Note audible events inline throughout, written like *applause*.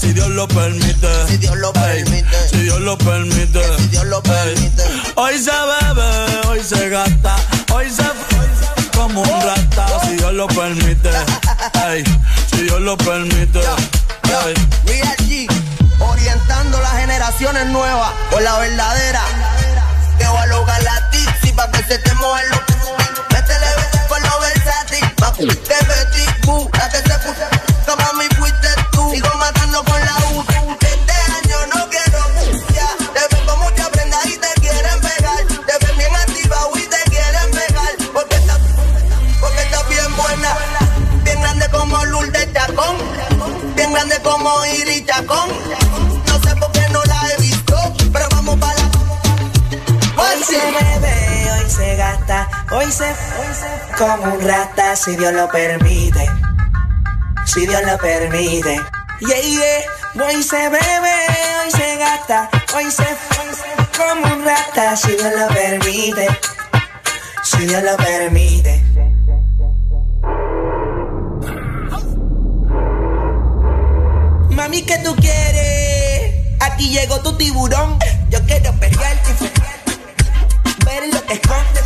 si Dios lo permite. Si Dios lo permite. si Dios lo permite. si Dios lo permite. Hoy se bebe, hoy se gasta, hoy se como un rata si Dios lo permite. si Dios lo permite. Real G, orientando las generaciones nuevas por la verdadera. Que voy a lograr la tizi pa' que se te mueva los Métele por lo versátil, pa' que Betty Boo, la que se puso, Con la U. Este año no quiero ya. Te ven con mucha prenda y te quieren pegar. Te ven bien activado y te quieren pegar. Porque estás, porque bien buena. Bien grande como Lourdes Chacón. Bien grande como Iri Chacón. No sé por qué no la he visto, pero vamos para la. Hoy se bebe, hoy se gasta, hoy se, hoy se como un rata si Dios lo permite. Si Dios lo permite. Yeah, yeah. Hoy se bebe, hoy se gasta, hoy se, hoy se como un rata si Dios lo permite. Si Dios lo permite. Mami, ¿qué tú quieres? Aquí llegó tu tiburón. Yo quiero perrearte ver lo que esconde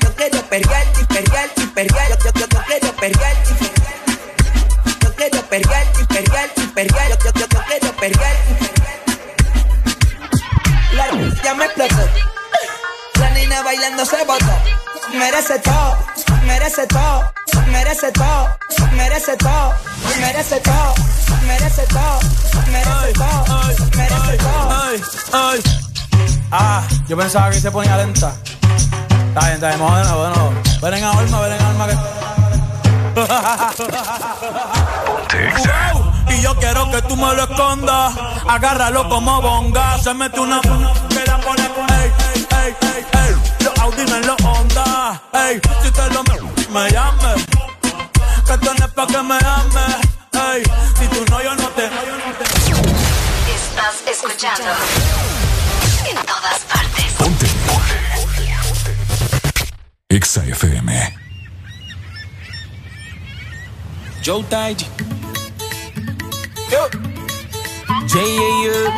Yo quiero perrearte, perrearte, perrearte. Yo, yo, yo, yo quiero perrearte. Yo quiero perrearte, perrearte, perrearte. Yo, yo, yo, yo quiero perrearte. La ya me explotó. La niña bailando se botó. Merece todo, merece todo, merece todo, merece todo, merece todo, merece todo, merece todo, merece todo. Ah, yo pensaba que se ponía lenta. Está bien, está bien, de nuevo. Ven en alma, ven en alma que. Y yo quiero que tú me lo escondas. Agárralo como bonga. Se mete una que la pone con ey, ey, ey, ey. Los Audi en los Honda. Ey, si te lo me, me llames. Que tú no es pa' que me ames. Ey, si tú no, yo no te. Estás escuchando en todas partes. Ponte. Exa FM. Joe Tide. Yo. J.A.U.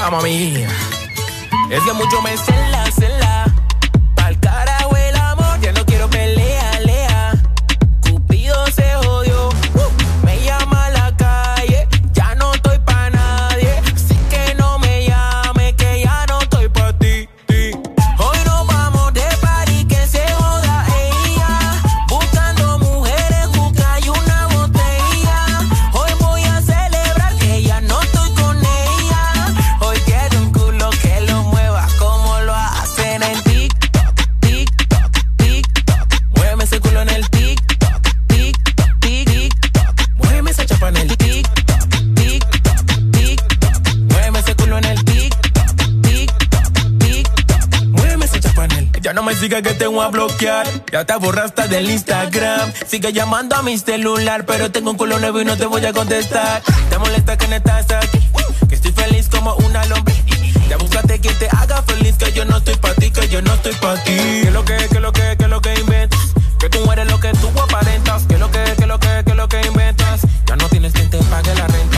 Vamos, mía. Es que mucho me cela, cela. Pa'l carajo me sigas que te voy a bloquear. Ya te borraste del Instagram. Sigue llamando a mi celular, pero tengo un culo nuevo y no te voy a contestar. Te molesta que no estás aquí. Que estoy feliz como una lombriz. Ya búscate quien te haga feliz, que yo no estoy pa' ti, que yo no estoy pa' ti. Que lo que, que lo que, que lo que inventas. Que tú eres lo que tú aparentas. Que lo que, que lo que, que lo que inventas. Ya no tienes quien te pague la renta.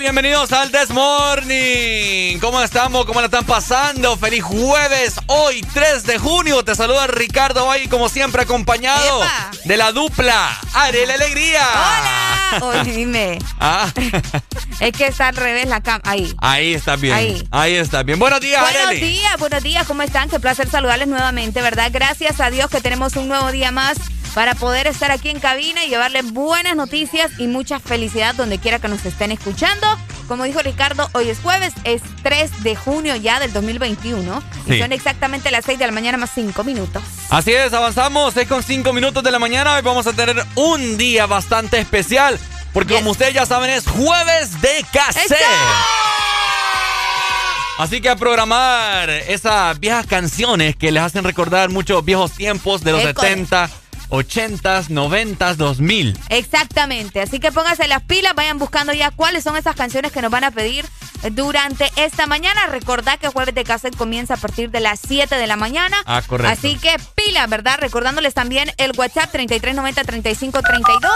Bienvenidos al This Morning. ¿Cómo estamos? ¿Cómo la están pasando? Feliz jueves, hoy 3 de junio. Te saluda Ricardo hoy como siempre acompañado de la dupla Ariel Alegría. Hola. Oye, dime. Ah. *laughs* es que está al revés la cama. Ahí. Ahí está bien. Ahí. Ahí está bien. Buenos días, Buenos días, buenos días. ¿Cómo están? Qué placer saludarles nuevamente, ¿verdad? Gracias a Dios que tenemos un nuevo día más para poder estar aquí en cabina y llevarles buenas noticias y mucha felicidad donde quiera que nos estén escuchando. Como dijo Ricardo, hoy es jueves, es 3 de junio ya del 2021 y son exactamente las 6 de la mañana más 5 minutos. Así es, avanzamos, es con 5 minutos de la mañana. Hoy vamos a tener un día bastante especial porque como ustedes ya saben es jueves de cassette. Así que a programar esas viejas canciones que les hacen recordar muchos viejos tiempos de los 70, 80s, 90s, 2000. Exactamente. Así que pónganse las pilas, vayan buscando ya cuáles son esas canciones que nos van a pedir durante esta mañana. Recordad que Jueves de Cassette comienza a partir de las 7 de la mañana. Ah, correcto. Así que pila, ¿verdad? Recordándoles también el WhatsApp 3390-3532.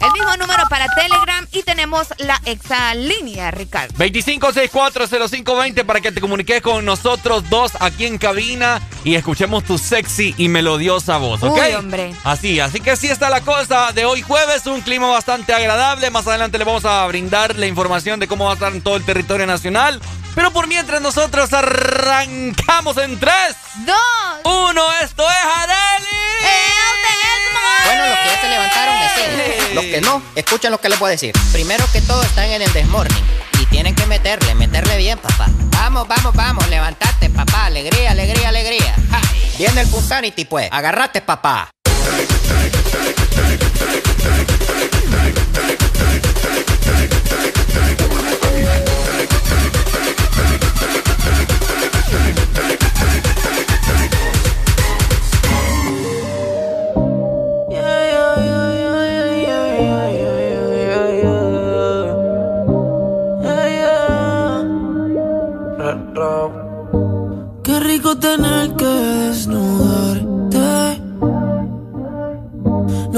El mismo número para Telegram y tenemos la exa línea, Ricardo. 25640520 para que te comuniques con nosotros dos aquí en cabina y escuchemos tu sexy y melodiosa voz, ¿ok? Uy, hombre. Así, así que así está la cosa de hoy jueves, un clima bastante agradable. Más adelante le vamos a brindar la información de cómo va a estar en todo el territorio nacional. Pero por mientras nosotros arrancamos en 3, 2, 1, esto es Areli. Bueno, los que ya se levantaron me Los que no, escuchen lo que les voy a decir. Primero que todo están en el desmorning. Y tienen que meterle, meterle bien, papá. Vamos, vamos, vamos, levantate, papá. Alegría, alegría, alegría. Viene el Punsanity, pues. Agarrate, papá. Qué rico tener que desnudarte.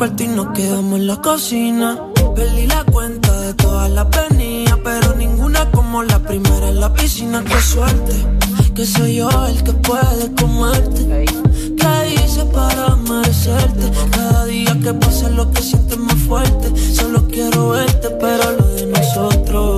y nos quedamos en la cocina. Perdí la cuenta de todas las venidas, pero ninguna como la primera en la piscina. Qué suerte, que soy yo el que puede comerte. ¿Qué hice para merecerte? Cada día que pasa lo que sientes más fuerte. Solo quiero verte, pero lo de nosotros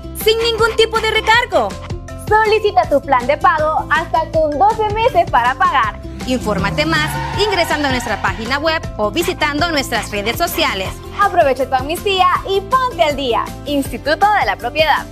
sin ningún tipo de recargo. Solicita tu plan de pago hasta con 12 meses para pagar. Infórmate más ingresando a nuestra página web o visitando nuestras redes sociales. Aprovecha tu amnistía y ponte al día. Instituto de la Propiedad.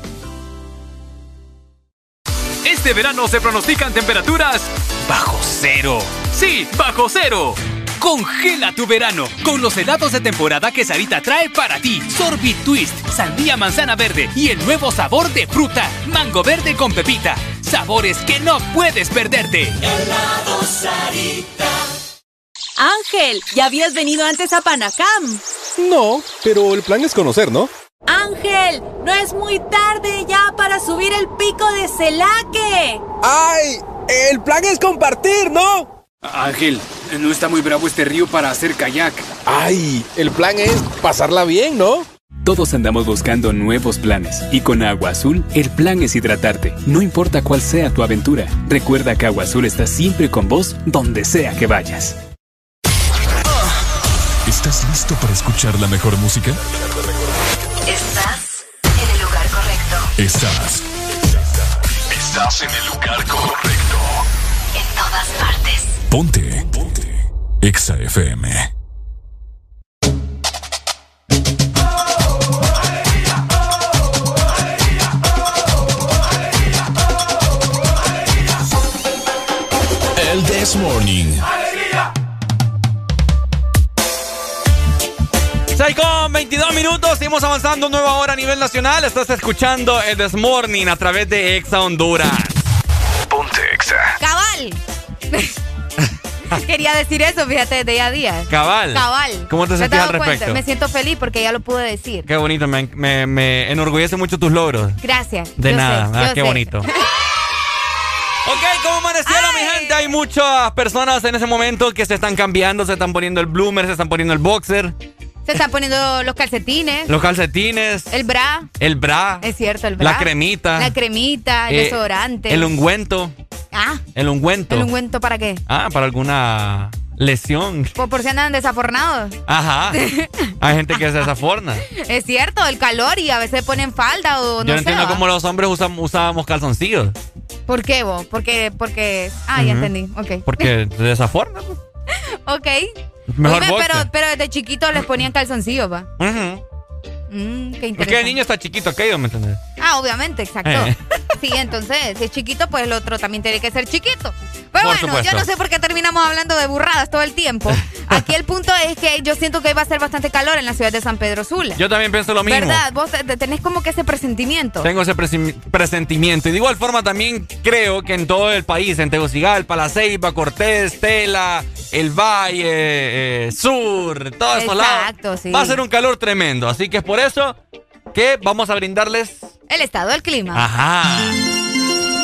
Este verano se pronostican temperaturas bajo cero. Sí, bajo cero. Congela tu verano con los helados de temporada que Sarita trae para ti. Sorbit Twist, sandía manzana verde y el nuevo sabor de fruta, mango verde con pepita. Sabores que no puedes perderte. Helado Sarita. Ángel, ¿ya habías venido antes a Panacam? No, pero el plan es conocer, ¿no? Ángel, no es muy tarde ya para subir el pico de Celaque. ¡Ay! El plan es compartir, ¿no? Ángel, no está muy bravo este río para hacer kayak. ¡Ay! El plan es pasarla bien, ¿no? Todos andamos buscando nuevos planes y con Agua Azul el plan es hidratarte, no importa cuál sea tu aventura. Recuerda que Agua Azul está siempre con vos donde sea que vayas. ¿Estás listo para escuchar la mejor música? Estás en el lugar correcto. Estás. Estás en el lugar correcto. En todas partes. Ponte. Ponte. Exa FM. El This Morning. 6 con 22 minutos, seguimos avanzando nueva hora a nivel nacional. Estás escuchando el This Morning a través de Exa Honduras. Ponte Exa. Cabal. *laughs* Quería decir eso, fíjate, de día a día. Cabal. Cabal. ¿Cómo te ¿Me has sentís al cuenta? respecto? Me siento feliz porque ya lo pude decir. Qué bonito, me, me, me enorgullece mucho tus logros. Gracias. De yo nada, sé, ah, qué sé. bonito. *laughs* Ok, ¿cómo amanecieron mi gente? Hay muchas personas en ese momento que se están cambiando, se están poniendo el bloomer, se están poniendo el boxer, Se están poniendo los calcetines. los calcetines, El bra. el bra, Es cierto, el bra. la cremita, La cremita, el eh, desodorante. el ungüento, Ah, el ungüento. ¿el ungüento para qué? Ah, para alguna lesión. Por, por si andan desafornados. Ajá. *laughs* Hay gente que se desaforna. Es cierto, el calor y a veces ponen falda o no Yo no entiendo ¿va? cómo los hombres usan- usábamos calzoncillos. ¿Por qué vos? Porque, porque. Ah, ya entendí. Ok. Porque se desafornan. *laughs* Ok. Mejor Oíme, pero, pero desde chiquito les ponían calzoncillos, va. Ujú. Mm, qué Es que interesante. el niño está chiquito aquello, ¿me entiendes? Ah, obviamente, exacto. Eh. *laughs* Sí, entonces, si es chiquito, pues el otro también tiene que ser chiquito. Pero Por bueno, supuesto. yo no sé por qué terminamos hablando de burradas todo el tiempo. *laughs* Aquí el punto es que yo siento que va a ser bastante calor en la ciudad de San Pedro Sula. Yo también pienso lo mismo. ¿Verdad? Vos te- te- tenés como que ese presentimiento. Tengo ese presentimiento. Y de igual forma también creo que en todo el país, en Tegucigalpa, La Ceiba, Cortés, Tela, El Valle, eh, Sur, todos esos lados, sí. va a ser un calor tremendo. Así que es por eso que vamos a brindarles... El estado del clima. Ajá.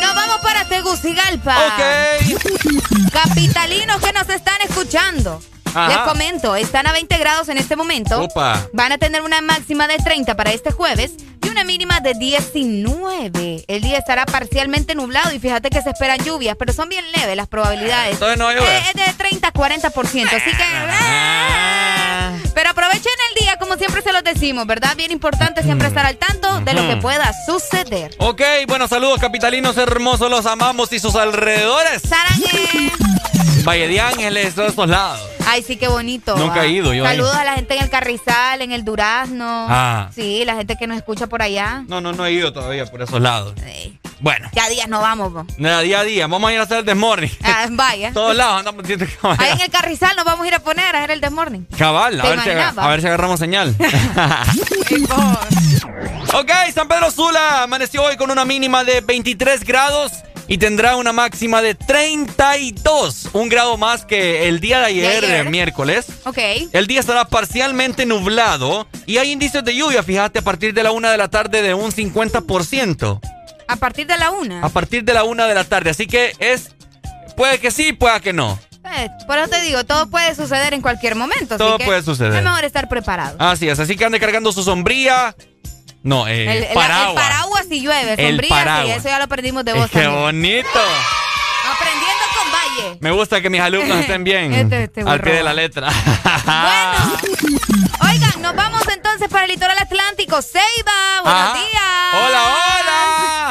Nos vamos para Tegucigalpa. Ok. Capitalinos que nos están escuchando. Ajá. Les comento, están a 20 grados en este momento. Opa. Van a tener una máxima de 30 para este jueves y una mínima de 19. El día estará parcialmente nublado y fíjate que se esperan lluvias, pero son bien leves las probabilidades. Entonces no a llover. Eh, es de 30 a 40%, así que... Ah. Pero aprovechen el día, como siempre se los decimos, ¿verdad? Bien importante siempre estar al tanto de lo que pueda suceder. Ok, bueno, saludos capitalinos hermosos, los amamos y sus alrededores. ¡Sarangue! Valle de Ángeles, todos estos lados. Ay, sí, qué bonito. Nunca he ido yo Saludos a la gente en el Carrizal, en el Durazno. Ah. Sí, la gente que nos escucha por allá. No, no, no he ido todavía por esos lados. Bueno. Ya días no vamos, po. Nada, día a día. Vamos a ir a hacer el desmorning. Ah, vaya. *laughs* Todos lados andamos diciendo que Ahí en el Carrizal nos vamos a ir a poner a hacer el desmorning. Cabal, a ¿Te ver, si, imaginas, a ver si agarramos señal. *laughs* ok, San Pedro Sula amaneció hoy con una mínima de 23 grados y tendrá una máxima de 32. Un grado más que el día de ayer, De ayer. eh, miércoles. Ok. El día estará parcialmente nublado y hay indicios de lluvia, fíjate, a partir de la una de la tarde de un 50%. A partir de la una. A partir de la una de la tarde. Así que es. Puede que sí, puede que no. Eh, por eso te digo, todo puede suceder en cualquier momento. así Todo que puede suceder. Es mejor estar preparado. Así es, así que ande cargando su sombría. No, eh, el, el- paraguas. el paraguas si llueve, El sombría, sí, paraguas. eso ya lo aprendimos de vos Qué también. bonito. Aprendiendo con Valle. Me gusta que mis alumnos estén bien. *laughs* Este- este al pie de la letra. Oigan, nos vamos entonces para el litoral atlántico. Ceiba, buenos Ajá. días. Hola, hola.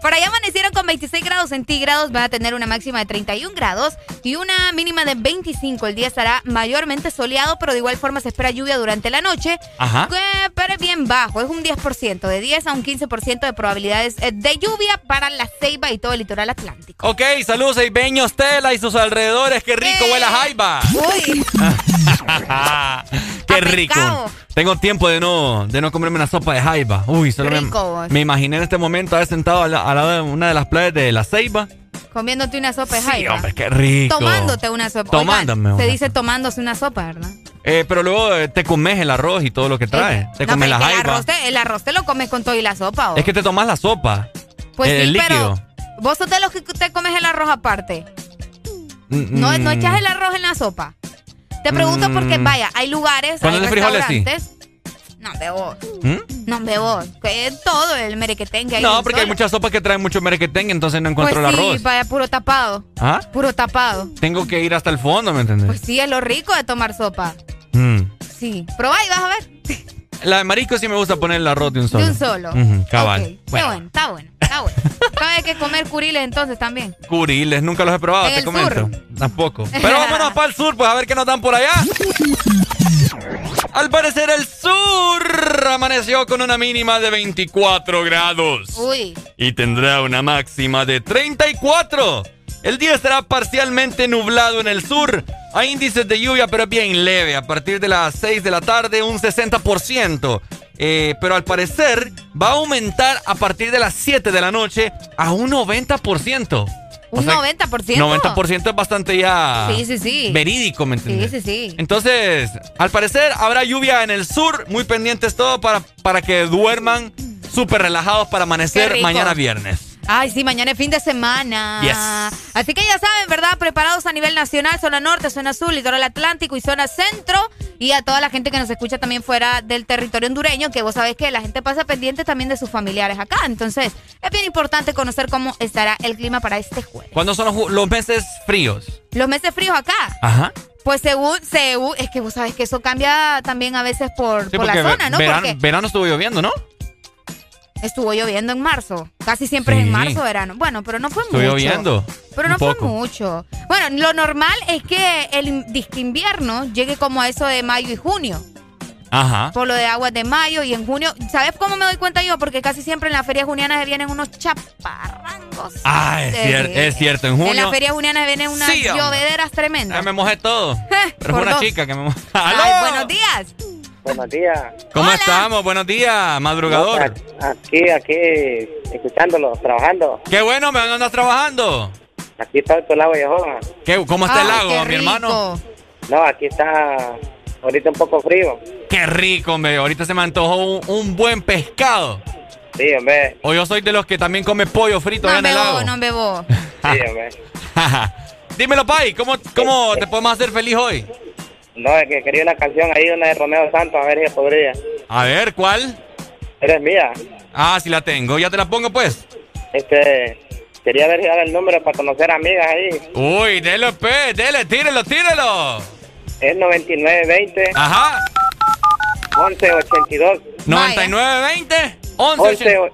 Por allá amanecieron con 26 grados centígrados, van a tener una máxima de 31 grados y una mínima de 25. El día estará mayormente soleado, pero de igual forma se espera lluvia durante la noche. Ajá. Eh, pero es bien bajo, es un 10%, de 10 a un 15% de probabilidades eh, de lluvia para la Ceiba y todo el litoral atlántico. Ok, saludos Ibeños, Tela y sus alrededores. Qué rico huele a jaiba. Uy, *laughs* Qué rico. Tengo tiempo de no, de no comerme una sopa de jaiba. Uy, solo me- Rico, me, imaginé en este momento haber sentado al, al lado de una de las playas de la Ceiba. comiéndote una sopa de Sí, jaiba. hombre, qué rico. Tomándote una sopa. Tomándome Oigan, se dice tomándose una sopa, ¿verdad? Eh, pero luego eh, te comes el arroz y todo lo que trae. te No, comes la que el jaiba. arroz, te, el arroz te lo comes con todo y la sopa. ¿o? Es que te tomas la sopa. Pues el, sí, el líquido. pero vos sos de los que te comes el arroz aparte. Mm, No, no echas el arroz en la sopa. Te pregunto Mm. porque, vaya, hay lugares, hay es de frijoles, sí. No, bebo. ¿Mm? No, bebo. Que todo el merequetengue ahí. No, porque hay muchas sopas que traen mucho merequetengue, entonces no Pues encuentro el sí, arroz. vaya, puro tapado. ¿Ah? Puro tapado. Tengo que ir hasta el fondo, ¿me entiendes? Pues sí, es lo rico de tomar sopa. Mm. Sí. Probá y vas a ver. La de marisco sí me gusta poner el arroz de un solo. De un solo. Cabal. Ok, Qué bueno, está bueno, está bueno. Cabe que comer curiles entonces también. Curiles, nunca los he probado, En te el comento. Tampoco. Pero vámonos *laughs* para el sur, pues a ver qué nos dan por allá. Al parecer el sur amaneció con una mínima de 24 grados. Uy. Y tendrá una máxima de 34. El día estará parcialmente nublado en el sur. Hay índices de lluvia, pero es bien leve. A partir de las 6 de la tarde, un 60%. Eh, pero al parecer va a aumentar a partir de las 7 de la noche a un 90%. O Un sea, 90%. 90% es bastante ya Sí, sí, sí. verídico, ¿me Sí, entiendes? sí, sí. Entonces, al parecer habrá lluvia en el sur, muy pendientes todo para, para que duerman súper relajados para amanecer mañana viernes. Ay, sí, mañana es fin de semana. Yes. Así que ya saben, ¿verdad? Preparados a nivel nacional, zona norte, zona sur, litoral atlántico y zona centro. Y a toda la gente que nos escucha también fuera del territorio hondureño, que vos sabés que la gente pasa pendiente también de sus familiares acá. Entonces, es bien importante conocer cómo estará el clima para este jueves. ¿Cuándo son los, meses fríos? Los meses fríos acá. Ajá. Pues según, según, es que vos sabés que eso cambia también a veces por, Sí, por la zona, ¿no? verano, Porque verano estuvo lloviendo, ¿no? Estuvo lloviendo en marzo. Casi siempre es en marzo, verano. Bueno, pero no fue Estuvo mucho. lloviendo. Pero Un no fue poco. mucho. Bueno, lo normal es que el disque invierno llegue como a eso de mayo y junio. Ajá. Por lo de aguas de mayo y en junio. ¿Sabes cómo me doy cuenta yo? Porque casi siempre en las ferias junianas vienen unos chaparrangos. Ah, es, cier- es cierto. En junio. En las ferias junianas vienen unas Sí, llovederas tremendas. Ya me mojé todo. *laughs* Pero fue una dos. chica que me mojó. *laughs* Ay, buenos días. Buenos días. ¿Cómo estamos? Buenos días, madrugador. Aquí, aquí, escuchándolo, trabajando. Qué bueno, ¿me dónde andas trabajando? Aquí está el lago. ¿Qué, ¿Cómo está el lago, qué mi hermano? No, aquí está ahorita un poco frío. Qué rico, hombre. Ahorita se me antojó un, un buen pescado. Sí, hombre. O yo soy de los que también come pollo frito No allá en el lago. bebo, no bebo. Sí, hombre. *laughs* Dímelo, Pai, ¿cómo, cómo te podemos hacer feliz hoy? No, es que quería una canción ahí, una de Romeo Santos, a ver si podría. A ver, ¿cuál? Eres mía. Ah, sí la tengo. Ya te la pongo, pues. Este, quería ver si daba el número para conocer amigas ahí. Uy, dele, pe, dele, tírelo, tírelo. Es 9920 Ajá. 1182. 9920 11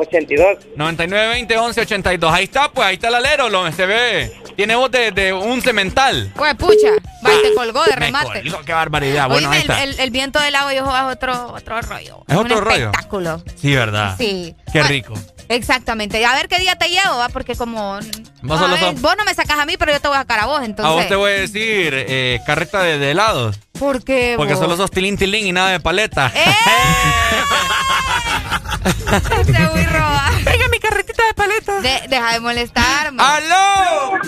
82. 9920 1182. Ahí está, pues, ahí está el alero, lo, se ve. Tiene voz de, un cemental. Pues pucha, va, te colgó de remate. qué barbaridad. bueno, ahí está. El, el, viento del agua yo es otro, otro rollo. Es otro rollo. espectáculo. Sí, ¿verdad? Sí. Qué rico. Exactamente. A ver qué día te llevo, ¿va? Porque como... Vos, no me sacas a mí, pero yo te voy a sacar a vos, entonces... A vos te voy a decir eh, carreta de, helados. ¿Por qué, Porque solo sos tilín tilín y nada de paleta. ¡Eh! *laughs* Te voy a robar. Venga, mi carretita de paleta. deja de molestar. ¡Aló!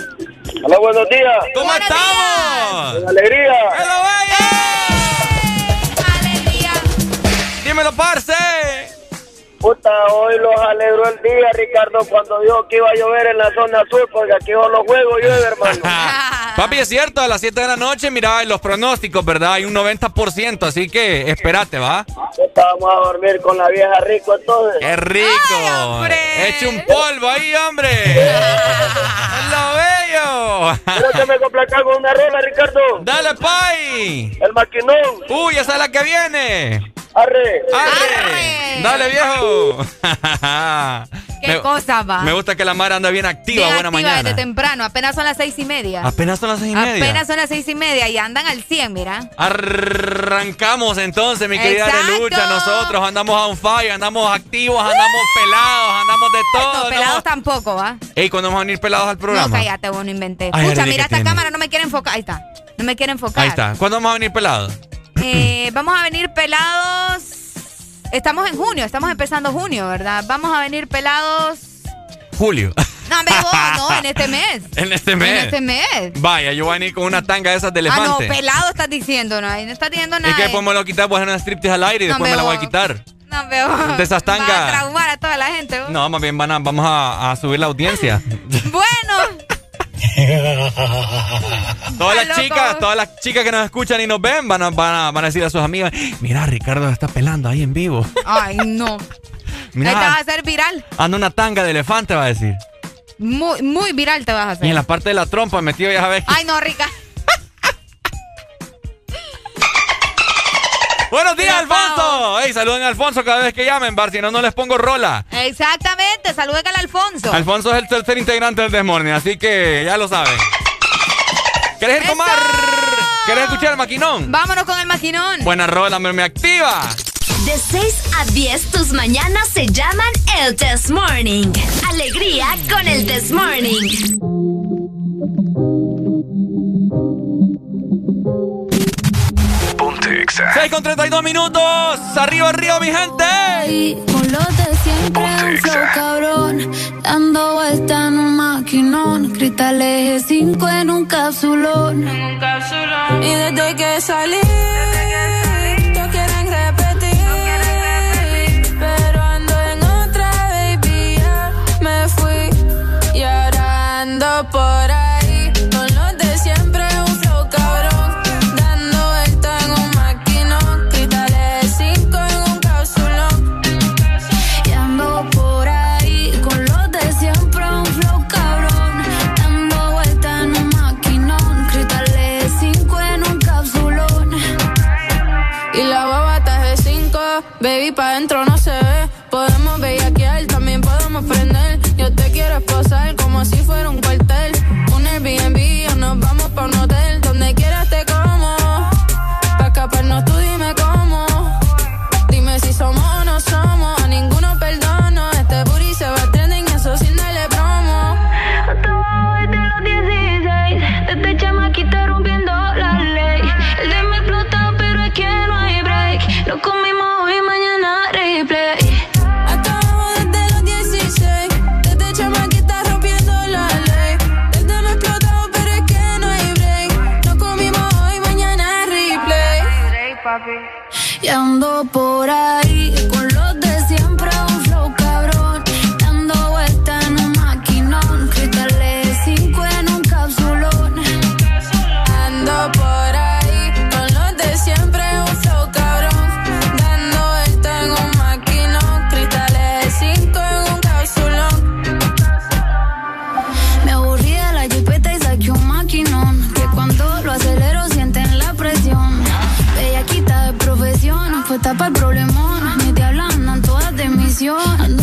Hola, buenos días. ¿Cómo estamos? Con alegría. ¡Hello, ¡Alegría! Dímelo, parce. Puta, hoy los alegró el día, Ricardo, cuando dijo que iba a llover en la zona sur, porque aquí los juegos llueve, hermano. *laughs* Papi, es cierto, a las 7 de la noche, mira, los pronósticos, ¿verdad? Hay un 90%, así que espérate, ¿va? Vamos a dormir con la vieja rico entonces. ¡Qué rico! ¡Eche un polvo ahí, hombre! ¡Es *laughs* lo bello! Quiero que me complaca con una rola, Ricardo. ¡Dale, pay! El maquinón. ¡Uy, esa es la que viene! ¡Arre! ¡Arre! ¡Dale, viejo! ¿Qué *laughs* cosa va? Me gusta que la mar anda bien activa, buena mañana. desde temprano, apenas son las seis y media. Apenas son las seis y media. Apenas son las seis y media y andan al 100, mira. Arrancamos entonces, mi querida lucha. Nosotros andamos a un fire, andamos activos, andamos pelados, andamos de todo. No, pelados tampoco, ¿va? Ey, ¿cuándo vamos a venir pelados al programa? No, cállate, vos no inventé. Escucha, mira esta cámara, no me quiere enfocar. Ahí está. No me quiere enfocar. Ahí está. ¿Cuándo vamos a venir pelados? Eh, vamos a venir pelados. Estamos en junio, estamos empezando junio, ¿verdad? Vamos a venir pelados. Julio. No, no, *laughs* en este mes. En este mes. En este mes. Vaya, yo voy a venir con una tanga de esas de elefante. Ah, no, pelado estás diciendo, no, no estás diciendo nada. Es que después me lo quitar, voy a hacer una striptease al aire y después me la voy a quitar. No, veo. De esas tangas. Va a traumar a toda la gente. No, más bien van a, vamos a, a subir la audiencia. *laughs* bueno. *laughs* *laughs* todas las chicas, todas las chicas que nos escuchan y nos ven van a, van a, decir a sus amigas, mira, Ricardo está pelando ahí en vivo. *laughs* Ay, no. Mira, te vas a hacer viral. Anda una tanga de elefante, va a decir. Muy, muy viral te vas a hacer. Y en la parte de la trompa metido, ya sabes. Ay, no, rica. Buenos días, Alfonso. Ey, saluden a Alfonso cada vez que llamen, Bar, si no, no les pongo rola. Exactamente, saluden al Alfonso. Alfonso es el tercer integrante del Desmorning, así que ya lo saben. ¿Quieres ir tomar? ¿Quieres escuchar el maquinón? Vámonos con el maquinón. Buena rola, me, activa. De 6 a 10, tus mañanas se llaman el Test Morning. Alegría con el Test Morning. Ponte 6 con 32 minutos. Arriba, arriba, mi gente. Con lo de siempre, un flow cabrón. Dando vuelta en un maquinón. Cristal eje 5 en un capsulón. Y desde que salí. Todos Y ando por ahí todas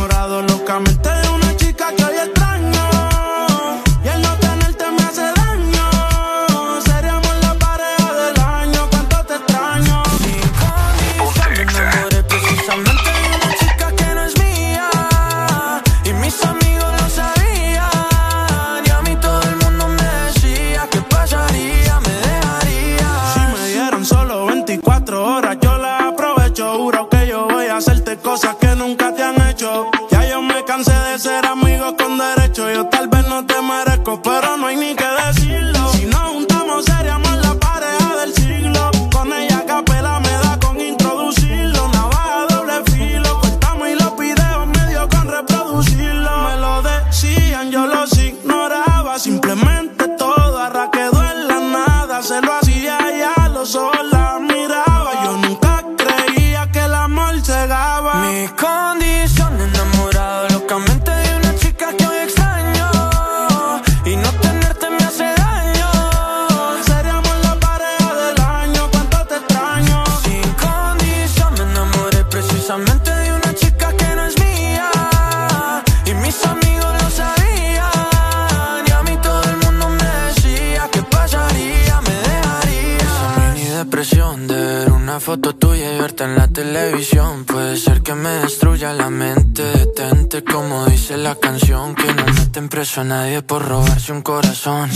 a nadie por robarse un corazón.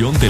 información de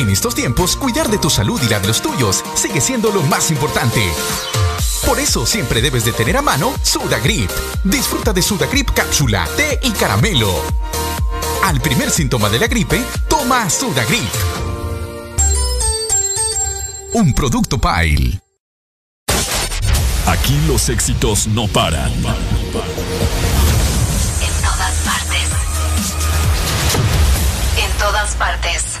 En estos tiempos, cuidar de tu salud y la de los tuyos sigue siendo lo más importante. Por eso siempre debes de tener a mano Sudagrip. Disfruta de Sudagrip cápsula, té y caramelo. Al primer síntoma de la gripe, toma Sudagrip. Un producto Pile. Aquí los éxitos no paran. En todas partes. En todas partes.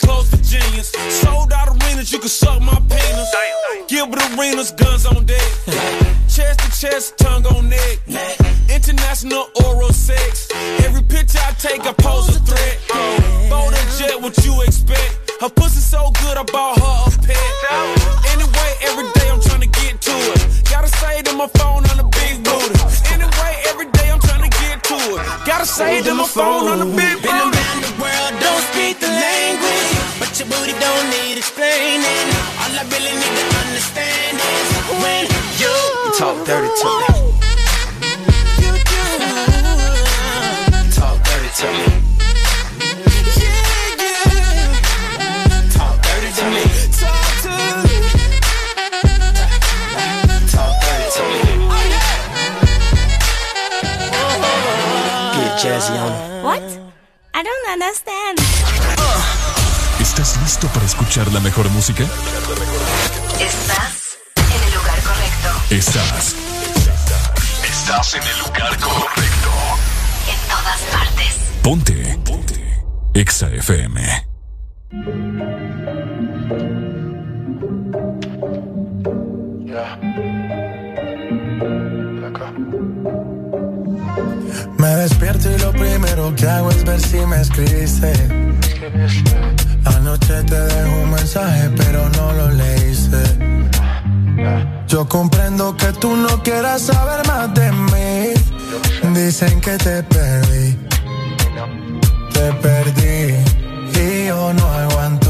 Close to genius. Sold out arenas, you can suck my penis. Gilbert arenas, guns on deck. chest to chest, tongue on neck. International oral sex. Every picture I take, I pose a threat. Bold and jet, what you expect? Her pussy so good, I bought her a pet. Anyway, every day I'm trying to get to it. Gotta say to my phone on the big booty. Anyway, every day I'm trying to get to it. Gotta say to my phone on the big booty. Your booty don't need explaining. All I really need to understand is when you, you talk dirty to me. Talk dirty to me. Talk dirty to me. Talk to me. Talk dirty to me. Oh, Get jazzy on. What? I don't understand. ¿Estás listo para escuchar la mejor música? Estás en el lugar correcto. Estás. Estás en el lugar correcto. En todas partes. Ponte. Ponte. Exa FM. Me despierto y lo primero que hago es ver si me escribiste. Anoche te dejo un mensaje, pero no lo leíste. Yo comprendo que tú no quieras saber más de mí. Dicen que te perdí. Te perdí. Y yo no aguanto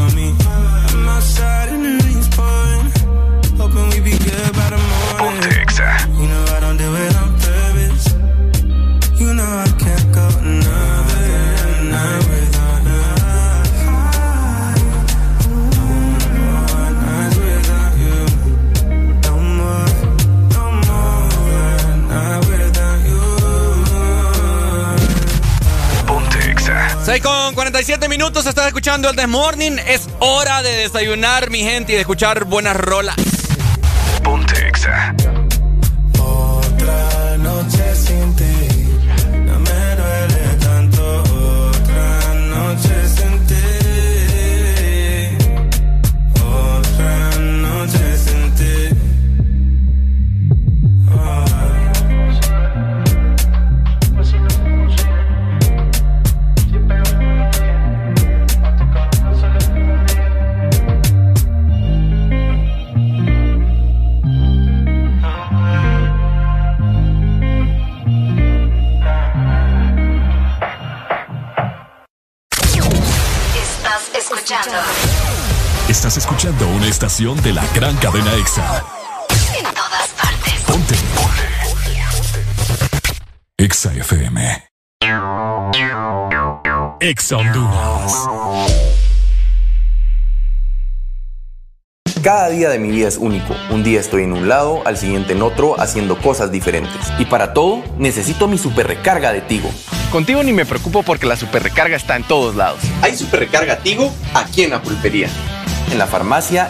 6 con 47 minutos, estás escuchando el Desmorning. Es hora de desayunar, mi gente, y de escuchar buenas rolas. Estación de la gran cadena EXA. En todas partes. Ponte. EXA FM. EXA Honduras. Cada día de mi vida es único. Un día estoy en un lado, al siguiente en otro, haciendo cosas diferentes. Y para todo, necesito mi super recarga de Tigo. Contigo ni me preocupo porque la super recarga está en todos lados. Hay super recarga Tigo aquí en la pulpería, en la farmacia,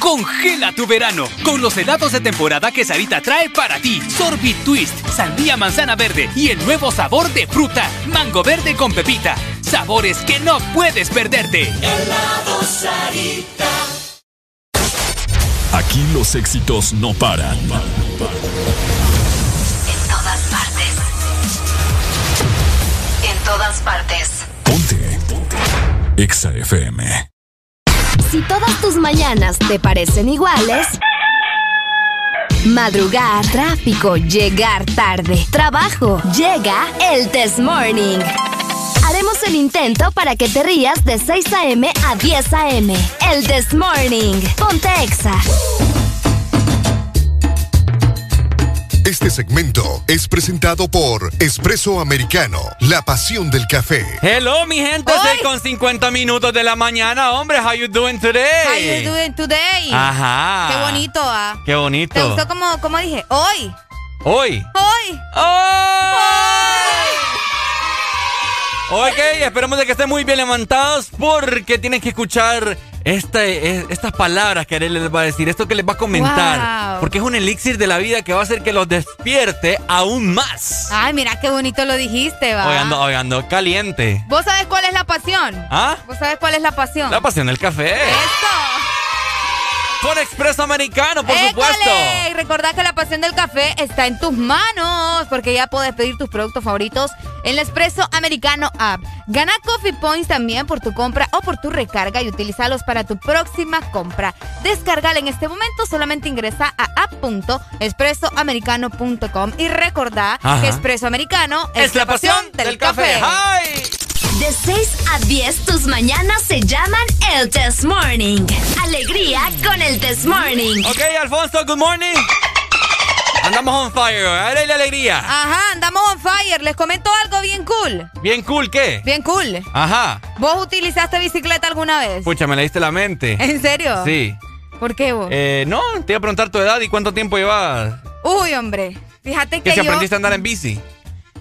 Congela tu verano con los helados de temporada que Sarita trae para ti. Sorbit Twist, sandía manzana verde y el nuevo sabor de fruta, mango verde con pepita. Sabores que no puedes perderte. Helado Sarita. Aquí los éxitos no paran. En todas partes. En todas partes. EXA FM. Si todas tus mañanas te parecen iguales, madrugar, tráfico, llegar tarde, trabajo, llega el Test Morning. Haremos el intento para que te rías de 6 a.m. a 10 a.m. El This Morning. Ponte Exa. Este segmento es presentado por Espresso Americano, la pasión del café. Hello, mi gente, 6 con 50 minutos de la mañana. Hombre, how you doing today? How you doing today? Ajá. Qué bonito, ¿ah? Qué bonito. ¿Te gustó como, como dije? Hoy. Hoy. Hoy. Hoy. Ok, esperemos de que estén muy bien levantados porque tienen que escuchar esta, estas palabras que Arely les va a decir, esto que les va a comentar. Porque es un elixir de la vida que va a hacer que los despierte aún más. Ay, mira qué bonito lo dijiste, va. Hoy ando, hoy ando caliente. ¿Vos sabés cuál es la pasión? ¿Ah? ¿Vos sabés cuál es la pasión? La pasión del café. ¡Eso! Con Expreso Americano, por supuesto. Y recordad que la pasión del café está en tus manos, porque ya puedes pedir tus productos favoritos en la Expreso Americano App. Gana Coffee Points también por tu compra o por tu recarga y utilizalos para tu próxima compra. Descargala en este momento, solamente ingresa a app.expresoamericano.com y recordá que Expreso Americano es, la pasión, del, café. De 6 a 10, tus mañanas se llaman el Test Morning. Alegría con el Test Morning. Ok, Alfonso, good morning. Andamos on fire, ahora la alegría. Ajá, andamos on fire. Les comento algo bien cool. ¿Bien cool qué? Bien cool. Ajá. ¿Vos utilizaste bicicleta alguna vez? Pucha, me leíste la mente. ¿En serio? Sí. ¿Por qué vos? Eh, no, te iba a preguntar tu edad y cuánto tiempo llevas. Uy, hombre. Fíjate que, ¿Que si yo... aprendiste a andar en bici?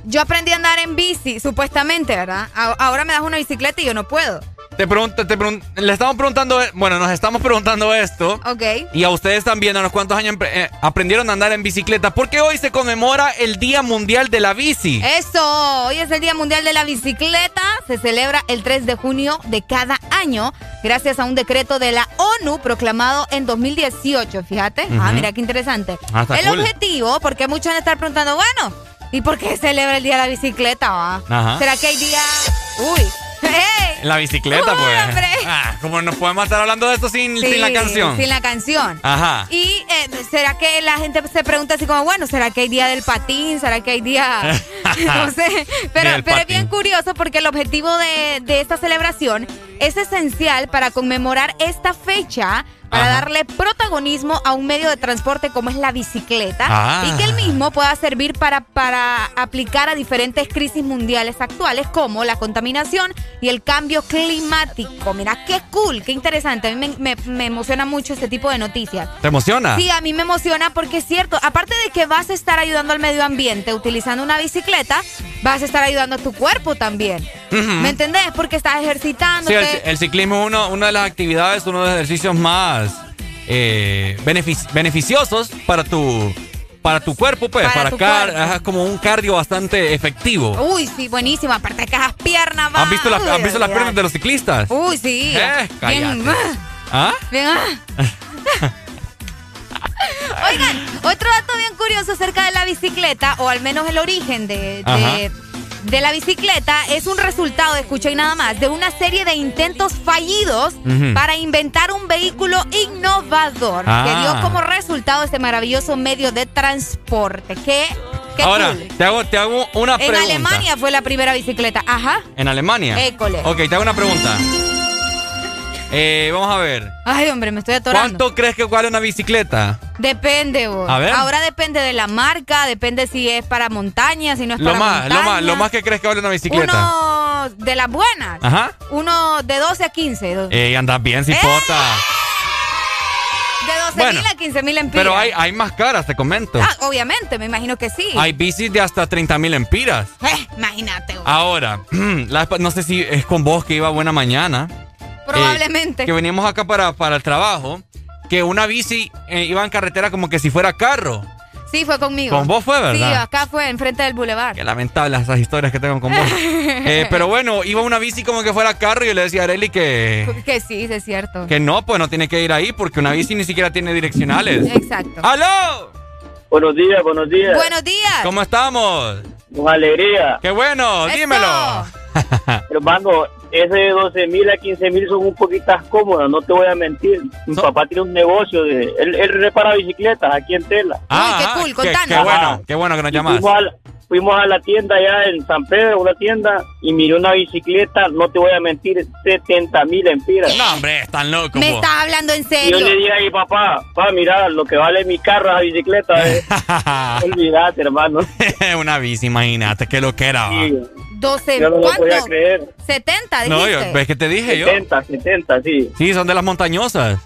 Yo aprendí a andar en bici, supuestamente, ¿verdad? Ahora me das una bicicleta y yo no puedo. Te pregunto, te le estamos preguntando, bueno, nos estamos preguntando esto. Ok. Y a ustedes también, a los cuántos años eh, aprendieron a andar en bicicleta, porque hoy se conmemora el Día Mundial de la Bici. Eso, hoy es el Día Mundial de la Bicicleta, se celebra el 3 de junio de cada año, gracias a un decreto de la ONU proclamado en 2018, fíjate. Ah, mira qué interesante. Ah, el objetivo, porque muchos van a estar preguntando, bueno, ¿y por qué celebra el Día de la Bicicleta? Va? ¿Será que hay día... Uy, ¡Hey! La bicicleta, pues. Ah, como nos podemos estar hablando de esto sin, sin, la canción. Sin la canción. Ajá. Y eh, será que la gente se pregunta así como, bueno, ¿será que hay día del patín? ¿Será que hay día.? *laughs* *laughs* no sé. Pero, pero es bien curioso porque el objetivo de, de esta celebración es esencial para conmemorar esta fecha para darle protagonismo a un medio de transporte como es la bicicleta Ah. y que el mismo pueda servir para, para aplicar a diferentes crisis mundiales actuales como la contaminación y el cambio climático. Mira, qué cool, qué interesante. A mí me, me- me emociona mucho este tipo de noticias. ¿Te emociona? Sí, a mí me emociona porque es cierto, aparte de que vas a estar ayudando al medio ambiente utilizando una bicicleta, vas a estar ayudando a tu cuerpo también. ¿Me entendés? Porque estás Sí, ejercitándote. El, el ciclismo es uno, una de las actividades, uno de los ejercicios más eh, benefic- beneficiosos para tu, para tu cuerpo, pues, Para para, tu car- cuerpo. ajá, como un cardio bastante efectivo. Uy, sí, buenísimo. Aparte que esas piernas van. ¿Has visto, las- Uy, has visto las olvidate. piernas de los ciclistas? Uy, sí. Eh, bien, cállate. ¿Ah? bien, ah. *laughs* Oigan, otro dato bien curioso acerca de la bicicleta, o al menos el origen de, de la bicicleta, es un resultado, escucha y nada más, de una serie de intentos fallidos para inventar un vehículo innovador que Ah. dio como resultado este maravilloso medio de transporte. ¿Qué? Qué Ahora, cool. te, hago, te hago una En pregunta. Alemania fue la primera bicicleta. Ajá. ¿En Alemania? École. Ok, te hago una pregunta. Eh, vamos a ver. Ay, hombre, me estoy atorando. ¿Cuánto crees que vale una bicicleta? Depende, vos. A ver. Ahora depende de la marca, depende si es para montaña, si no es Lo para más, lo montaña. más, lo más que crees que vale una bicicleta. Uno de las buenas. Ajá. Uno de 12 a 15. do- Ey, andas bien, cipota. De 12 bueno, mil a 15 mil empiras. Pero hay, hay más caras, te comento. Ah, obviamente, me imagino que sí. Hay bicis de hasta 30 mil empiras. Eh, imagínate, vos. Ahora, *clears throat* la no sé si es con vos que iba buena mañana. Probablemente. eh, que veníamos acá para, para el trabajo. Que una bici eh, iba en carretera como que si fuera carro. Sí, fue conmigo. Con vos fue, ¿verdad? Sí, acá fue, enfrente del boulevard. Qué lamentable esas historias que tengo con vos. *laughs* Eh, pero bueno, iba una bici como que fuera carro y yo le decía a Areli que, Que sí, sí, es cierto. que no, pues no tiene que ir ahí porque una bici ni siquiera tiene direccionales. Exacto. ¡Aló! Buenos días, buenos días. Buenos días. ¿Cómo estamos? Con alegría. ¡Qué bueno! Eso. ¡Dímelo! *laughs* *laughs* Hermano, ese de 12 mil a 15 mil son un poquitas cómodas, no te voy a mentir. Mi papá tiene un negocio de. Él, él repara bicicletas aquí en Tela. Ah, qué ah, cool, qué, contanos. qué bueno, qué bueno que nos Y llamas. fuimos, a la tienda allá en San Pedro, una tienda, y miré una bicicleta, no te voy a mentir, 70 mil empiras. No, hombre, están locos. Me estás hablando en serio. yo le dije a mi papá, papá, mira, lo que vale mi carro, esa bicicleta, eh. *laughs* olvídate, hermano. *laughs* una bici, imagínate, que lo que era. Sí. 12, Yo no lo ¿cuánto? podía creer. 70, dijiste. No, yo, ves que te dije 70, 70, sí. yo. Sí, son de las montañosas.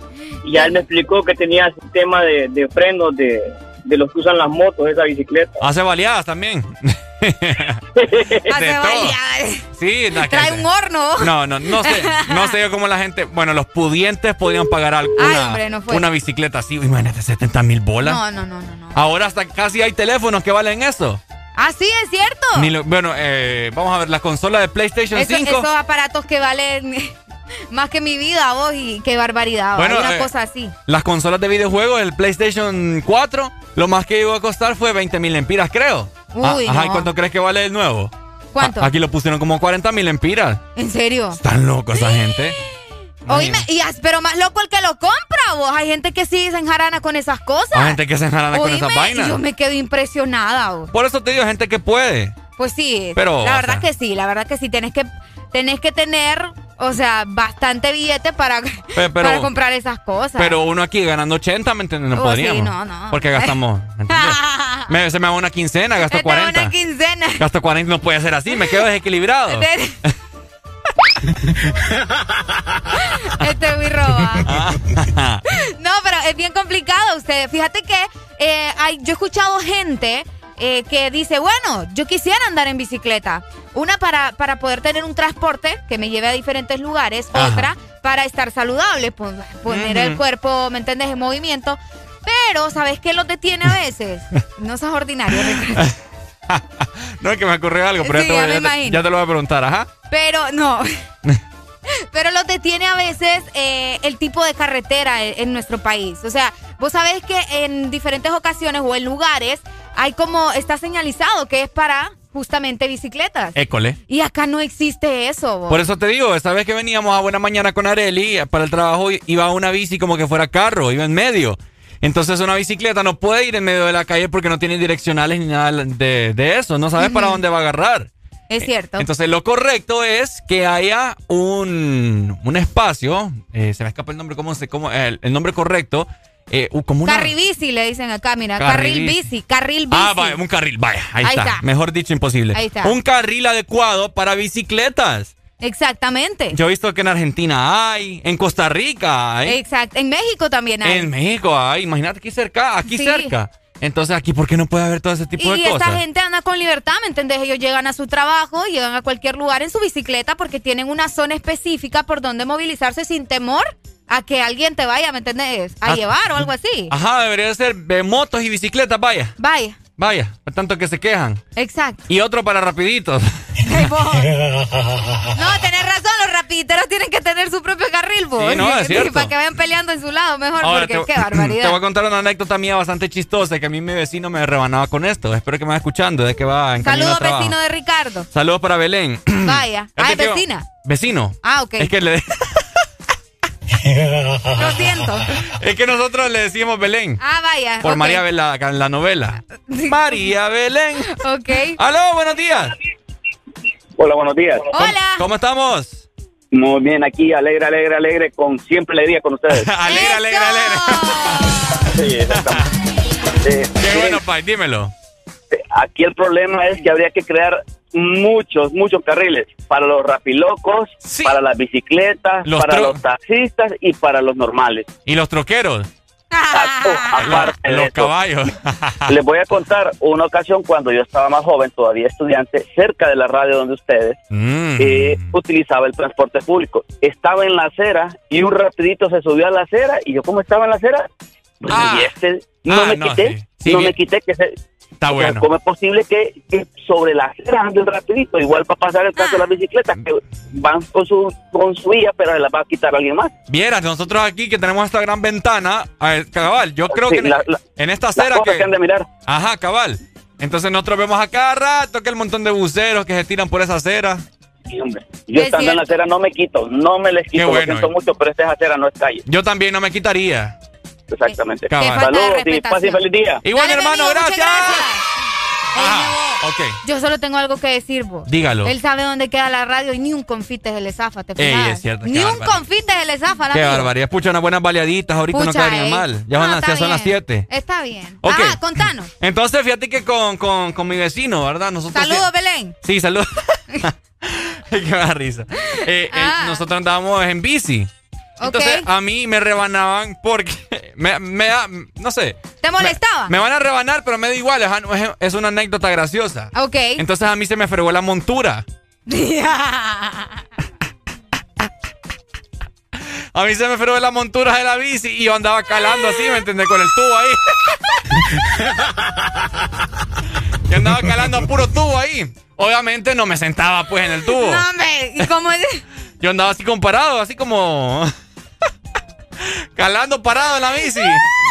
Y ya él me explicó que tenía sistema de, de frenos de, de los que usan las motos, esa bicicleta. Hace baleadas también. *laughs* Hace de todo. variedades. Sí, no, que- Trae un horno. No, no, no sé, no sé yo cómo la gente, bueno, los pudientes podrían pagar algo- Ay, una, hombre, no fue. una bicicleta así, imagínate, 70 mil bolas. No, no, no, no, no. Ahora hasta casi hay teléfonos que valen eso. Ah, sí, es cierto. Lo- bueno, eh, vamos a ver, la consola de PlayStation Eso- 5. esos aparatos que valen *laughs* más que mi vida, vos, y qué barbaridad. Bueno, Hay una eh, cosa así. Las consolas de videojuegos, el PlayStation 4, lo más que iba a costar fue 20 mil empiras, creo. Ah, Uy, Ajá, ¿y cuánto crees que vale el nuevo? ¿Cuánto? A- aquí lo pusieron como 40 mil empiras. ¿En serio? Están locos esa gente. Oíme, y pero más loco el que lo compra, vos. Hay gente que sí se enjarana con esas cosas. Hay gente que se enjarana con esas vainas. yo me quedo impresionada, vos. Por eso te digo, gente que puede. Pues sí, Pero, la verdad sea- que sí, la verdad que sí, tenés que, tenés que tener, o sea, bastante billete para, *laughs* pero- para comprar esas cosas. Pero uno aquí ganando 80, ¿me entiendes? No Oh, sí, podríamos. no, no. Porque gastamos. ¿me? *laughs* Me- se me va una quincena, gasto 40. una quincena. Gasto 40, no puede ser así, me quedo desequilibrado. *laughs* *laughs* Este es muy roba. *laughs* No, pero es bien complicado usted. Fíjate que eh, hay, yo he escuchado gente eh, que dice, bueno, yo quisiera andar en bicicleta. Una para, para poder tener un transporte que me lleve a diferentes lugares. Ajá. Otra para estar saludable, pon- poner el cuerpo, ¿me entiendes?, en movimiento. Pero, ¿sabes qué los detiene a veces? *laughs* No seas ordinario, Ricardo. *laughs* No es que me ocurrió algo, pero Sí, ya, te ya voy, me ya, te, imagino. ya te lo voy a preguntar, ajá. Pero no. *laughs* Pero los detiene a veces eh, el tipo de carretera en, en nuestro país. O sea, vos sabés que en diferentes ocasiones o en lugares hay como, está señalizado que es para justamente bicicletas. École. Y acá no existe eso. Por eso te digo, esta vez que veníamos a Buena Mañana con Areli, eh, para el trabajo iba una bici como que fuera carro, iba en medio. Entonces una bicicleta no puede ir en medio de la calle porque no tiene direccionales ni nada de, de eso, no sabes para dónde va a agarrar. Es cierto. Entonces lo correcto es que haya un, un espacio, eh, se me escapa el nombre, ¿cómo se, cómo, el, el nombre correcto? Eh, como una... Carribici le dicen acá, mira. Carril Carril bici. bici. Carril bici. Ah, vaya, un carril, vaya, ahí, Ahí está. está. Mejor dicho, imposible. Ahí está. Un carril adecuado para bicicletas. Exactamente. Yo he visto que en Argentina hay, en Costa Rica hay, Exacto. En México también hay. en México hay, imagínate aquí cerca, aquí Sí. cerca. Entonces aquí, ¿por qué no puede haber todo ese tipo Y de esta cosas? gente anda con libertad, ¿me entendés? Ellos llegan a su trabajo, llegan a cualquier lugar en su bicicleta porque tienen una zona específica por donde movilizarse sin temor a que alguien te vaya, ¿me entendés? A Ah, llevar o algo así. Ajá, debería ser de motos y bicicletas, vaya, Vaya, vaya, por tanto que se quejan. exacto. Y otro para rapiditos. *laughs* Vos. *laughs* No, tenés razón, los rapiditeros tienen que tener su propio carril, vos. Sí, no, es cierto. Para que vayan peleando en su lado mejor, Ahora, porque te, qué *clears throat* barbaridad. te voy a contar una anécdota mía bastante chistosa que a mí mi vecino me rebanaba con esto. Espero que me vaya escuchando, de que va en camino Saludos, vecino de Ricardo. Saludos para Belén. *clears throat* Vaya. Es Ah, es vecina. Vecino. Ah, ok. Es que le *laughs* Lo siento. es que nosotros le decimos Belén. Ah, vaya. Por. María Belén, en la novela. *laughs* María Belén. Ok. Aló, buenos días. Hola, buenos días. Hola. ¿Cómo estamos? Muy bien, aquí, alegre, alegre, alegre, con siempre alegría con ustedes. *laughs* alegre, alegre, alegre. Sí, exactamente. Eh, *laughs* Qué bueno, Pai, dímelo. Aquí el problema es que habría que crear muchos, muchos carriles para los rapilocos, para las bicicletas, Los para los taxistas y para los normales. ¿Y los troqueros? *laughs* Aparte de los caballos. *laughs* Les voy a contar una ocasión cuando yo estaba más joven, todavía estudiante, cerca de la radio donde ustedes, Mm. eh, utilizaba el transporte público. Estaba en la acera y un rapidito se subió a la acera y yo como estaba en la acera, pues, y este no Ah, me no, quité, sí. Sí, no bien. me quité que se... Está o sea, bueno. ¿Cómo es posible que, que sobre la acera ande el rapidito? Igual para pasar el caso de las bicicletas que van con su, con su vía, pero se las va a quitar alguien más. Vieras, nosotros aquí que tenemos esta gran ventana, a ver, cabal, yo creo Sí, que en, la- en esta las acera que... que han de mirar. Ajá, cabal. Entonces nosotros vemos a cada rato que el montón de buceros que se tiran por esa acera. Sí, hombre. Yo Es estando en la acera no me quito, no me les quito, bueno, lo siento eh. mucho, pero esta es acera, no es calle. Yo también no me quitaría. Exactamente. Saludos y paz y feliz día. Igual, hermano, gracias. Ajá, ok. Yo solo tengo algo que decir, vos. Dígalo. Él sabe dónde queda la radio y ni un confite se le zafa, ¿te? Ey, es cierto, Ni un barbaridad. confite se le zafa, la Qué amigo. barbaridad. Pucha, unas buenas baleaditas. Ahorita no Pucha, quedarían ey. mal. Ya, van las- está ya son las bien. 7. Está bien. Ok. Ah, contanos. *laughs* Entonces, fíjate que con, con, con mi vecino, ¿verdad? Nosotros Saludos, Belén. Sí, saludos. *laughs* Qué da risa. Eh, eh, Ah. nosotros andábamos en bici. Entonces, a mí me rebanaban porque *laughs* me, me da, no sé. ¿Te molestaba? Me van a rebanar, pero me da igual. Es una anécdota graciosa. Ok. Entonces, a mí se me fregó la montura. *laughs* A mí se me fregó la montura de la bici y yo andaba calando así, ¿me entendés? Con el tubo ahí. *laughs* Yo andaba calando a puro tubo ahí. Obviamente no me sentaba pues en el tubo. No, hombre. ¿Y cómo es? Yo andaba así comparado, así como... calando parado en la bici.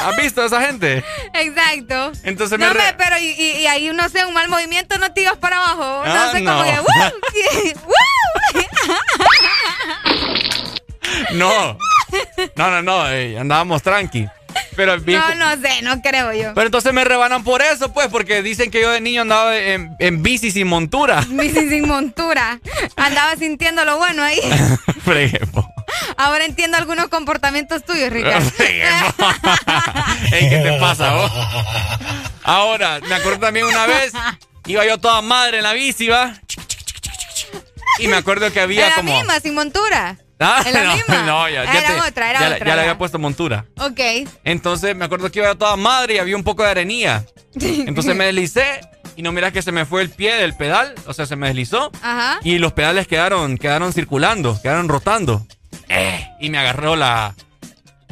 ¿Has visto a esa gente? Exacto. Entonces me no, re- pero y, y- y ahí no sé, un mal movimiento no te ibas para abajo. Ah, no sé *laughs* no. No. No, no, no. eh, andábamos tranqui. Pero bien... No, no sé, no creo yo. Pero entonces me rebanan por eso, pues, porque dicen que yo de niño andaba en, en bici sin montura. Bici sin montura. Andaba sintiendo lo bueno ahí. *laughs* Fregue, po. Ahora entiendo algunos comportamientos tuyos, Ricardo. *laughs* *laughs* Ey, ¿Qué te pasa, vos? Ahora, me acuerdo también una vez, iba yo toda madre en la bici, ¿va? Y me acuerdo que había Era como... misma, sin montura. Ah, ¿En la *laughs* no, misma? no, ya, ya Era te- otra, era ya, otra, Ya le había puesto montura. Ok. Entonces me acuerdo que iba yo toda madre y había un poco de arenilla. Entonces me deslicé y no miras que se me fue el pie del pedal, o sea, se me deslizó. Ajá. Y los pedales quedaron, quedaron circulando, quedaron rotando. Eh, y me agarró la.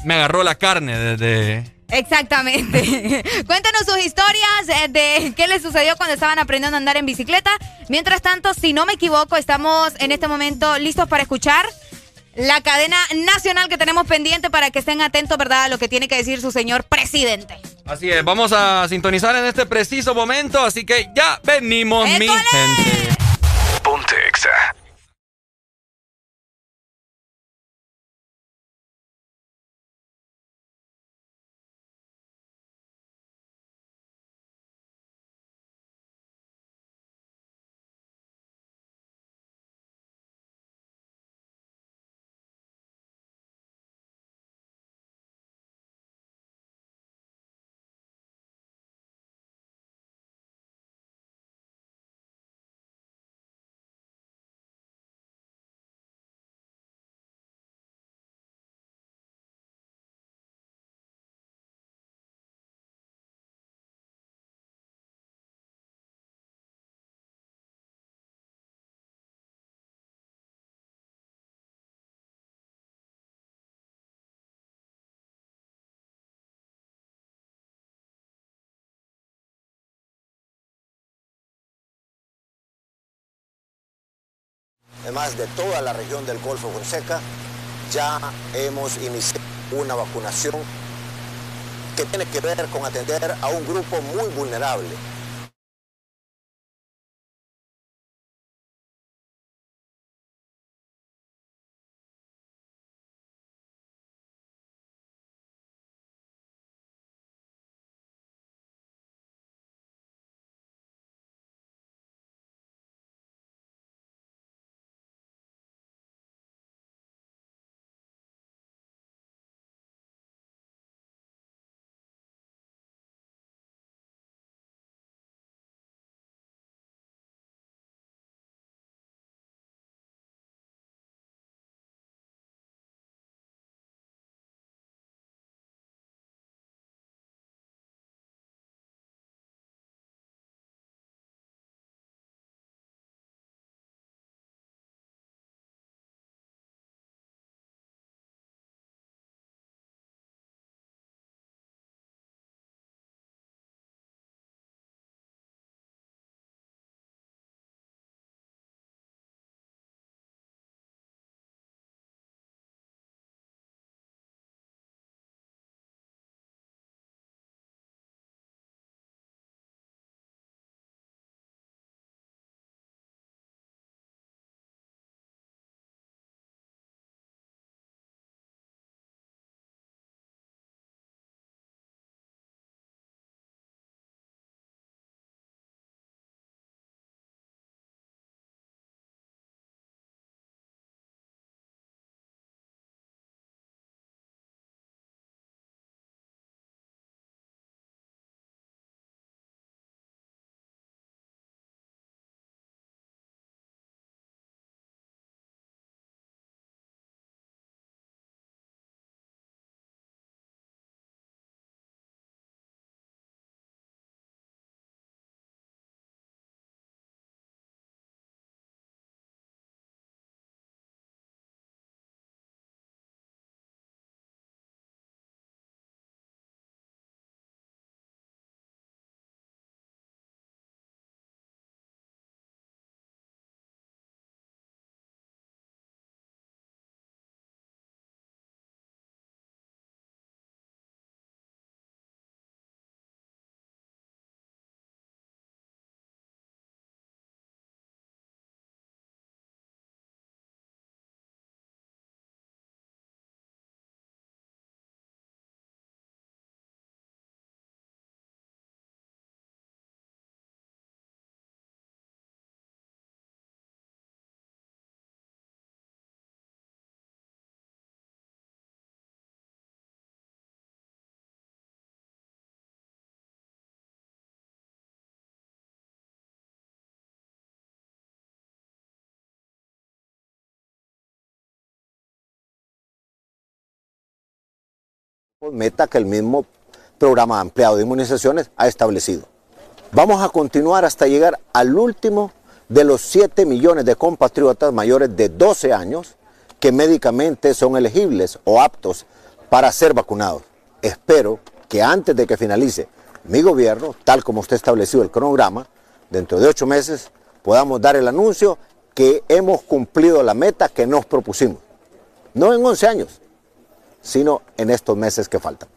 Me agarró la carne desde. Exactamente. *laughs* Cuéntanos sus historias eh, de qué les sucedió cuando estaban aprendiendo a andar en bicicleta. Mientras tanto, si no me equivoco, estamos en este momento listos para escuchar la cadena nacional que tenemos pendiente para que estén atentos, ¿verdad?, a lo que tiene que decir su señor presidente. Así es, vamos a sintonizar en este preciso momento, así que ya venimos, mi gente. Ponte Exa. Además de toda la región del Golfo Fonseca, ya hemos iniciado una vacunación que tiene que ver con atender a un grupo muy vulnerable, Meta que el mismo programa ampliado de inmunizaciones ha establecido. Vamos a continuar hasta llegar al último de los 7 millones de compatriotas mayores de 12 años que médicamente son elegibles o aptos para ser vacunados. Espero que antes de que finalice mi gobierno, tal como usted estableció el cronograma, dentro de ocho meses podamos dar el anuncio que hemos cumplido la meta que nos propusimos. No en 11 años, sino en estos meses que faltan.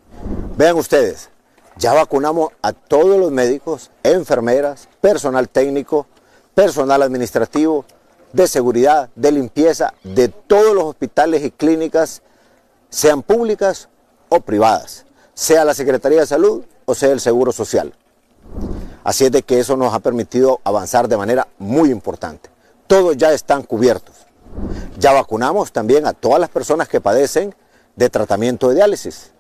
Vean ustedes, ya vacunamos a todos los médicos, enfermeras, personal técnico, personal administrativo, de seguridad, de limpieza, de todos los hospitales y clínicas, sean públicas o privadas, sea la Secretaría de Salud o sea el Seguro Social. Así es de que eso nos ha permitido avanzar de manera muy importante. Todos ya están cubiertos. Ya vacunamos también a todas las personas que padecen de tratamiento de diálisis,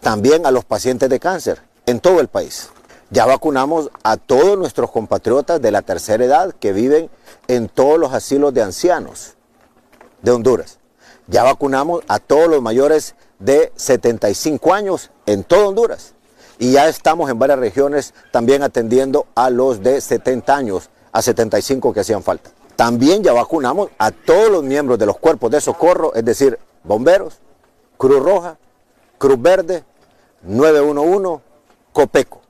también a los pacientes de cáncer en todo el país. Ya vacunamos a todos nuestros compatriotas de la tercera edad que viven en todos los asilos de ancianos de Honduras. Ya vacunamos a todos los mayores de 75 años en todo Honduras. Y ya estamos en varias regiones también atendiendo a los de 70 años, a 75 que hacían falta. También ya vacunamos a todos los miembros de los cuerpos de socorro, es decir, bomberos, Cruz Roja, Cruz Verde, 911, Copeco.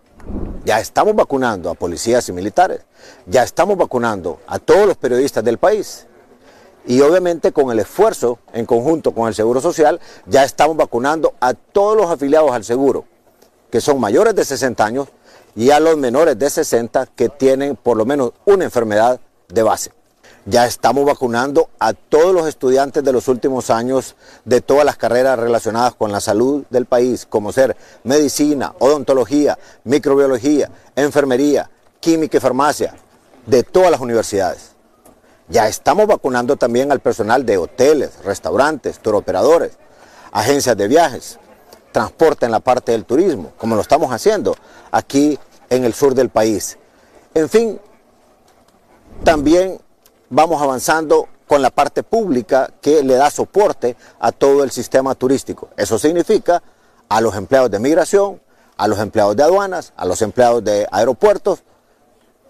Ya estamos vacunando a policías y militares, ya estamos vacunando a todos los periodistas del país. Y obviamente con el esfuerzo en conjunto con el Seguro Social, ya estamos vacunando a todos los afiliados al seguro, que son mayores de 60 años, y a los menores de 60 que tienen por lo menos una enfermedad de base. Ya estamos vacunando a todos los estudiantes de los últimos años de todas las carreras relacionadas con la salud del país, como ser medicina, odontología, microbiología, enfermería, química y farmacia, de todas las universidades. Ya estamos vacunando también al personal de hoteles, restaurantes, operadores, agencias de viajes, transporte en la parte del turismo, como lo estamos haciendo aquí en el sur del país. En fin, también vamos avanzando con la parte pública que le da soporte a todo el sistema turístico. Eso significa a los empleados de migración, a los empleados de aduanas, a los empleados de aeropuertos.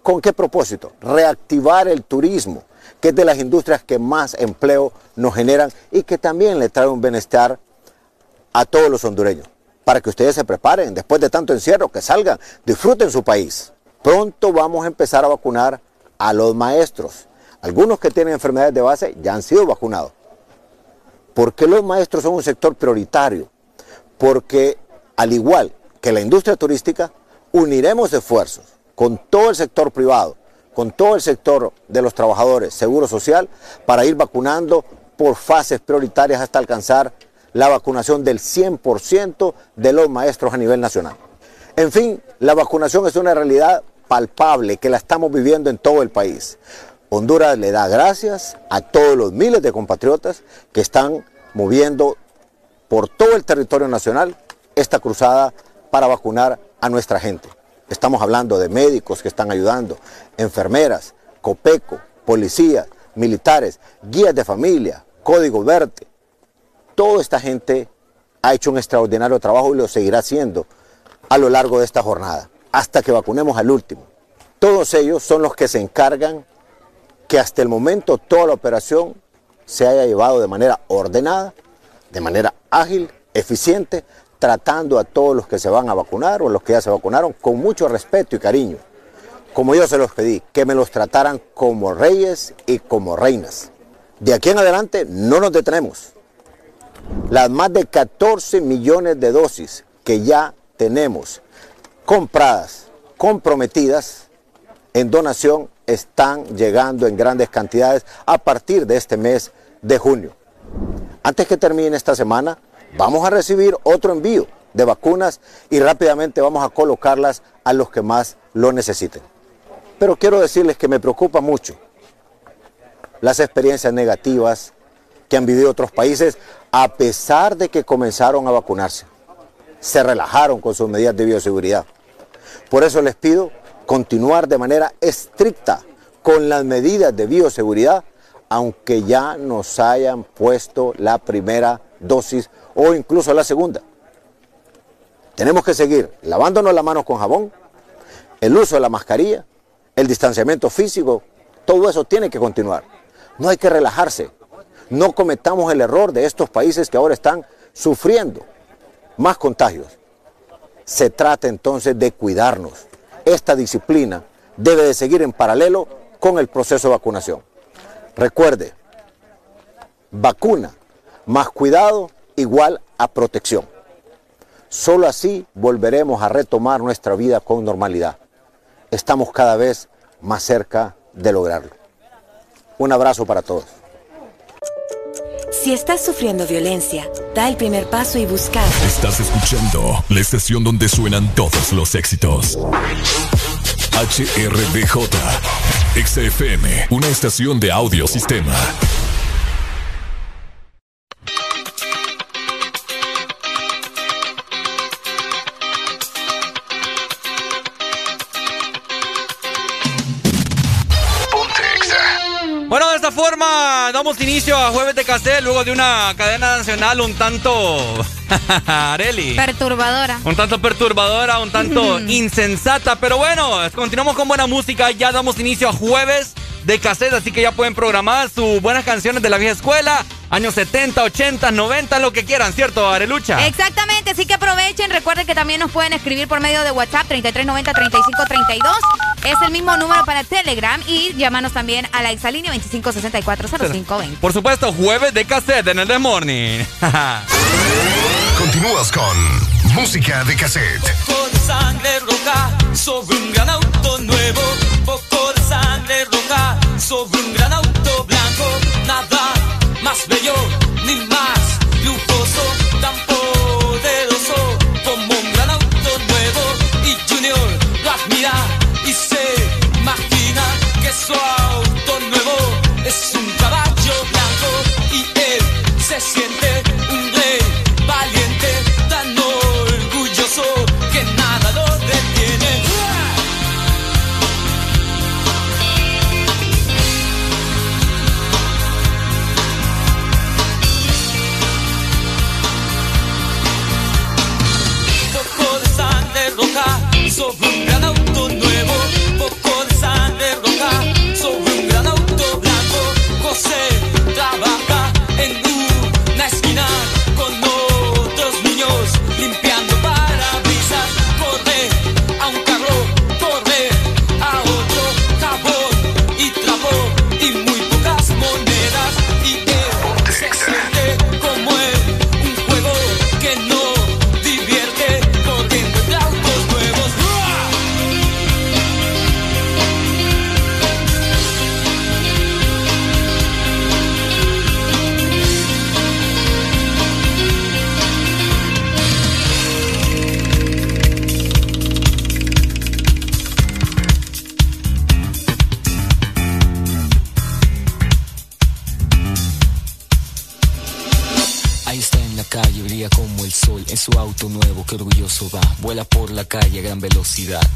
¿Con qué propósito? Reactivar el turismo, que es de las industrias que más empleo nos generan y que también le trae un bienestar a todos los hondureños. Para que ustedes se preparen, después de tanto encierro, que salgan, disfruten su país. Pronto vamos a empezar a vacunar a los maestros algunos que tienen enfermedades de base ya han sido vacunados. ¿Por qué los maestros son un sector prioritario? Porque al igual que la industria turística, uniremos esfuerzos con todo el sector privado, con todo el sector de los trabajadores, seguro social, para ir vacunando por fases prioritarias hasta alcanzar la vacunación del 100% de los maestros a nivel nacional. En fin, la vacunación es una realidad palpable que la estamos viviendo en todo el país. Honduras le da gracias a todos los miles de compatriotas que están moviendo por todo el territorio nacional esta cruzada para vacunar a nuestra gente. Estamos hablando de médicos que están ayudando, enfermeras, COPECO, policías, militares, guías de familia, Código Verde. Toda esta gente ha hecho un extraordinario trabajo y lo seguirá haciendo a lo largo de esta jornada, hasta que vacunemos al último. Todos ellos son los que se encargan que hasta el momento toda la operación se haya llevado de manera ordenada, de manera ágil, eficiente, tratando a todos los que se van a vacunar o los que ya se vacunaron con mucho respeto y cariño. Como yo se los pedí, que me los trataran como reyes y como reinas. De aquí en adelante no nos detenemos. Las más de 14 millones de dosis que ya tenemos compradas, comprometidas en donación están llegando en grandes cantidades a partir de este mes de junio. Antes que termine esta semana, vamos a recibir otro envío de vacunas y rápidamente vamos a colocarlas a los que más lo necesiten. Pero quiero decirles que me preocupa mucho las experiencias negativas que han vivido otros países a pesar de que comenzaron a vacunarse. Se relajaron con sus medidas de bioseguridad. Por eso les pido continuar de manera estricta con las medidas de bioseguridad, aunque ya nos hayan puesto la primera dosis o incluso la segunda. Tenemos que seguir lavándonos las manos con jabón, el uso de la mascarilla, el distanciamiento físico, todo eso tiene que continuar. No hay que relajarse. No cometamos el error de estos países que ahora están sufriendo más contagios. Se trata entonces de cuidarnos. Esta disciplina debe de seguir en paralelo con el proceso de vacunación. Recuerde, vacuna más cuidado igual a protección. Solo así volveremos a retomar nuestra vida con normalidad. Estamos cada vez más cerca de lograrlo. Un abrazo para todos. Si estás sufriendo violencia, da el primer paso y busca. Estás escuchando la estación donde suenan todos los éxitos. HRBJ, XFM, una estación de audio damos inicio a Jueves de Cassette luego de una cadena nacional un tanto. *laughs* Areli. Perturbadora. Un tanto perturbadora, un tanto *laughs* insensata. Pero bueno, continuamos con buena música. Ya damos inicio a Jueves de Cassette, así que ya pueden programar sus buenas canciones de la vieja escuela años 70, 80, 90, lo que quieran, ¿cierto, Arelucha? Exactamente, así que aprovechen. Recuerden que también nos pueden escribir por medio de WhatsApp 3390-3532. Es el mismo número para Telegram y llámanos también a la exalínea 25640520. Por supuesto, jueves de cassette en el The Morning. *laughs* Continúas con música de cassette. Poco de sangre roja sobre un gran auto nuevo. Poco de sangre roja sobre un gran auto blanco. Nada más bello ni más lujoso, tan poderoso como un gran auto nuevo. Y Junior lo admira y se imagina que su auto nuevo es un caballo blanco y él se siente un rey valiente, sobre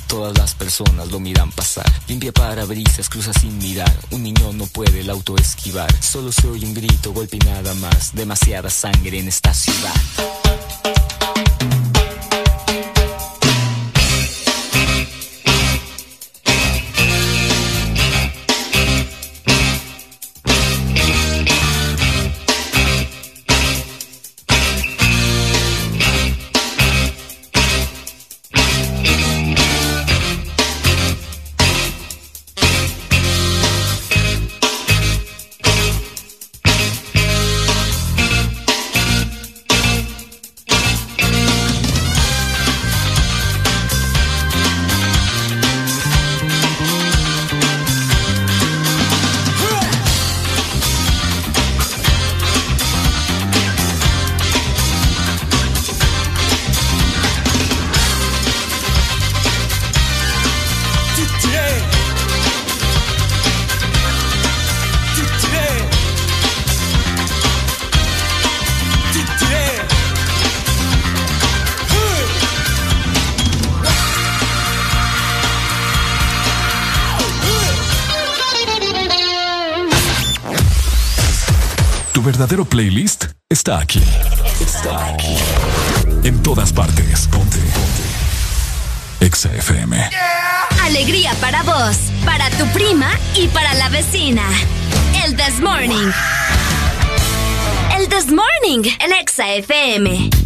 todas las personas lo miran pasar. Limpia parabrisas, cruza sin mirar. Un niño no puede el auto esquivar. Solo se oye un grito, golpe y nada más. Demasiada sangre en esta ciudad. está aquí. Está aquí. En todas partes. Ponte. Ponte. Exa FM. Alegría para vos, para tu prima y para la vecina. El This Morning. El This Morning. El Exa FM.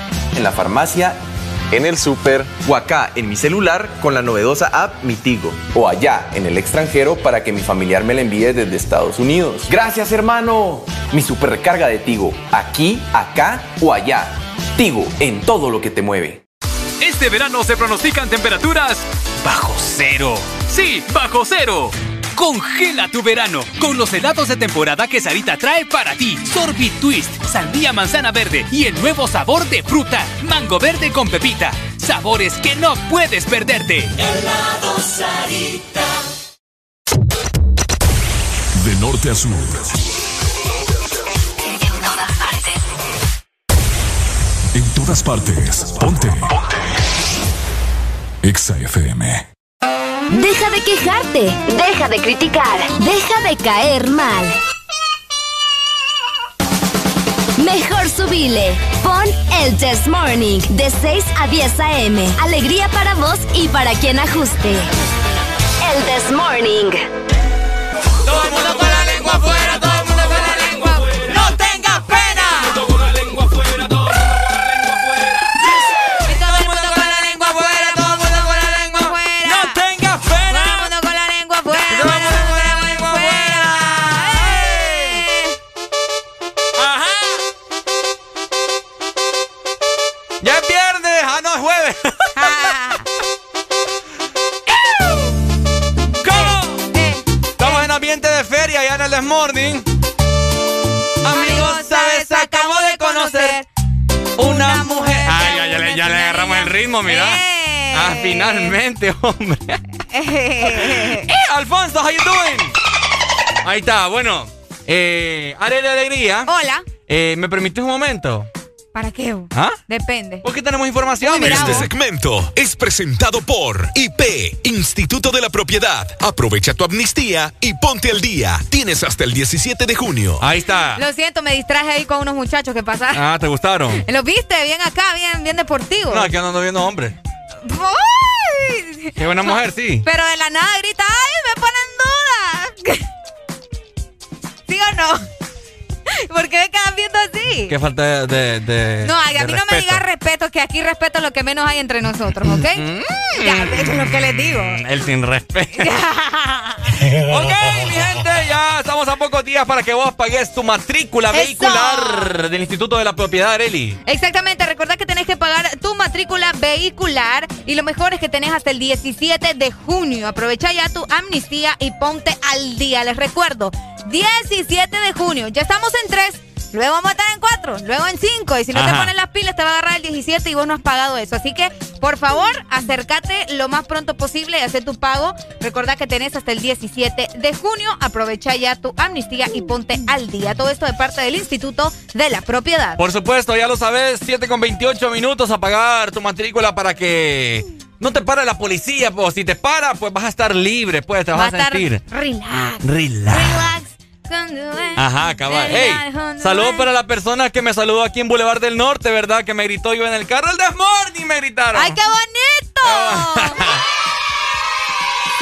en la farmacia, en el super o acá en mi celular con la novedosa app Mi Tigo. O allá en el extranjero para que mi familiar me la envíe desde Estados Unidos. Gracias hermano. Mi super recarga de Tigo, aquí, acá o allá. Tigo, en todo lo que te mueve. Este verano se pronostican temperaturas bajo cero. Sí, bajo cero. Congela tu verano con los helados de temporada que Sarita trae para ti. Sorbit Twist, sandía manzana verde y el nuevo sabor de fruta, mango verde con pepita. Sabores que no puedes perderte. Helado Sarita. De norte a sur. En todas partes. Ponte. Ponte. Exa FM. Deja de quejarte, deja de criticar, deja de caer mal. Mejor subile. Pon el Test Morning de 6 a 10 a.m. Alegría para vos y para quien ajuste. El Test Morning. Todo el mundo con la lengua afuera, el Desmorning. Amigos, ¿sabes? Acabo de conocer una mujer. Ay, ya, ya le, ya le agarramos el ritmo, mira. Ah, finalmente, hombre. *laughs* Eh, Alfonso, how you doing? Ahí está, bueno. Eh, Are de Alegría. Hola. Eh, ¿Me permites un momento? ¿Para qué? ¿Ah? Depende. Porque tenemos información. Este segmento es presentado por IP, Instituto de la Propiedad. Aprovecha tu amnistía y ponte al día. Tienes hasta el 17 de junio. Ahí está. Lo siento, me distraje ahí con unos muchachos que pasaron. Ah, ¿te gustaron? *laughs* ¿Los viste? Bien acá, bien, bien deportivo. No, aquí ando viendo hombres. Qué buena mujer, sí. Pero de la nada grita, ¡ay, me ponen duda! *laughs* ¿Sí o no? *laughs* ¿Por qué me quedan viendo así? Qué falta de. de No, a de mí no me digas respeto, que aquí respeto es lo que menos hay entre nosotros, ¿ok? Ya, eso es lo que les digo. El sin respeto. *laughs* *laughs* ok, mi gente, ya estamos a pocos días para que vos pagues tu matrícula Eso. vehicular del Instituto de la Propiedad, Areli. Exactamente, recordad que tenés que pagar tu matrícula vehicular y lo mejor es que tenés hasta el 17 de junio. Aprovecha ya tu amnistía y ponte al día. Les recuerdo, 17 de junio, ya estamos en 3. Luego vamos a estar en 4, luego en 5. Y si no te Ajá. pones las pilas, te va a agarrar el 17 y vos no has pagado eso. Así que, por favor, acércate lo más pronto posible y hacer tu pago. Recordá que tenés hasta el 17 de junio. Aprovecha ya tu amnistía y ponte al día. Todo esto de parte del Instituto de la Propiedad. Por supuesto, ya lo sabes, 7 con 28 minutos a pagar tu matrícula para que no te pare la policía. Pues si te para, pues vas a estar libre, pues te vas Va a, a estar sentir. relax. Relax. Relax. Ajá, cabal. Hey, saludos para la persona que me saludó aquí en Boulevard del Norte, ¿verdad? Que me gritó yo en el carro. El Desmorning me gritaron. ¡Ay, qué bonito! *laughs*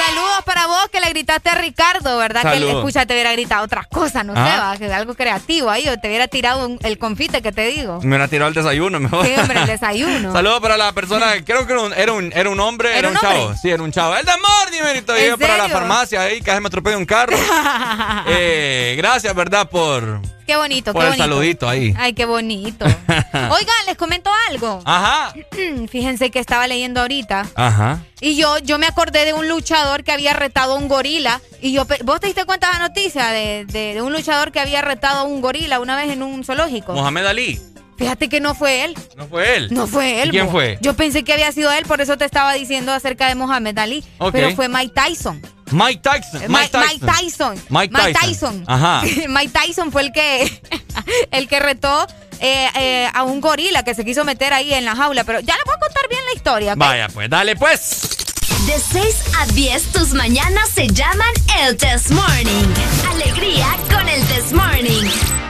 Saludos para vos que le gritaste a Ricardo, ¿verdad? Que él, escucha, te hubiera gritado otras cosas, no sé, Ah. va, que algo creativo ahí, o te hubiera tirado un- el confite que te digo. Me la tiró al desayuno, mejor. Sí, hombre, el desayuno. *laughs* Saludos para la persona, creo que era un, era un, era un hombre, ¿Era era, un chavo. Sí, era un chavo. El Desmorning me gritó ¿En yo para la farmacia ahí, casi me atropelló un carro. *laughs* Eh, gracias, ¿verdad? Por, Qué bonito, Por qué el bonito. saludito ahí. Ay, qué bonito. *laughs* Oigan, les comento algo. Ajá. *clears throat* Fíjense que estaba leyendo ahorita. Ajá. Y yo, yo me acordé de un luchador que había retado a un gorila. Y yo, ¿vos te diste cuenta de la noticia de, un luchador que había retado a un gorila una vez en un zoológico? Mohamed Ali. Fíjate que no fue él. No fue él. No fue él. ¿Quién fue? Yo pensé que había sido él, por eso te estaba diciendo acerca de Mohamed Ali. Okay. Pero fue Mike Tyson. Mike Tyson. Mike Tyson. Mike Tyson. Mike Ajá. *laughs* Mike Tyson fue el que, *laughs* el que retó eh, eh, a un gorila que se quiso meter ahí en la jaula, pero ya les voy a contar bien la historia. Vaya, pues, dale, pues. De 6 a 10, tus mañanas se llaman el Test Morning. Alegría con el Test Morning.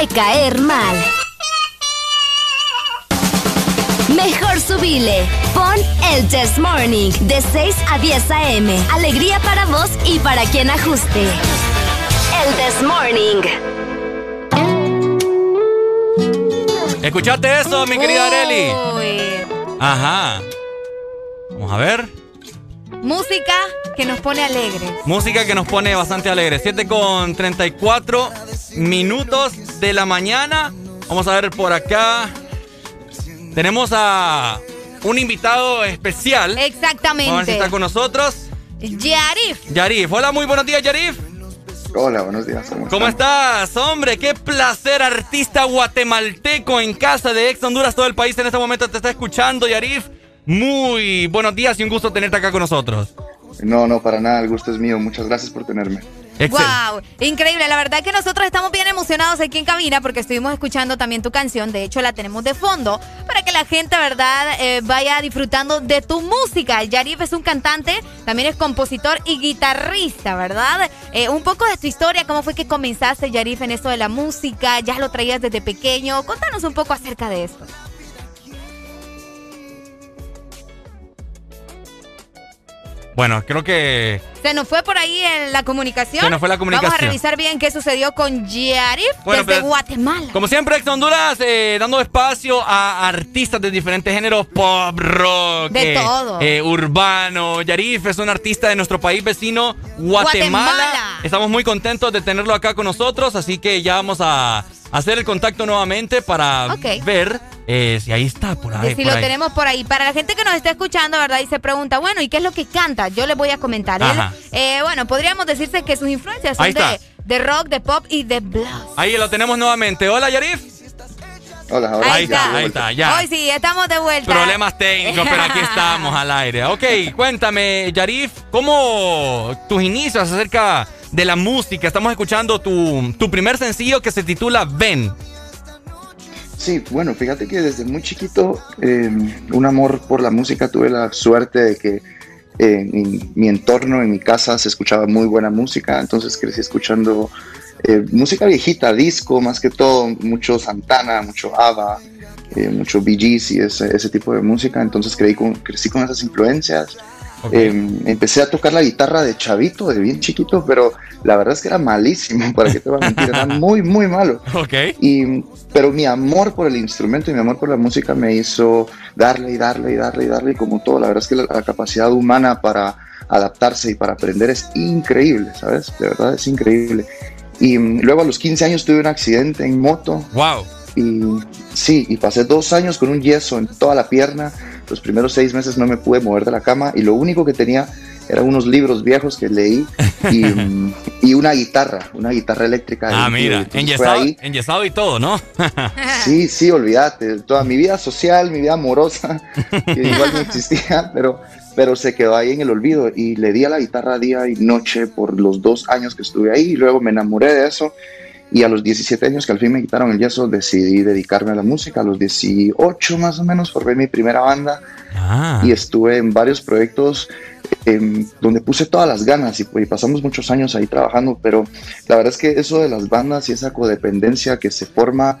de caer mal. Mejor subile. Pon el Test Morning de 6 a 10 a.m. Alegría para vos y para quien ajuste. El Test Morning. ¿Escuchaste eso, mi querida Areli? Ajá. Vamos a ver. Música que nos pone alegres. Música que nos pone bastante alegres. 7 con 34 minutos de la mañana. Vamos a ver por acá. Tenemos a un invitado especial. Exactamente. A ver si está con nosotros. Yarif. Yarif. Hola, muy buenos días, Yarif. Hola, buenos días. ¿Cómo estás? Hombre, qué placer, artista guatemalteco en casa de Ex Honduras. Todo el país en este momento te está escuchando, Yarif. Muy buenos días y un gusto tenerte acá con nosotros. No, no, para nada, el gusto es mío. Muchas gracias por tenerme. Wow, increíble. La verdad que nosotros estamos bien emocionados aquí en cabina porque estuvimos escuchando también tu canción. De hecho, la tenemos de fondo para que la gente, verdad, eh, vaya disfrutando de tu música. Yarif es un cantante, también es compositor y guitarrista, ¿verdad? Eh, un poco de tu historia, cómo fue que comenzaste, Yarif, en esto de la música. Ya lo traías desde pequeño. Contanos un poco acerca de esto. Bueno, creo que. Se nos fue por ahí en la comunicación. Se nos fue la comunicación. Vamos a revisar bien qué sucedió con Yarif desde Guatemala. Como siempre, Ex Honduras, eh, dando espacio a artistas de diferentes géneros, pop, rock, De eh, todo. eh, urbano. Yarif es un artista de nuestro país vecino, Guatemala. Guatemala. Estamos muy contentos de tenerlo acá con nosotros, así que ya vamos a hacer el contacto nuevamente para ver eh, si ahí está, por ahí. Si por lo ahí. tenemos por ahí. Para la gente que nos está escuchando, ¿verdad? Y se pregunta, bueno, ¿y qué es lo que canta? Yo les voy a comentar. Él. Eh, bueno, podríamos decirse que sus influencias son de, de rock, de pop y de blues. Ahí lo tenemos nuevamente. Hola, Yarif. Hola, ahora Ahí está, ahí está, ya. Hoy sí, estamos de vuelta. Problemas técnicos, pero aquí estamos al aire. Ok, cuéntame, Yarif, ¿cómo tus inicios acerca de la música? Estamos escuchando tu, tu primer sencillo que se titula Ven. Sí, bueno, fíjate que desde muy chiquito eh, un amor por la música tuve la suerte de que eh, en mi entorno, en mi casa, se escuchaba muy buena música, entonces crecí escuchando eh, música viejita, disco más que todo, mucho Santana, mucho ABBA, eh, mucho Bee y ese, ese tipo de música, entonces creí con- crecí con esas influencias. Eh, empecé a tocar la guitarra de chavito, de bien chiquito, pero la verdad es que era malísimo, *laughs* para qué te voy a mentir, era muy, muy malo. *laughs* Ok. Y, pero mi amor por el instrumento y mi amor por la música me hizo darle y darle y darle y darle, y como todo, la verdad es que la, la capacidad humana para adaptarse y para aprender es increíble, ¿sabes? De verdad es increíble. Y mm, luego a los 15 años tuve un accidente en moto. Wow. Y sí, y pasé dos años con un yeso en toda la pierna. Los primeros seis meses no me pude mover de la cama y lo único que tenía eran unos libros viejos que leí y, y una guitarra, una guitarra eléctrica. Ah, mira, fue enyesado, enyesado y todo, ¿no? *laughs* Sí, sí, olvídate. Toda mi vida social, mi vida amorosa, *laughs* que igual no existía, pero, pero se quedó ahí en el olvido. Y le di a la guitarra día y noche por los dos años que estuve ahí. Y luego me enamoré de eso. Y a los 17 años que al fin me quitaron el yeso, decidí dedicarme a la música. A los 18 más o menos formé mi primera banda. Ah. Y estuve en varios proyectos em, donde puse todas las ganas y, y pasamos muchos años ahí trabajando, pero la verdad es que eso de las bandas y esa codependencia que se forma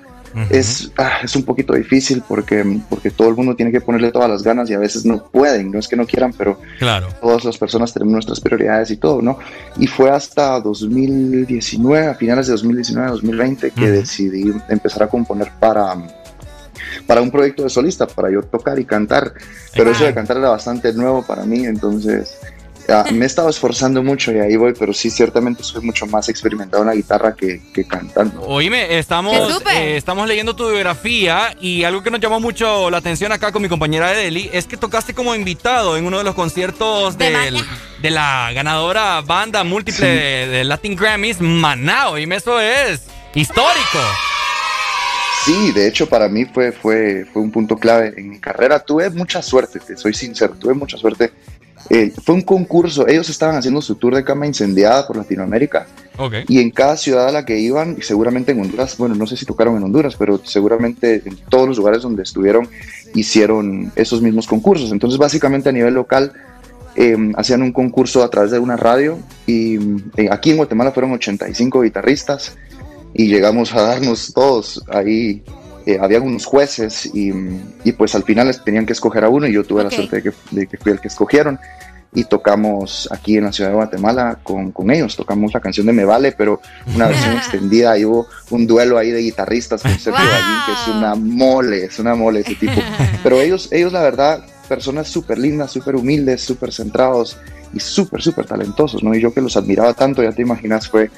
es, ah, es un poquito difícil porque, porque todo el mundo tiene que ponerle todas las ganas y a veces no pueden, no es que no quieran, pero Claro. todas las personas tenemos nuestras prioridades y todo, ¿no? Y fue hasta 2019, a finales de 2019, 2020, que decidí empezar a componer para, para un proyecto de solista, para yo tocar y cantar. Pero eso de cantar era bastante nuevo para mí, entonces ah, me he estado esforzando mucho y ahí voy, pero sí, ciertamente soy mucho más experimentado en la guitarra que, que cantando. Oíme, estamos, eh, estamos leyendo tu biografía y algo que nos llamó mucho la atención acá con mi compañera Edeli es que tocaste como invitado en uno de los conciertos del- de la ganadora banda múltiple de, de Latin Grammys, Maná. Oíme, eso es histórico. Sí, de hecho para mí fue, fue, fue un punto clave en mi carrera. Tuve mucha suerte, te soy sincero, tuve mucha suerte. Eh, fue un concurso, ellos estaban haciendo su tour de cama incendiada por Latinoamérica Ok. y en cada ciudad a la que iban, seguramente en Honduras, bueno, no sé si tocaron en Honduras, pero seguramente en todos los lugares donde estuvieron hicieron esos mismos concursos. Entonces básicamente a nivel local eh, hacían un concurso a través de una radio y eh, aquí en Guatemala fueron 85 guitarristas y llegamos a darnos todos ahí. Eh, había unos jueces y, y, pues al final les tenían que escoger a uno y yo tuve Ok. la suerte de que, de que fui el que escogieron y tocamos aquí en la ciudad de Guatemala con, con ellos, tocamos la canción de Me Vale, pero una *laughs* versión extendida, ahí hubo un duelo ahí de guitarristas con Sergio Gallín, que es una mole, es una mole ese tipo, *laughs* pero ellos, ellos la verdad, personas súper lindas, súper humildes, súper centrados y súper, súper talentosos, ¿no? Y yo que los admiraba tanto, ya te imaginas, fue,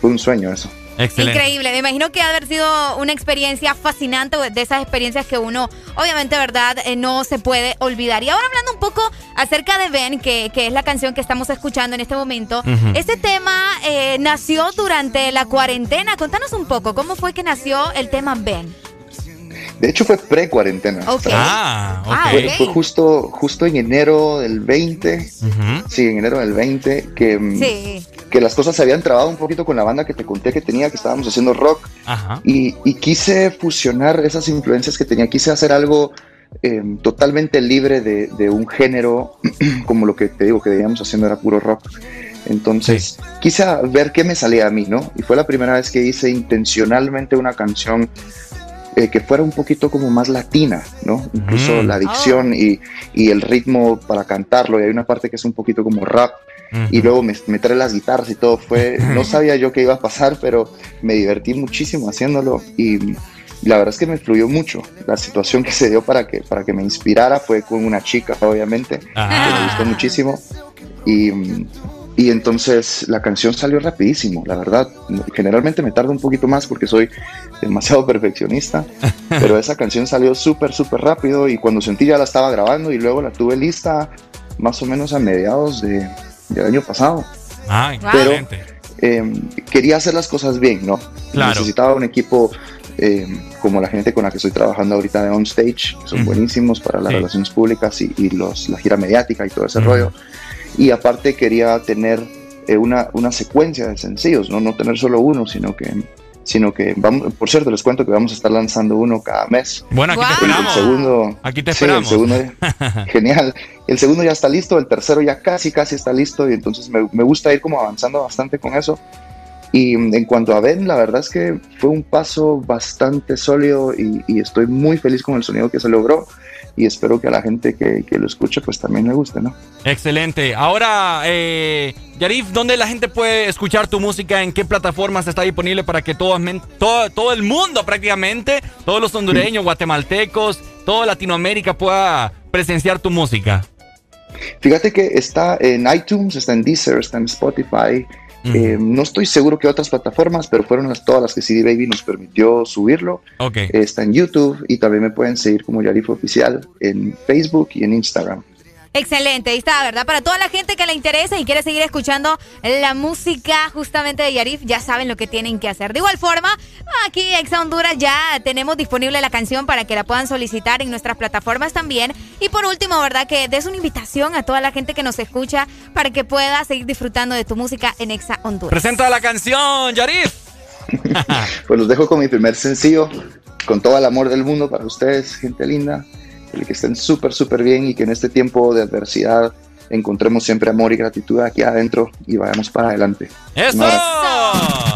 fue un sueño eso. Excelente. Increíble. Me imagino que ha de haber sido una experiencia fascinante de esas experiencias que uno, obviamente, verdad, eh, no se puede olvidar. Y ahora hablando un poco acerca de Ben, que, que es la canción que estamos escuchando en este momento. Ujú. Este tema eh, nació durante la cuarentena. Contanos un poco, ¿cómo fue que nació el tema Ben? De hecho fue pre-cuarentena. Ok. Ah, Ah, Fue, ok. fue justo, justo en enero del 20, sí, en enero del 20, que, mm, Sí. que las cosas se habían trabado un poquito con la banda que te conté que tenía, que estábamos haciendo rock, Ajá. y, y quise fusionar esas influencias que tenía, quise hacer algo eh, totalmente libre de, de un género, *clears throat* como lo que te digo que veníamos haciendo era puro rock. Entonces quise ver qué me salía a mí, ¿no? Y fue la primera vez que hice intencionalmente una canción eh, que fuera un poquito como más latina, ¿no? Incluso Mm. la dicción y, y el ritmo para cantarlo. Y hay una parte que es un poquito como rap. Y luego me, me trae las guitarras y todo. Fue, *laughs* no sabía yo qué iba a pasar, pero me divertí muchísimo haciéndolo. Y la verdad es que me fluyó mucho. La situación que se dio para que, para que me inspirara fue con una chica, obviamente, que me gustó muchísimo. Y, y entonces la canción salió rapidísimo, la verdad. Generalmente me tarda un poquito más porque soy demasiado *laughs* perfeccionista, pero esa canción salió súper, súper rápido y cuando sentí ya la estaba grabando y luego la tuve lista más o menos a mediados de, del año pasado. Ay, Pero excelente. eh, quería hacer las cosas bien, ¿no? Claro. Necesitaba un equipo eh, como la gente con la que estoy trabajando ahorita de On Stage, que son buenísimos para las Sí. relaciones públicas y, y los, la gira mediática y todo ese rollo. Y aparte quería tener eh, una, una secuencia de sencillos, ¿no? no tener solo uno, sino que, sino que vamos, por cierto, les cuento que vamos a estar lanzando uno cada mes. Bueno, aquí te El esperamos. segundo, Aquí te sí, esperamos. el segundo, *laughs* genial. El segundo ya está listo, el tercero ya casi, casi está listo y entonces me, me gusta ir como avanzando bastante con eso. Y mm, en cuanto a Ben, la verdad es que fue un paso bastante sólido y, y estoy muy feliz con el sonido que se logró y espero que a la gente que, que lo escuche pues también le guste, ¿no? Excelente. Ahora, eh, Yarif, ¿dónde la gente puede escuchar tu música? ¿En qué plataformas está disponible para que todo, todo, todo el mundo prácticamente, todos los hondureños, guatemaltecos, toda Latinoamérica pueda presenciar tu música? Fíjate que está en iTunes, está en Deezer, está en Spotify. Eh, no estoy seguro que otras plataformas, pero fueron las, todas las que CD Baby nos permitió subirlo. Ok. Eh, está en YouTube y también me pueden seguir como Yarif Oficial en Facebook y en Instagram. Excelente, ahí está, ¿verdad? Para toda la gente que le interesa y quiere seguir escuchando la música justamente de Yarif, ya saben lo que tienen que hacer. De igual forma, aquí en Exa Honduras ya tenemos disponible la canción para que la puedan solicitar en nuestras plataformas también. Y por último, ¿verdad? Que des una invitación a toda la gente que nos escucha para que pueda seguir disfrutando de tu música en Exa Honduras. Presenta la canción, Yarif. *laughs* Pues los dejo con mi primer sencillo, con todo el amor del mundo para ustedes, gente linda. El que estén súper, súper bien y que en este tiempo de adversidad encontremos siempre amor y gratitud aquí adentro y vayamos para adelante. ¡Eso!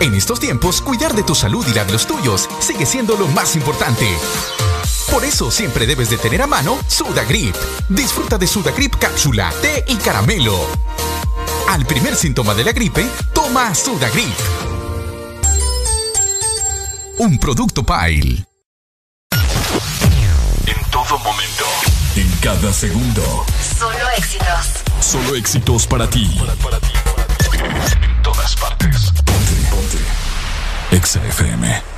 En estos tiempos, cuidar de tu salud y la de los tuyos sigue siendo lo más importante. Por eso siempre debes de tener a mano Sudagrip. Disfruta de Sudagrip cápsula, té y caramelo. Al primer síntoma de la gripe, toma Sudagrip. Un producto Pile. En todo momento. En cada segundo. Solo éxitos. Solo éxitos para ti. Exa FM.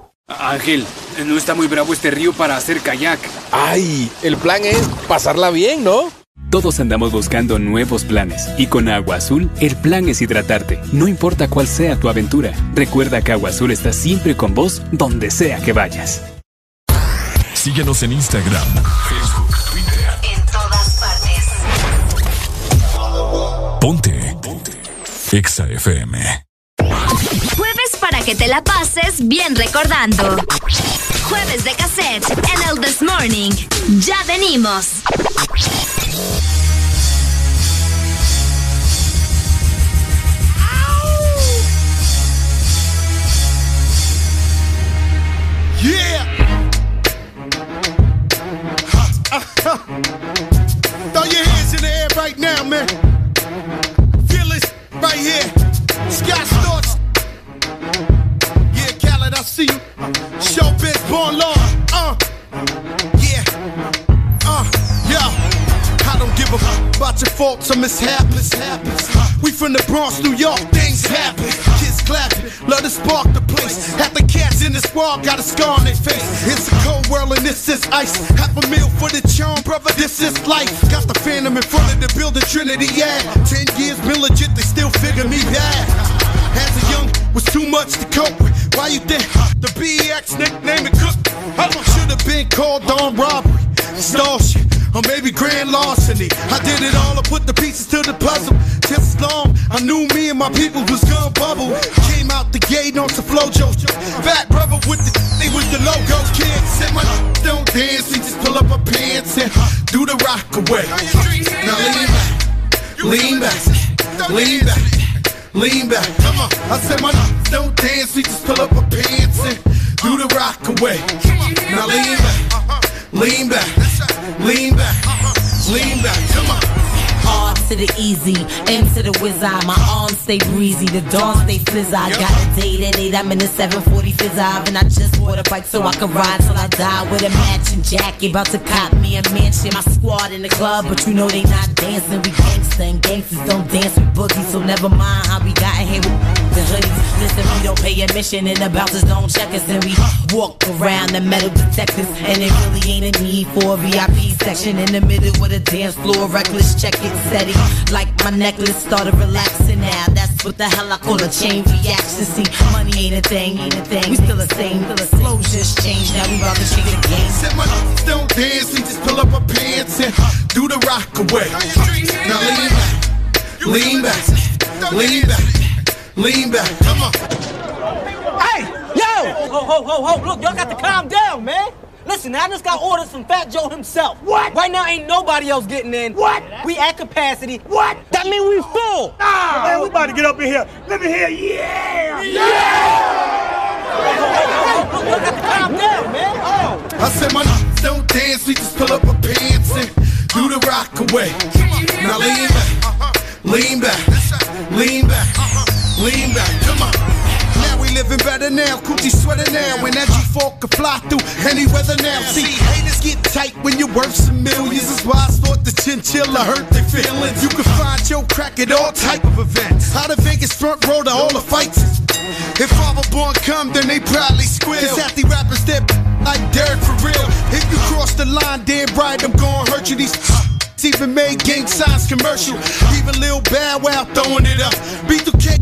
Ángel, no está muy bravo este río para hacer kayak. ¡Ay! El plan es pasarla bien, ¿no? Todos andamos buscando nuevos planes y con Agua Azul el plan es hidratarte, no importa cuál sea tu aventura. Recuerda que Agua Azul está siempre con vos donde sea que vayas. Síguenos en Instagram, Facebook, Twitter. En todas partes. Ponte. Ponte. Exa FM. Que te la pases bien recordando. Jueves de cassette en el This Morning. Ya venimos. I see you. Showbiz, born law. Uh, yeah. I don't give a fuck about your faults or mishaps. We from the Bronx, New York, things happen. Kids clapping, love to spark the place. Half the cats in the squad got a scar on their face. It's a cold world and this is ice. Half a meal for the charm, brother, this is life. Got the phantom in front of the building, Trinity, yeah. Ten years been legit, they still figure me bad. As a young, was too much to cope with. Why you think the BX nickname it cook? Should have been called on robbery, stall or maybe grand larceny. I did it all, I put the pieces to the puzzle. Just long, I knew me and my people was gonna bubble. Came out the gate on some flojo. Fat brother with the, they was the logo kid. Said my don't dance, we just pull up our pants and do the rock away. Now lean back, lean back, lean back. Lean back, come on. I said my don't dance, we just pull up our pants and do the rock away. Now lean back, lean back, lean back, lean back, come on. To the easy, M to the wizard. My arms stay breezy, the dawn stay fizz. I got a date at 8, I'm in the 740 fizz and I just bought a bike so I can ride till I die with a matching jacket. About to cop me a mansion, my squad in the club, but you know they not dancing. We gangsta and gangsters don't dance with boogies, so never mind how we got here with the hoodies. Listen, we don't pay admission and the bouncers don't check us, and we walk around the metal detectors, and it really ain't a need for a VIP section in the middle with a dance floor. Reckless, check it, steady. Like my necklace started relaxing now. That's what the hell I call a chain reaction. See, money ain't a thing, ain't a thing. We still the same, still the flow just changed. Now we about to change the game. Said my don't dance, we just pull up our pants and do the rock away. Now lean back, lean back, lean back, lean back. Come on. Hey, yo! Ho, ho, ho, ho, look, y'all got to calm down, man. Listen, I just got orders from Fat Joe himself. What? Right now, ain't nobody else getting in. What? We at capacity. What? That mean we full. Ah, man, we about to get up in here. Let me hear, yeah! Yeah! y'all got to calm down, man. Oh. I said my don't dance, we just pull up our pants and do the rock away. Now lean back, lean back, lean back, lean back. Come on. Now we living better now, coochie sweater now. When that G4 can fly through any weather now. See, haters get tight when you're worth some millions. That's why I thought the chinchilla hurt their feelings. You can find your crack at all type of events. Out of Vegas front row to all the fights. If Father Born come, then they probably squeal. Cause half the rappers that like Derek for real. If you cross the line, damn right, I'm gonna hurt you. These *laughs* even made gang signs commercial. Even Lil Bad Wow throwing it up. Beat the cake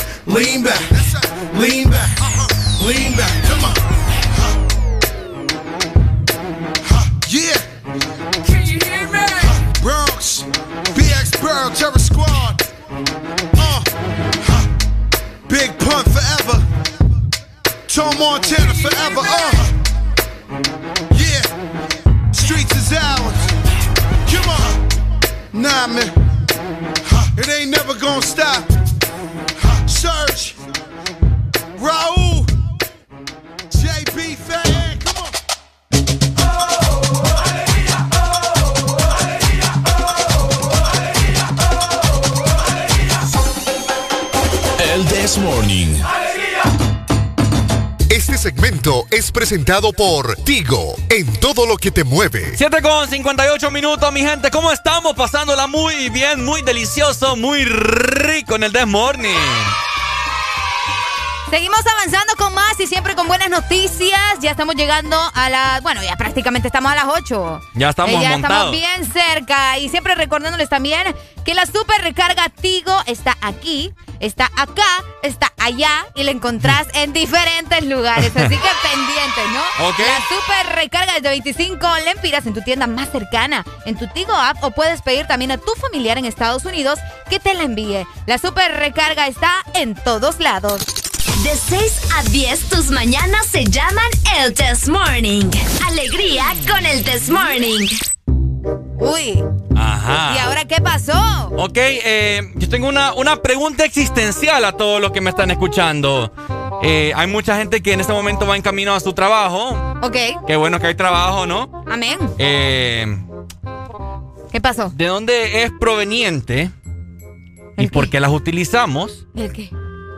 lean back, lean back, lean back. Come on. Yeah. Can you hear me? Bronx, BX Burrow, Terror Squad. Uh. Big Pun forever. Tom Montana forever. Uh. Yeah. Streets is ours. Come on. Nah, man. It ain't never gonna stop. Raul. JB Fan. Come on. El This Morning. Este segmento es presentado por Tigo en todo lo que te mueve. 7 con 58 minutos, mi gente. ¿Cómo estamos? Pasándola muy bien, muy delicioso, muy rico en el This Morning. Seguimos avanzando con más y siempre con buenas noticias. Ya estamos llegando a las. Bueno, ya prácticamente estamos a las 8. Ya estamos Eh, ya montados. estamos bien cerca. Y siempre recordándoles también que la super recarga Tigo está aquí, está acá, está allá y la encontrás en diferentes lugares. Así que *laughs* pendientes, ¿no? Ok. La super recarga de 25 lempiras en tu tienda más cercana, en tu Tigo app o puedes pedir también a tu familiar en Estados Unidos que te la envíe. La super recarga está en todos lados. De 6 a 10, tus mañanas se llaman el Test Morning. Alegría con el Test Morning. Uy, Ajá. ¿y ahora qué pasó? Ok, eh, yo tengo una, una pregunta existencial a todos los que me están escuchando. Eh, hay mucha gente que en este momento va en camino a su trabajo. Ok, Qué bueno que hay trabajo, ¿no? amén. Eh, ¿Qué pasó? ¿De dónde es proveniente y por qué las utilizamos ¿El qué?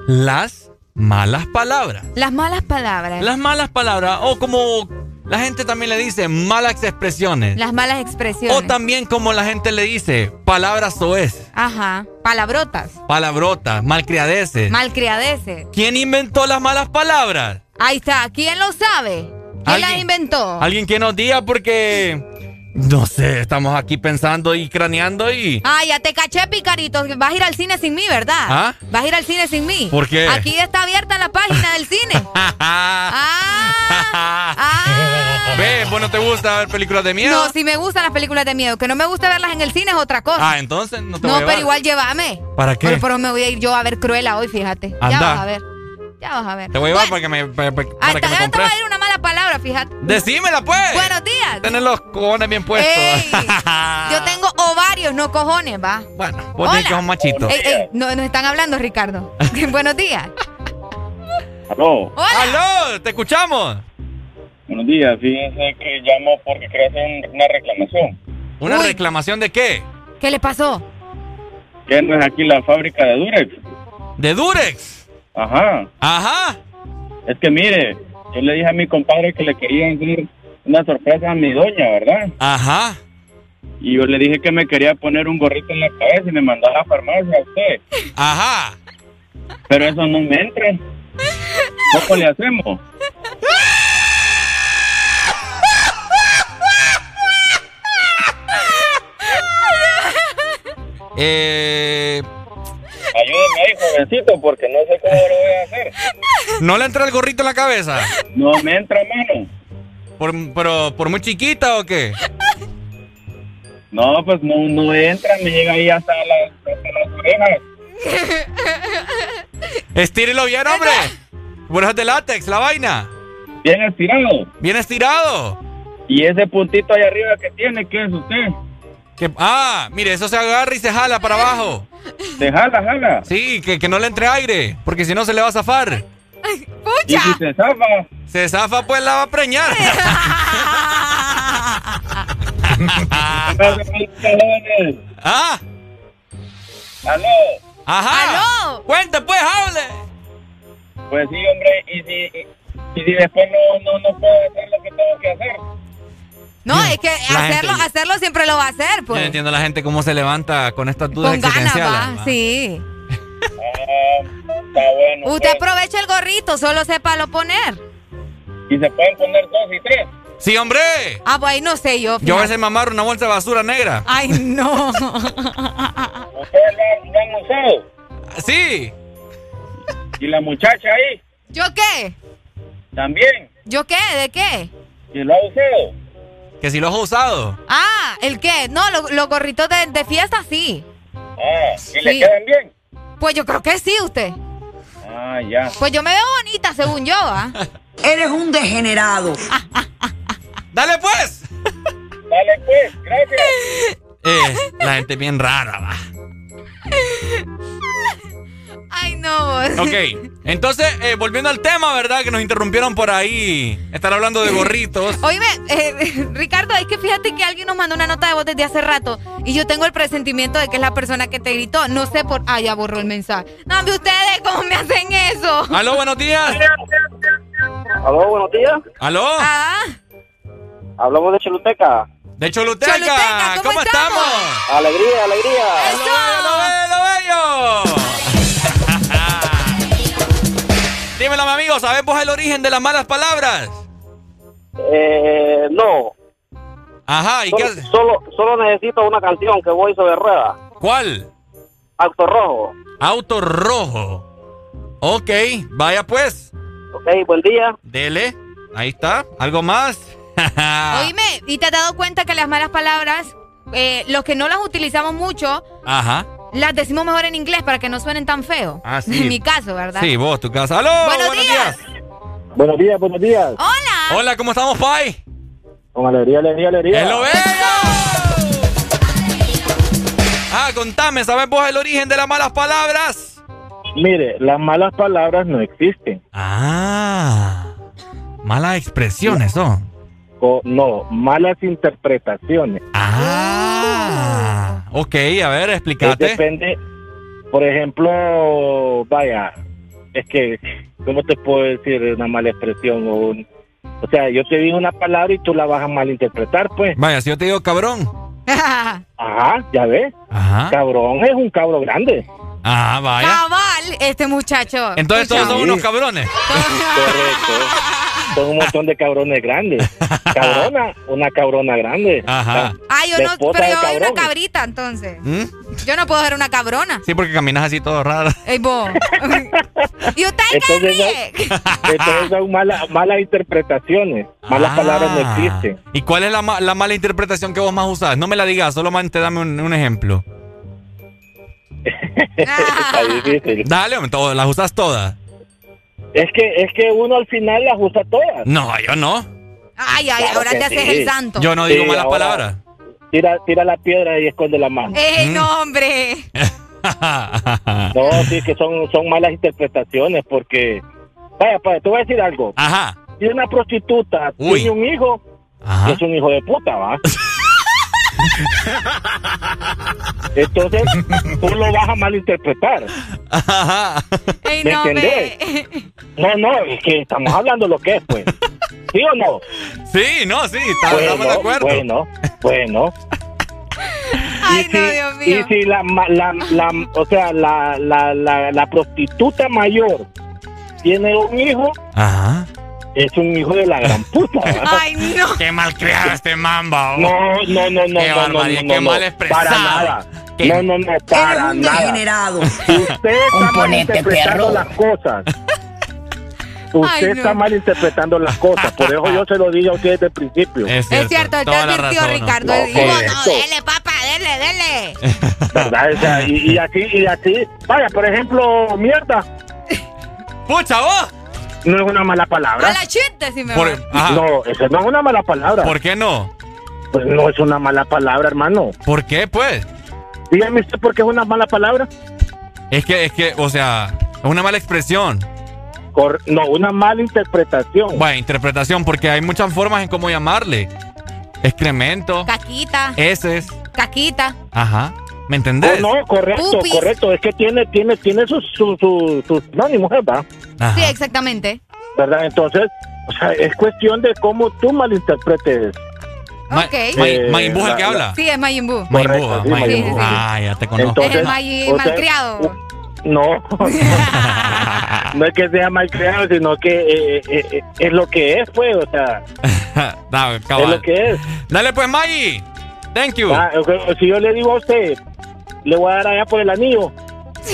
las malas palabras? Las malas palabras. Las malas palabras, o como la gente también le dice, malas expresiones. Las malas expresiones. O también como la gente le dice, palabras soez, Ajá. Palabrotas. palabrotas, malcriadeces. Malcriadeces. ¿Quién inventó las malas palabras? Ahí está. ¿Quién lo sabe? ¿Quién las inventó? Alguien que nos diga porque... No sé, estamos aquí pensando y craneando y... Ah, ya te caché, Picarito. Vas a ir al cine sin mí, ¿verdad? ¿Ah? Vas a ir al cine sin mí. ¿Por qué? Aquí está abierta la página del cine. *laughs* ah, Ve, ¿vos no te gusta ver películas de miedo? No, si me gustan las películas de miedo. Que no me gusta verlas en el cine es otra cosa. Ah, entonces no te no, voy a pero igual llévame. ¿Para qué? Pero, pero me voy a ir yo a ver Cruella hoy, fíjate. Ya Anda. vas a ver. Ya vas a ver. Te voy a llevar para que me, para, para Hasta que me ya te va a ir una mala palabra, fíjate. Decímela, pues. Buenos días. Tener los cojones bien puestos. Ey, yo tengo ovarios, no cojones, va. Bueno, vos tenés que un machito. Ey, ey, no, nos están hablando, Ricardo. *laughs* Buenos días. Aló. ¡Aló! ¿Te escuchamos? Buenos días, fíjense que llamo porque quería hacer una reclamación. ¿Una reclamación de qué? ¿Qué le pasó? Que no es aquí la fábrica de Durex. ¿De Durex? Ajá. Ajá. Es que mire, yo le dije a mi compadre que le quería hacer una sorpresa a mi doña, ¿verdad? Ajá. Y yo le dije que me quería poner un gorrito en la cabeza y me mandó a la farmacia a usted. Ajá. Pero eso no me entra. ¿Cómo le hacemos? Eh, Porque no sé cómo lo voy a hacer. ¿No le entra el gorrito en la cabeza? No me entra, mano. ¿Por, pero, ¿Por muy chiquita o qué? No, pues no, no entra, me llega ahí hasta las, hasta las orejas. Estírelo bien, hombre. Es de látex, la vaina. Bien estirado. Bien estirado. Y ese puntito ahí arriba que tiene, ¿qué es usted? Que, ah, mire, eso se agarra y se jala para abajo. ¿Se jala, jala? Sí, que, que no le entre aire, porque si no se le va a zafar. ¿Y si se zafa? Se zafa, pues la va a preñar. *laughs* *laughs* ah, ¿Aló? ajá. Cuente, pues, hable. Pues sí, hombre, y si, Y si después no, no, no puedo hacer lo que tengo que hacer. No, es que La hacerlo, gente- hacerlo siempre lo va a hacer, Yo pues. no entiendo a la gente cómo se levanta con estas dudas Con ganas, existenciales. va. Sí. Ah, está bueno. Usted pues. aprovecha el gorrito, solo sepa lo poner. Y se pueden poner dos y tres. Sí, hombre. Ah, pues ahí no sé yo. Yo a veces me amarro una bolsa de basura negra. Ay, no. *laughs* ¿Ustedes lo han usado? Sí. ¿Y la muchacha ahí? ¿Yo qué? También. ¿Yo qué? ¿De qué? ¿Y lo ha usado? Que si lo has usado. Ah, ¿el qué? No, lo- los gorritos de, de fiesta sí. Ah, ¿y le Sí. quedan bien? Pues yo creo que sí, usted. Ah, ya. Pues yo me veo bonita, según yo, ¿ah? *laughs* Eres un degenerado. *laughs* Dale pues. Dale pues, gracias. *laughs* Eh, la gente es bien rara, va. Ay, no. Ok, entonces, eh, volviendo al tema, ¿verdad? Que nos interrumpieron por ahí. Estar hablando de gorritos. *laughs* Oíme, eh, *laughs* Ricardo, es que fíjate que alguien nos mandó una nota de voz desde hace rato y yo tengo el presentimiento de que es la persona que te gritó. No sé por... Ah, ya borró el mensaje. No, ustedes, ¿cómo me hacen eso? Aló, buenos días. Aló, buenos días. Aló. Ah, Hablamos de Choluteca. De Choluteca. Choluteca, ¿cómo estamos? Alegría, alegría. ¡Lo bello, lo bello! Dímelo, mi amigo, ¿sabes vos el origen de las malas palabras? Eh, no. Ajá, ¿y solo, qué hace? Solo, solo necesito una canción que voy sobre rueda. ¿Cuál? Auto rojo. Auto rojo. Ok, vaya pues. Ok, buen día. Dele. Ahí está. ¿Algo más? *laughs* oíme, ¿y te has dado cuenta que las malas palabras, eh, los que no las utilizamos mucho, Ajá. Las decimos mejor en inglés para que no suenen tan feos? Ah, *laughs* sí. En mi caso, ¿verdad? Sí, vos, tu casa. ¡Aló! Buenos días. Buenos días, buenos días. Hola. Hola, ¿cómo estamos, Pai? Con alegría, alegría, alegría. ¡El lo bello! Ah, contame, ¿sabes vos el origen de las malas palabras? Mire, las malas palabras no existen. Ah. Malas expresiones son. No, malas interpretaciones. Ah. Ok, a ver, explícate. Depende, por ejemplo, vaya, es que, ¿cómo te puedo decir una mala expresión? O, un- o sea, yo te digo una palabra y tú la vas a malinterpretar, pues. Vaya, si yo te digo cabrón. *laughs* Ajá, ya ves. Ajá. Cabrón es un cabro grande. Ah, vaya. Cabal, este muchacho. Entonces todos son unos cabrones. Correcto. *laughs* Son un montón de cabrones grandes. *laughs* Cabrona, una cabrona grande. Ajá. Ah, yo no, pero yo soy una cabrita, entonces. ¿Mm? Yo no puedo ser una cabrona. Sí, porque caminas así todo raro. Ey, vos. *laughs* ¿Y usted Entonces, ríe? Entonces son malas, malas interpretaciones. Malas Ah. palabras no existen. ¿Y cuál es la, la mala interpretación que vos más usás? No me la digas, solamente dame un, un ejemplo. *laughs* Está difícil. Dale, hombre, todo- las usas todas. Es que, es que uno al final las usa todas. No, yo no. Ay, ay, Claro ahora te haces sí. el santo. Yo no digo Sí, malas palabras. Tira, tira la piedra y esconde la mano. Ey, Mm. no, hombre. *laughs* No, sí, que son, son malas interpretaciones porque... Vaya, padre, te voy a decir algo. Ajá. Si una prostituta Uy. tiene un hijo, Ajá. es un hijo de puta, ¿va? *laughs* Entonces, tú lo vas a malinterpretar. Ey, ¿Me no, entendés? No, no, es que estamos hablando lo que es, pues. ¿Sí o no? Sí, no, sí, está- Bueno, estamos de acuerdo. Bueno, bueno. Ay, y no, si, Dios mío. y si la, la, la- o sea, la, la, la, la prostituta mayor tiene un hijo, Ajá. Es un hijo de la gran puta. *laughs* Ay, no. Qué mal criado este mamba. oh. No, no, no, no, Qué no, no, barbaridad, no, qué no, mal expresado. Para nada. Qué- No, no, no, para un nada. degenerado. Usted está malinterpretando las cosas. *laughs* Usted Ay, no. está malinterpretando las cosas. Por eso yo se lo dije a usted desde el principio. Es Es cierto, te advirtió razón, Ricardo. No, Digo, no, dele, papá, dele, dele. *laughs* ¿Verdad? O sea, y, y así, y así. Vaya, por ejemplo, mierda. ¡Pucha, vos! No es una mala palabra. A la chute, decime. Por- vos. ajá. No, eso no es una mala palabra. ¿Por qué no? Pues no es una mala palabra, hermano. ¿Por qué, pues? Dígame usted por qué es una mala palabra. Es que, es que, o sea, es una mala expresión. Cor- no, una mala interpretación. Bueno, interpretación, porque hay muchas formas en cómo llamarle. Excremento, Caquita, heces, caquita. ajá. ¿Me entendés? No, no, correcto, Pupis. correcto. Es que tiene, tiene, tiene sus, sus, sus, sus sinónimos, ¿verdad? Ajá. Sí, exactamente. ¿verdad? Entonces, o sea, es cuestión de cómo tú malinterpretes. Ok. Eh, Mayimbu es el la- que habla. Sí, es. Mayimbu, ah, sí, Mayimbu. Majin Buu. Ah, ya te conozco. Entonces, Es el o sea, malcriado. No, *laughs* no es que sea mal creado, sino que eh, eh, eh, es lo que es, pues, o sea, *laughs* Dale, es lo que es. Dale pues, Maggie. Thank you. Ah, si yo le digo a usted, le voy a dar allá por el anillo. *laughs*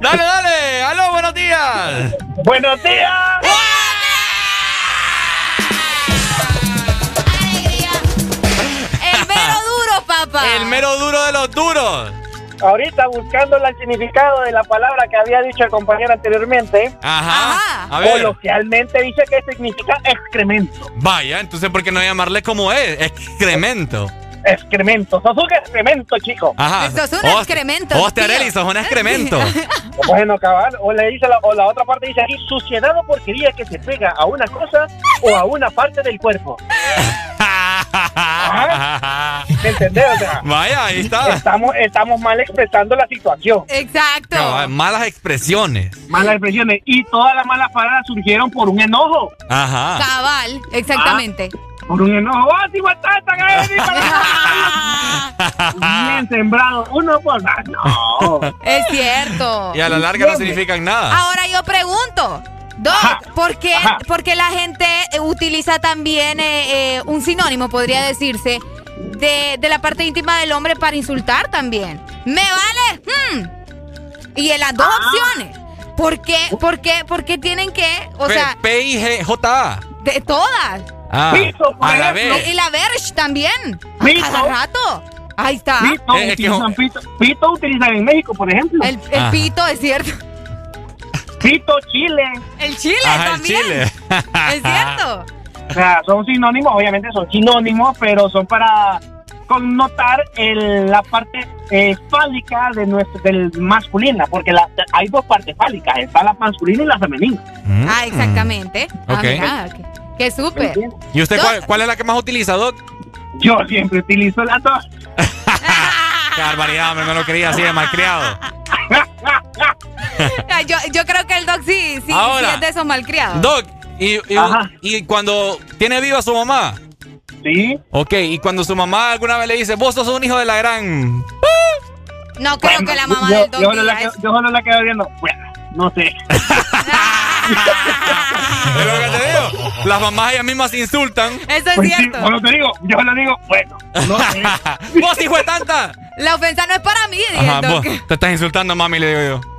dale, dale. Aló, buenos días. Buenos días. El mero duro, papá. El mero duro de los duros. Ahorita buscando el significado de la palabra que había dicho el compañero anteriormente, Ajá. A ver. coloquialmente dice que significa excremento. Vaya, entonces, ¿por qué no llamarle como es? Excremento. Excremento, sos un excremento, chico. Ajá. Sos un excremento. Arely, sos un excremento. *laughs* Bueno, cabal, o le dice la, o la otra parte dice aquí, suciedad o porquería que se pega a una cosa o a una parte del cuerpo. *laughs* ¿Me entendés? O sea, *laughs* Vaya, ahí está. estamos, estamos mal expresando la situación. Exacto. Malas expresiones. Malas expresiones. Y todas las malas palabras surgieron por un enojo. Ajá. Cabal, exactamente. Por un enojo. ¡Ah, sí, guatata, cállate, para- *laughs* Bien sembrado. Uno por... Ah, no. Es cierto. Y a la larga no significan nada. Ahora yo pregunto, Doc, ¿por qué, por qué la gente eh, utiliza también eh, eh, un sinónimo, podría decirse, de, de la parte íntima del hombre para insultar también? ¿Me vale? Hmm. Y en las dos Ah. opciones. ¿Por qué, por qué, por qué tienen que, o P- sea, P-I-G-J-A. de todas? Ah, a la Y, vez. y la Verge también. A Pito. cada rato. Ahí está. Pito, Eh, es que- utilizan pito. Pito utilizan en México, por ejemplo. El, el pito, es cierto. Pito, chile. El chile Ajá, el chile. *laughs* Es cierto. O sea, son sinónimos, obviamente son sinónimos, pero son para connotar el- la parte eh, fálica de nuestro, del masculina, porque la- hay dos partes fálicas, está la masculina y la femenina. Mm. Ah, exactamente. Ah, Ok. mira, qué, qué súper. ¿Y usted cuál, cuál es la que más utiliza, Doc? Yo siempre utilizo las dos. *laughs* Qué barbaridad, hombre, no lo quería así de malcriado. *laughs* Yo, yo creo que el Doc sí, sí, Ahora. sí es de esos malcriados. Doc, y, y, y cuando tiene viva su mamá. Sí. Ok, y cuando su mamá alguna vez le dice, vos sos un hijo de la gran. No creo que la mamá yo, del Doc yo, solo la, eso. que- yo solo la quedo viendo. Bueno, no sé. *laughs* *laughs* Es lo que te digo. Las mamás ellas mismas se insultan. Eso es Pues sí, cierto. bueno, te digo, yo le digo, bueno, no sé. *laughs* vos, hijo de tanta. La ofensa no es para mí, Ajá, te estás insultando, mami, le digo yo.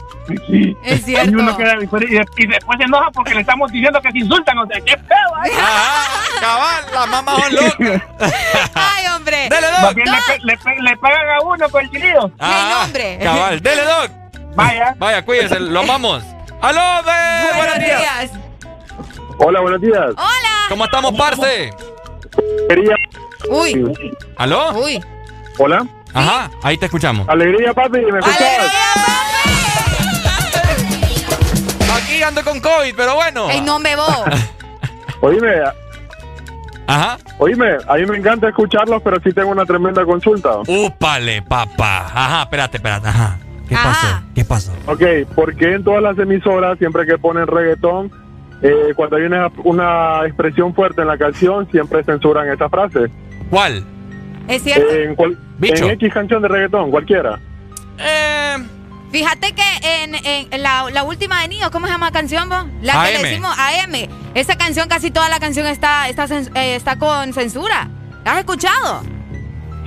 Sí. Es Y, cierto. uno queda, y, después se enoja porque le estamos diciendo que se insultan. O sea, qué feo, ¿eh? Ajá, cabal, las mamás son locas. *laughs* Ay, hombre. Dele, Doc. le, le, pagan a uno por el chilido. Ah, nombre. Cabal, dele, Doc. Vaya. Vaya, cuídense, lo amamos. ¡Aló, ve! Buenos días. Hola, buenos días. Hola. ¿Cómo estamos, parce? Quería. Uy, ¿Aló? uy. Hola. Ajá, ahí te escuchamos. Alegría, papi, ¿me escuchas? Aquí ando con COVID, pero bueno. Ey, no me vos. *laughs* Oíme, Ajá. oíme, a mí me encanta escucharlos, pero sí tengo una tremenda consulta. Úpale, papá. Ajá, espérate, espérate. Ajá. ¿Qué Ajá. pasó? ¿Qué pasó? Ok, ¿por qué en todas las emisoras, siempre que ponen reggaetón, eh, cuando hay una, una expresión fuerte en la canción, siempre censuran esa frase? ¿Cuál? Es cierto. En, cual- Bicho. en X canción de reggaetón, cualquiera. Eh, Fíjate que en, en la, la última de Nio, ¿cómo se llama la canción, vos? La que le decimos AM. Esa canción, casi toda la canción está, está, cens- eh, está con censura. ¿La has escuchado?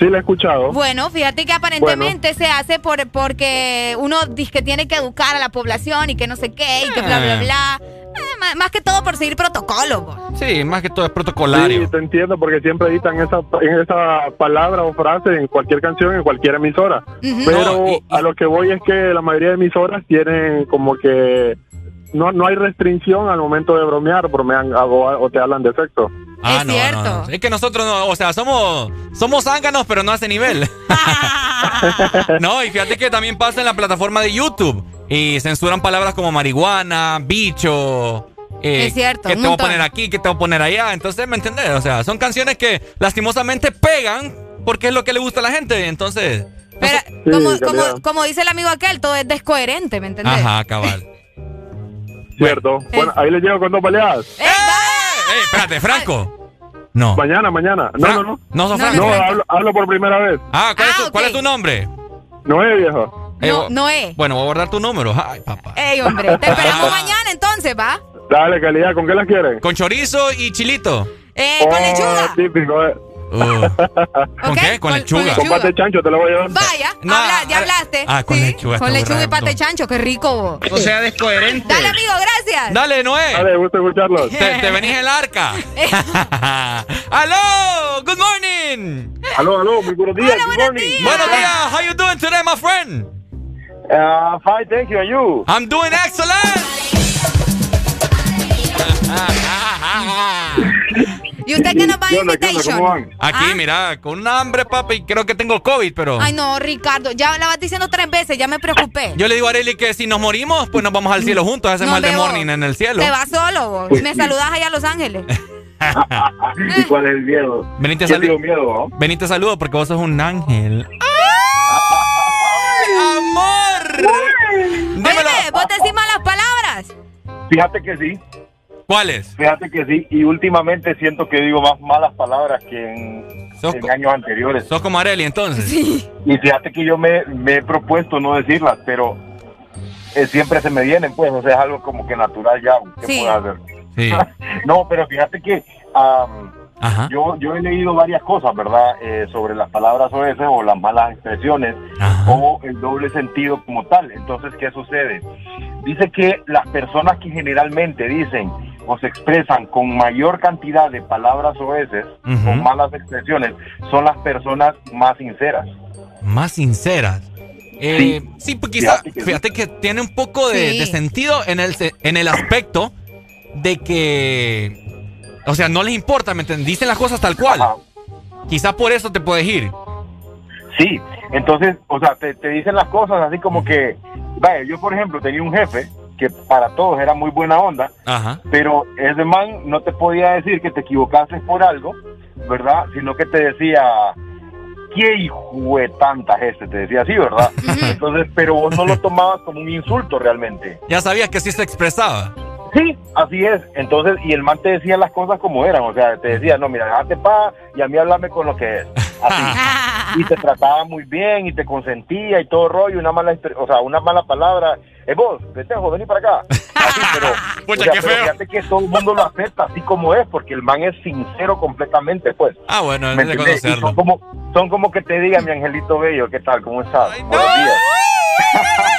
Sí, la he escuchado. Bueno, fíjate que aparentemente se hace por porque uno dice que tiene que educar a la población y que no sé qué y que bla, bla, Ah. bla. Eh, más que todo por seguir protocolo. sí, más que todo es Sí, protocolario. te entiendo, porque siempre editan esa, en esa palabra o frase en cualquier canción, en cualquier emisora. Pero No, y- y- a lo que voy es que la mayoría de emisoras tienen como que no, no hay restricción al momento de bromear, bromean o, o te hablan de sexo. Ah, Es no, cierto. no, no. Es que nosotros no, o sea, somos somos zánganos, pero no a ese nivel. *laughs* no, y fíjate que también pasa en la plataforma de YouTube y censuran palabras como marihuana, bicho. eh, Es cierto, Que un te voy a poner aquí, que te voy a poner allá. Entonces, ¿me entendés? O sea, son canciones que lastimosamente pegan porque es lo que le gusta a la gente. Entonces, Pero, como, como, como, dice el amigo aquel, todo es descoherente, ¿me entendés? Ajá, cabal. Cierto. Bueno, ahí le llego con dos baleadas. ¡Eh! ¡Eh! Espérate, Franco. No. Mañana, mañana. No, no, no. No, no, no hablo, hablo, por primera vez. Ah, ¿cuál, es, tu, ah, ¿cuál es tu nombre? Noé, viejo. No, Noé. Bueno, voy a guardar tu número. Ay, papá. Ey, hombre, te esperamos *laughs* mañana entonces, ¿va? Dale, calidad. ¿Con qué la quieres? Con chorizo y chilito. Eh, con oh, lechuga. Típico, eh. Uh. *laughs* ¿Con qué? Con, lechuga. Con pate chancho te lo voy a llevar. Vaya, ya hablaste. Ah, con lechuga. Con lechuga y pate chancho, qué rico. O sea, descoherente. Dale, amigo, gracias. Dale, Noé. Dale, gusto escucharlos. Te, te venís el arca. *laughs* ¡Aló! Good morning. Aló, aló, muy buenos días. Hola, buenos días. Buenos días. How you doing today, my friend? Uh, fine, thank you. And you? I'm doing excellent. *laughs* ¿Y usted qué nos va a invitation? Aquí, ¿Ah? mira, con un hambre, papi, creo que tengo COVID, pero... Ay, no, Ricardo, ya la vas diciendo tres veces, ya me preocupé. Yo le digo a Arely que si nos morimos, pues nos vamos al cielo juntos, hacemos el de morning en el cielo. Te vas solo, vos. Pues me saludas allá a Los Ángeles. *laughs* ¿Y cuál es el miedo? Venite saludo. miedo, Venite saludo porque vos sos un ángel. ¡Ay, amor! Dímelo. ¿vos decís malas palabras? Fíjate que sí. ¿Cuáles? Fíjate que sí, y últimamente siento que digo más malas palabras que en, años anteriores. ¿Sos como Areli entonces? Sí. Y fíjate que yo me, he propuesto no decirlas, pero eh, siempre se me vienen, pues, o sea, es algo como que natural ya, ¿qué sí. puedo hacer? Sí. *laughs* no, pero fíjate que yo, yo he leído varias cosas, ¿verdad? Eh, sobre las palabras o ese o las malas expresiones o el doble sentido como tal. Entonces, ¿qué sucede? Dice que las personas que generalmente dicen o se expresan con mayor cantidad de palabras o veces, con malas expresiones, son las personas más sinceras. Más sinceras. Eh, sí, pues quizá, fíjate, que, tiene un poco de, sentido en el, en el aspecto de que, o sea, no les importa, ¿me entiendes? Dicen las cosas tal cual. Quizá por eso te puedes ir. Sí, entonces, o sea, te, te dicen las cosas así como que, vaya, yo por ejemplo tenía un jefe que para todos era muy buena onda, pero ese man no te podía decir que te equivocaste por algo, ¿verdad? Sino que te decía, ¿qué hijo de tanta gente? Te decía así, ¿verdad? Entonces, pero vos no lo tomabas como un insulto realmente. Ya sabías que así se expresaba. Sí, así es. Entonces, y el man te decía las cosas como eran. O sea, te decía, no, mira, déjate pa y a mí háblame con lo que es. Así. *laughs* y te trataba muy bien y te consentía y todo rollo. Una mala, o sea, una mala palabra. Es vos, Petejo, vení para acá. Así, pero, *laughs* Pucha, qué feo. fíjate que todo el mundo lo acepta así como es, porque el man es sincero completamente, pues. Ah, bueno, es de conocerlo. Son como, son como que te diga, mi angelito bello, ¿qué tal? ¿Cómo estás? Buenos días. *laughs*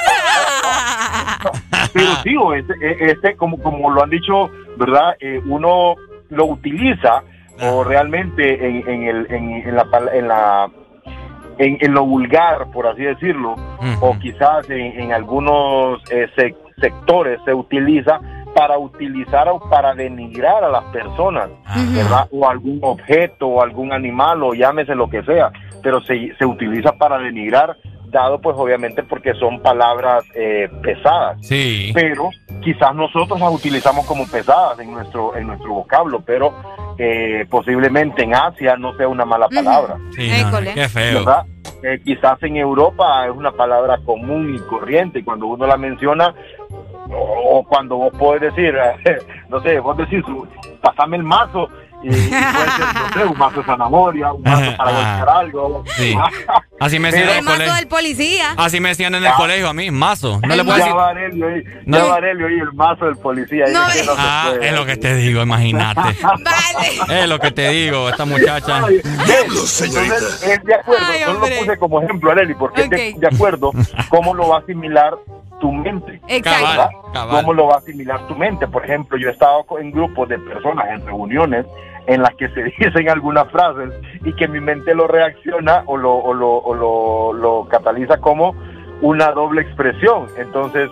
Pero digo, este, este, como, como lo han dicho, ¿verdad? Eh, uno lo utiliza o realmente en, en, el, en, la, en, la en, lo vulgar, por así decirlo, o quizás en, algunos eh, sectores se utiliza para utilizar o para denigrar a las personas, ¿verdad? O algún objeto o algún animal o llámese lo que sea, pero se, se utiliza para denigrar dado pues obviamente porque son palabras eh, pesadas. Sí. Pero quizás nosotros las utilizamos como pesadas en nuestro en nuestro vocablo, pero eh, posiblemente en Asia no sea una mala palabra. Sí, qué feo. Eh, quizás en Europa es una palabra común y corriente y cuando uno la menciona o, cuando vos podés decir, *laughs* no sé, vos decís, pasame el mazo y, puede ser, no sé, un mazo de zanahoria, un mazo *laughs* para golpear algo. Sí. *laughs* Así me decían en el mazo del policía. Así me decían en el colegio a mí, mazo. No le puedo decir. Varelio, no. Ya Varelio y el mazo del policía. No, es, no ah, es lo que te digo, imagínate. *laughs* vale. Es lo que te digo, esta muchacha. Entonces, es de acuerdo, Ay, no lo puse como ejemplo, Areli, porque okay. es de, de acuerdo cómo lo va a asimilar tu mente. Exacto. ¿Cómo lo va a asimilar tu mente? Por ejemplo, yo he estado en grupos de personas, en reuniones, en las que se *laughs* dicen algunas frases y que mi mente lo reacciona o lo, o lo, o lo, lo cataliza como una doble expresión. Entonces,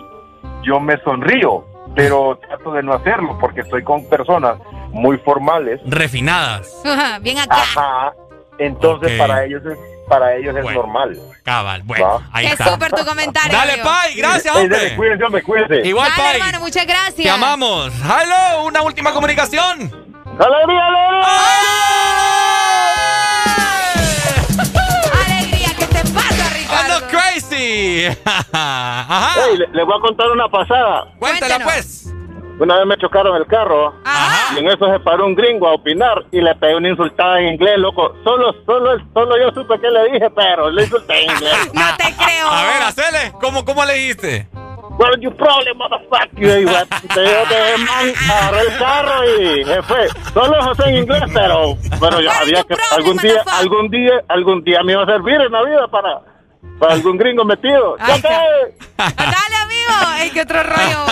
yo me sonrío, pero trato de no hacerlo porque estoy con personas muy formales. Refinadas. Bien acá. Ajá. Entonces, para ellos es para ellos es normal. Cabal, bueno, ahí Qué está. súper tu comentario. Dale, Pai, gracias, hombre. Dale, cuídense, hombre, cuídense. Igual, Dale, Pai. hermano, muchas gracias. Te amamos. Hello, una última comunicación. ¡Alegría, alegría! ¡Alegría! ¿Qué te pasa, Ricardo? Eh, *laughs* ajá. Hey, le, le voy a contar una pasada. Cuéntala pues. Una vez me chocaron el carro y en eso se paró un gringo a opinar y le pegué una insultada en inglés, loco. Solo, solo, solo yo supe qué le dije, pero le insulté en inglés. *laughs* No te creo. A ver, hacele. ¿Cómo, cómo le dijiste? What you problem, motherfucker? Y what- te digo que man, agarré el carro y se fue. Solo José en inglés, pero bueno, yo sabía que algún día, algún día, algún día me iba a servir en la vida para, para algún gringo metido. ¡Ya Ay! Dale, amigo. Ey, qué otro rollo.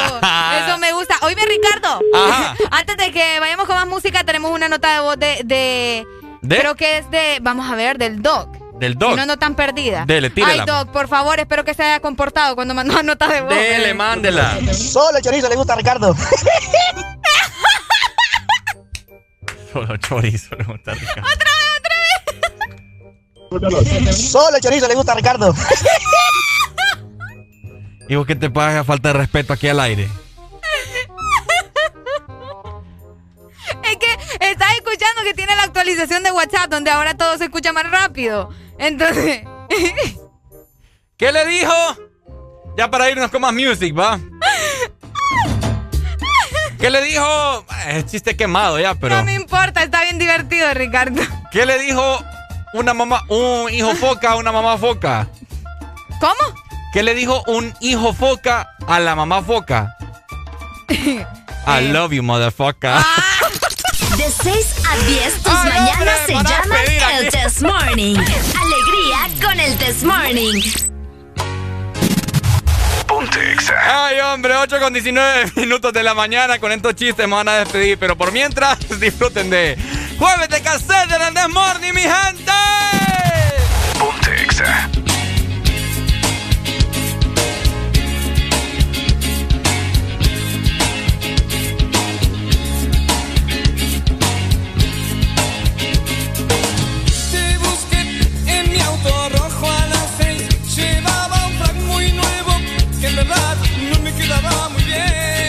Eso me gusta. Oye, Ricardo. Ajá. *laughs* Antes de que vayamos con más música, tenemos una nota de voz de. de, ¿De? Creo que es de. Vamos a ver, del Doc. Del dog. No, no tan perdida. Dele, tírela. Ay, Doc, por favor, espero que se haya comportado cuando mandó nota de voz. Dele, mándela. Solo el chorizo le gusta a Ricardo. Solo chorizo le gusta a Ricardo. Solo el chorizo le gusta a Ricardo. ¿Y vos qué te pasa falta de respeto aquí al aire? *laughs* Es que estás escuchando que tiene la actualización de WhatsApp, donde ahora todo se escucha más rápido. Entonces. *laughs* ¿Qué le dijo? Ya para irnos con más music, ¿va? ¿Qué le dijo? Es chiste quemado ya, pero. No me importa, está bien divertido, Ricardo. ¿Qué le dijo una mamá, un hijo foca a una mamá foca? ¿Cómo? ¿Qué le dijo un hijo foca a la mamá foca? I *laughs* love you, motherfucker. De 6 a 10, tus Ay, mañanas hombre, se llaman el. This Morning. *laughs* con el This Morning. Ay, hombre, 8 con 19 *laughs* minutos de la mañana. Con estos chistes me van a despedir. Pero por mientras, *laughs* disfruten de Jueves de Cassette en el This Morning, mi gente. Te auto rojo a las seis. Llevaba un frac muy nuevo que en verdad no me quedaba muy bien.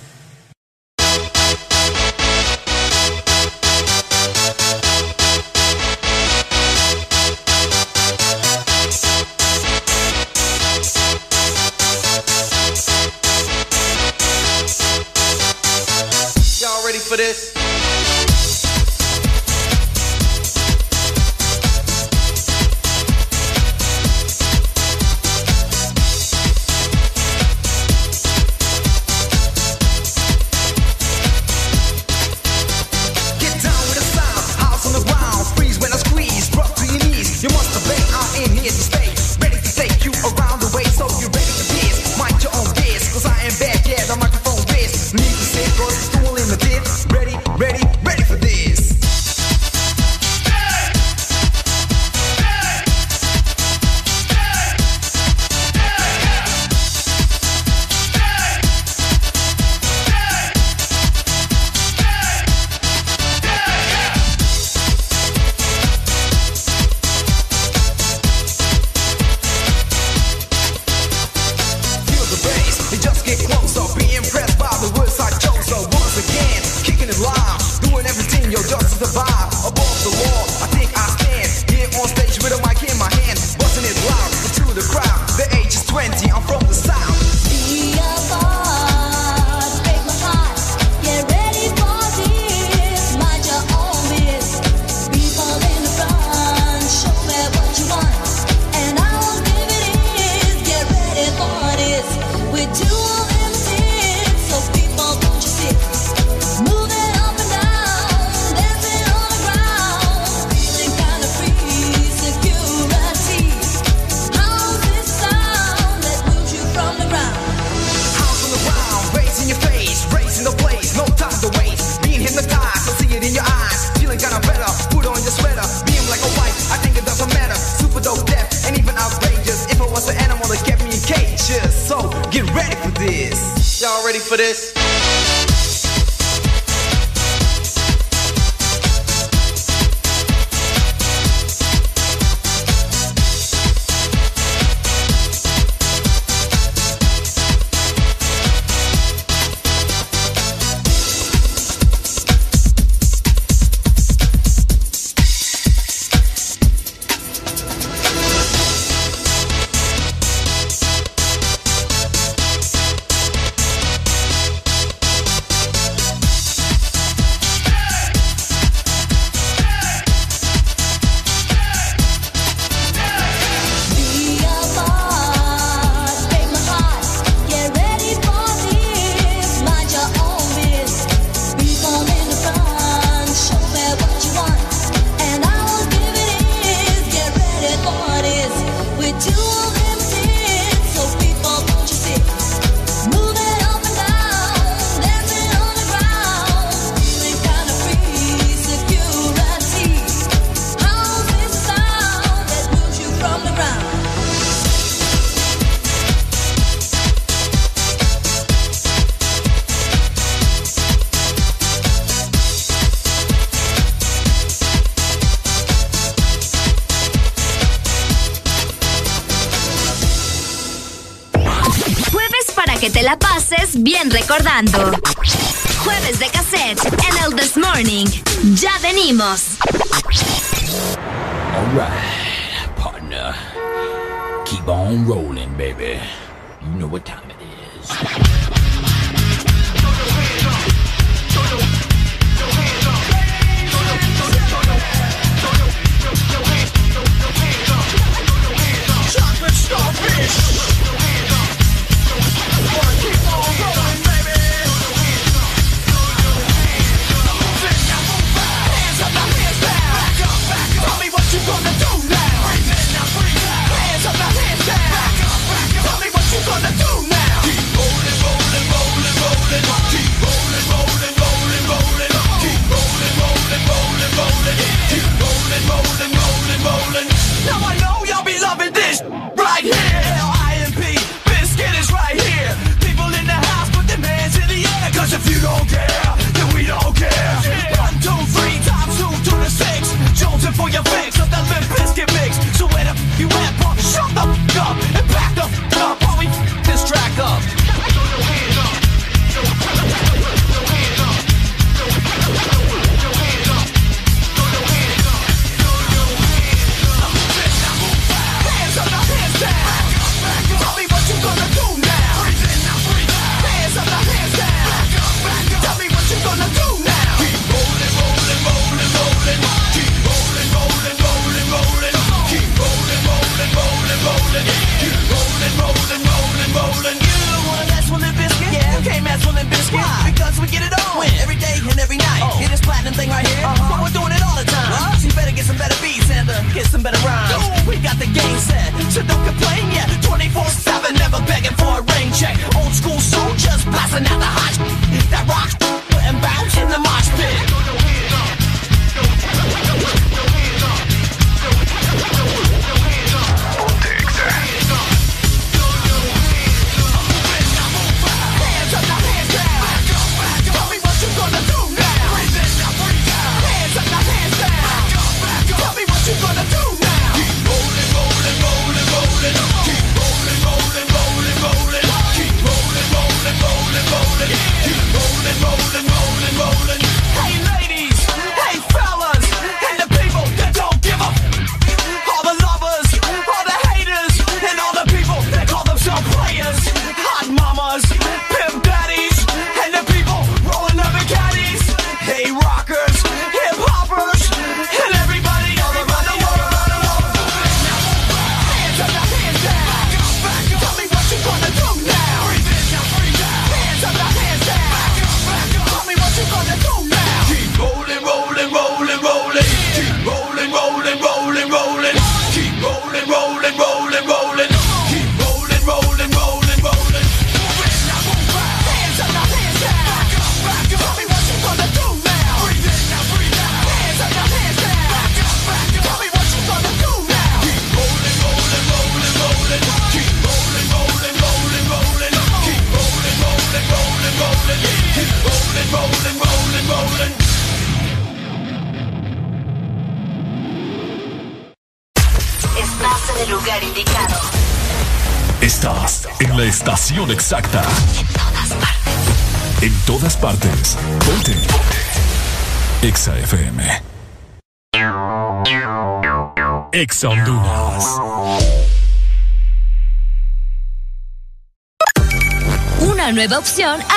Recordando.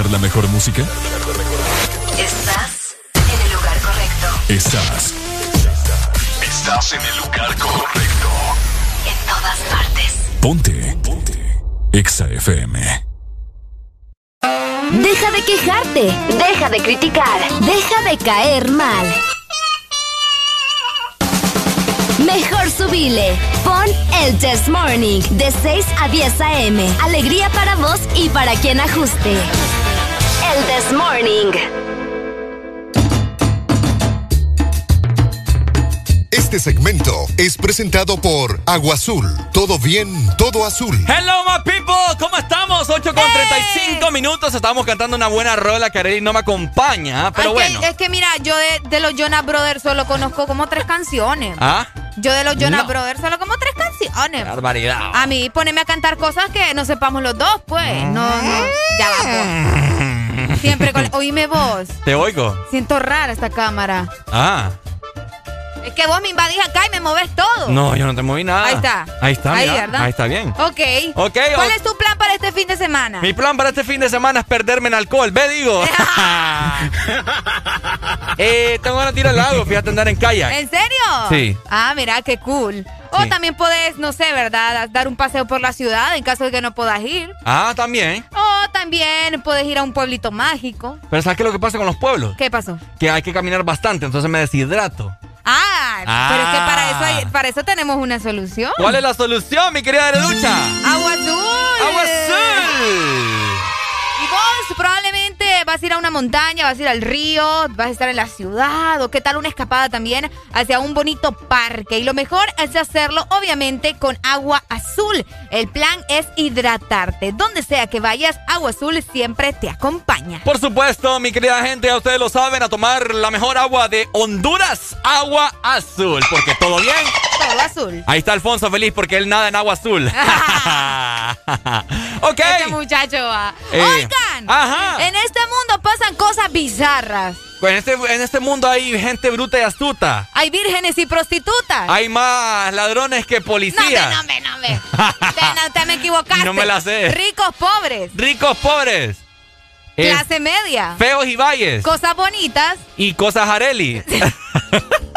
Escuchar la mejor música? Estás en el lugar correcto. Estás. Estás en el lugar correcto. En todas partes. Ponte. Ponte. Exa FM. Deja de quejarte. Deja de criticar. Deja de caer mal. Mejor subile. Pon el Test Morning de 6 a 10 a.m. Alegría para vos y para quien ajuste. El Test Morning. Este segmento es presentado por Agua Azul. Todo bien, todo azul. Hello, my people. ¿Cómo estamos? 8 con 35 minutos. Estamos cantando una buena rola. Kareli no me acompaña, pero Ay, bueno. que- es que mira, yo de, de los Jonas Brothers solo conozco como tres canciones. ¿Ah? Yo de los Jonas No. Brothers solo como tres canciones. Barbaridad. A mí poneme a cantar cosas que no sepamos los dos, pues. No, no. Ya va, pues. Siempre con. Oíme vos. Te oigo. Siento rara esta cámara. Ah. Es que vos me invadís acá y me moves todo. No, yo no te moví nada. Ahí está. Ahí está, Ahí, mira. ¿verdad? Ahí está bien. Ok. Ok, ¿Cuál o- es tu plan para este fin de semana? Mi plan para este fin de semana es perderme en alcohol. Ve, digo. *laughs* *laughs* eh, tengo ganas de ir al lago, fíjate andar en kayak. ¿En serio? Sí. Ah, mira, qué cool. O Sí. también podés, no sé, ¿verdad? Dar un paseo por la ciudad en caso de que no puedas ir. Ah, también. O también puedes ir a un pueblito mágico. Pero ¿sabes qué es lo que pasa con los pueblos? ¿Qué pasó? Que hay que caminar bastante, entonces me deshidrato. Ah, Ah. pero es que para eso, hay- para eso tenemos una solución. ¿Cuál es la solución, mi querida Areducha? Agua azul. ¡Agua azul! Vos probablemente vas a ir a una montaña, vas a ir al río, vas a estar en la ciudad o qué tal una escapada también hacia un bonito parque. Y lo mejor es hacerlo obviamente con agua azul. El plan es hidratarte. Donde sea que vayas, agua azul siempre te acompaña. Por supuesto, mi querida gente, ya ustedes lo saben, a tomar la mejor agua de Honduras, agua azul. Porque todo bien. Todo azul. Ahí está Alfonso feliz porque él nada en agua azul. *laughs* *laughs* ok. Este muchacho va. Eh, Ajá. en este mundo pasan cosas bizarras. Pues en este, en este mundo hay gente bruta y astuta. Hay vírgenes y prostitutas. Hay más ladrones que No, policías. no, no, no, te, no, te me equivocaste. No me la sé. Ricos, pobres. Ricos, pobres. Clase media. feos y valles. Cosas bonitas y cosas Areli. *laughs*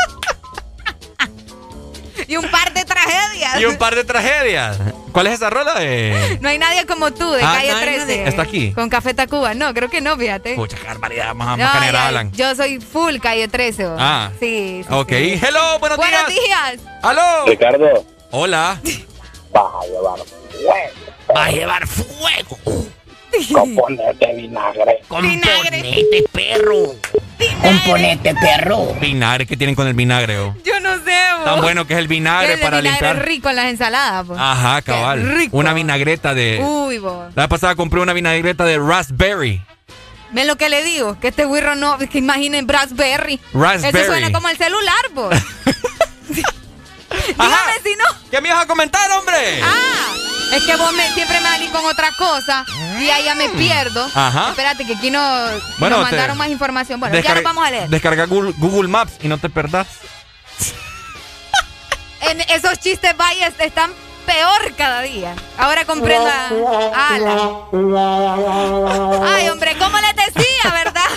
y un par de tragedias. y un par de tragedias. ¿Cuál es esa rola de.? No hay nadie como tú, de Ah, calle no hay 13. nadie. ¿Está aquí? Con Café Tacuba. No, creo que no, fíjate. Pucha, qué barbaridad. Vamos a No, Alan. yo soy full calle 13. ¿o? Ah. Sí. sí, Ok. sí. Hello, buenos, Buenos días. días. Aló. Ricardo. Hola. Vas a llevar fuego. Va a llevar fuego. Componente vinagre. Componete, perro. Componente perro. Vinagre que tienen con el vinagre, oh. Yo no sé, vos. Tan bueno que es el vinagre El para vinagre limpiar. es rico en las ensaladas. Ajá, Qué cabal. rico. Una vinagreta de. Uy, vos. La vez pasada compré una vinagreta de raspberry. ¿Ven lo que le digo? Que este güirro no, que imaginen Raspberry. Raspberry. Eso suena como el celular, vos. *laughs* *laughs* Dígame si no. ¿Qué me ibas a comentar, hombre? Ah, es que vos me- siempre me salís con otra cosa y ahí ya me pierdo. Ajá. Espérate, que aquí no, Bueno, nos mandaron más información. Bueno, ya lo vamos a leer. Descarga Google, Google Maps y no te perdás. *laughs* en esos chistes valles están peor cada día. Ahora comprendo a Ala. Ay, hombre, ¿cómo les decía, verdad? *laughs*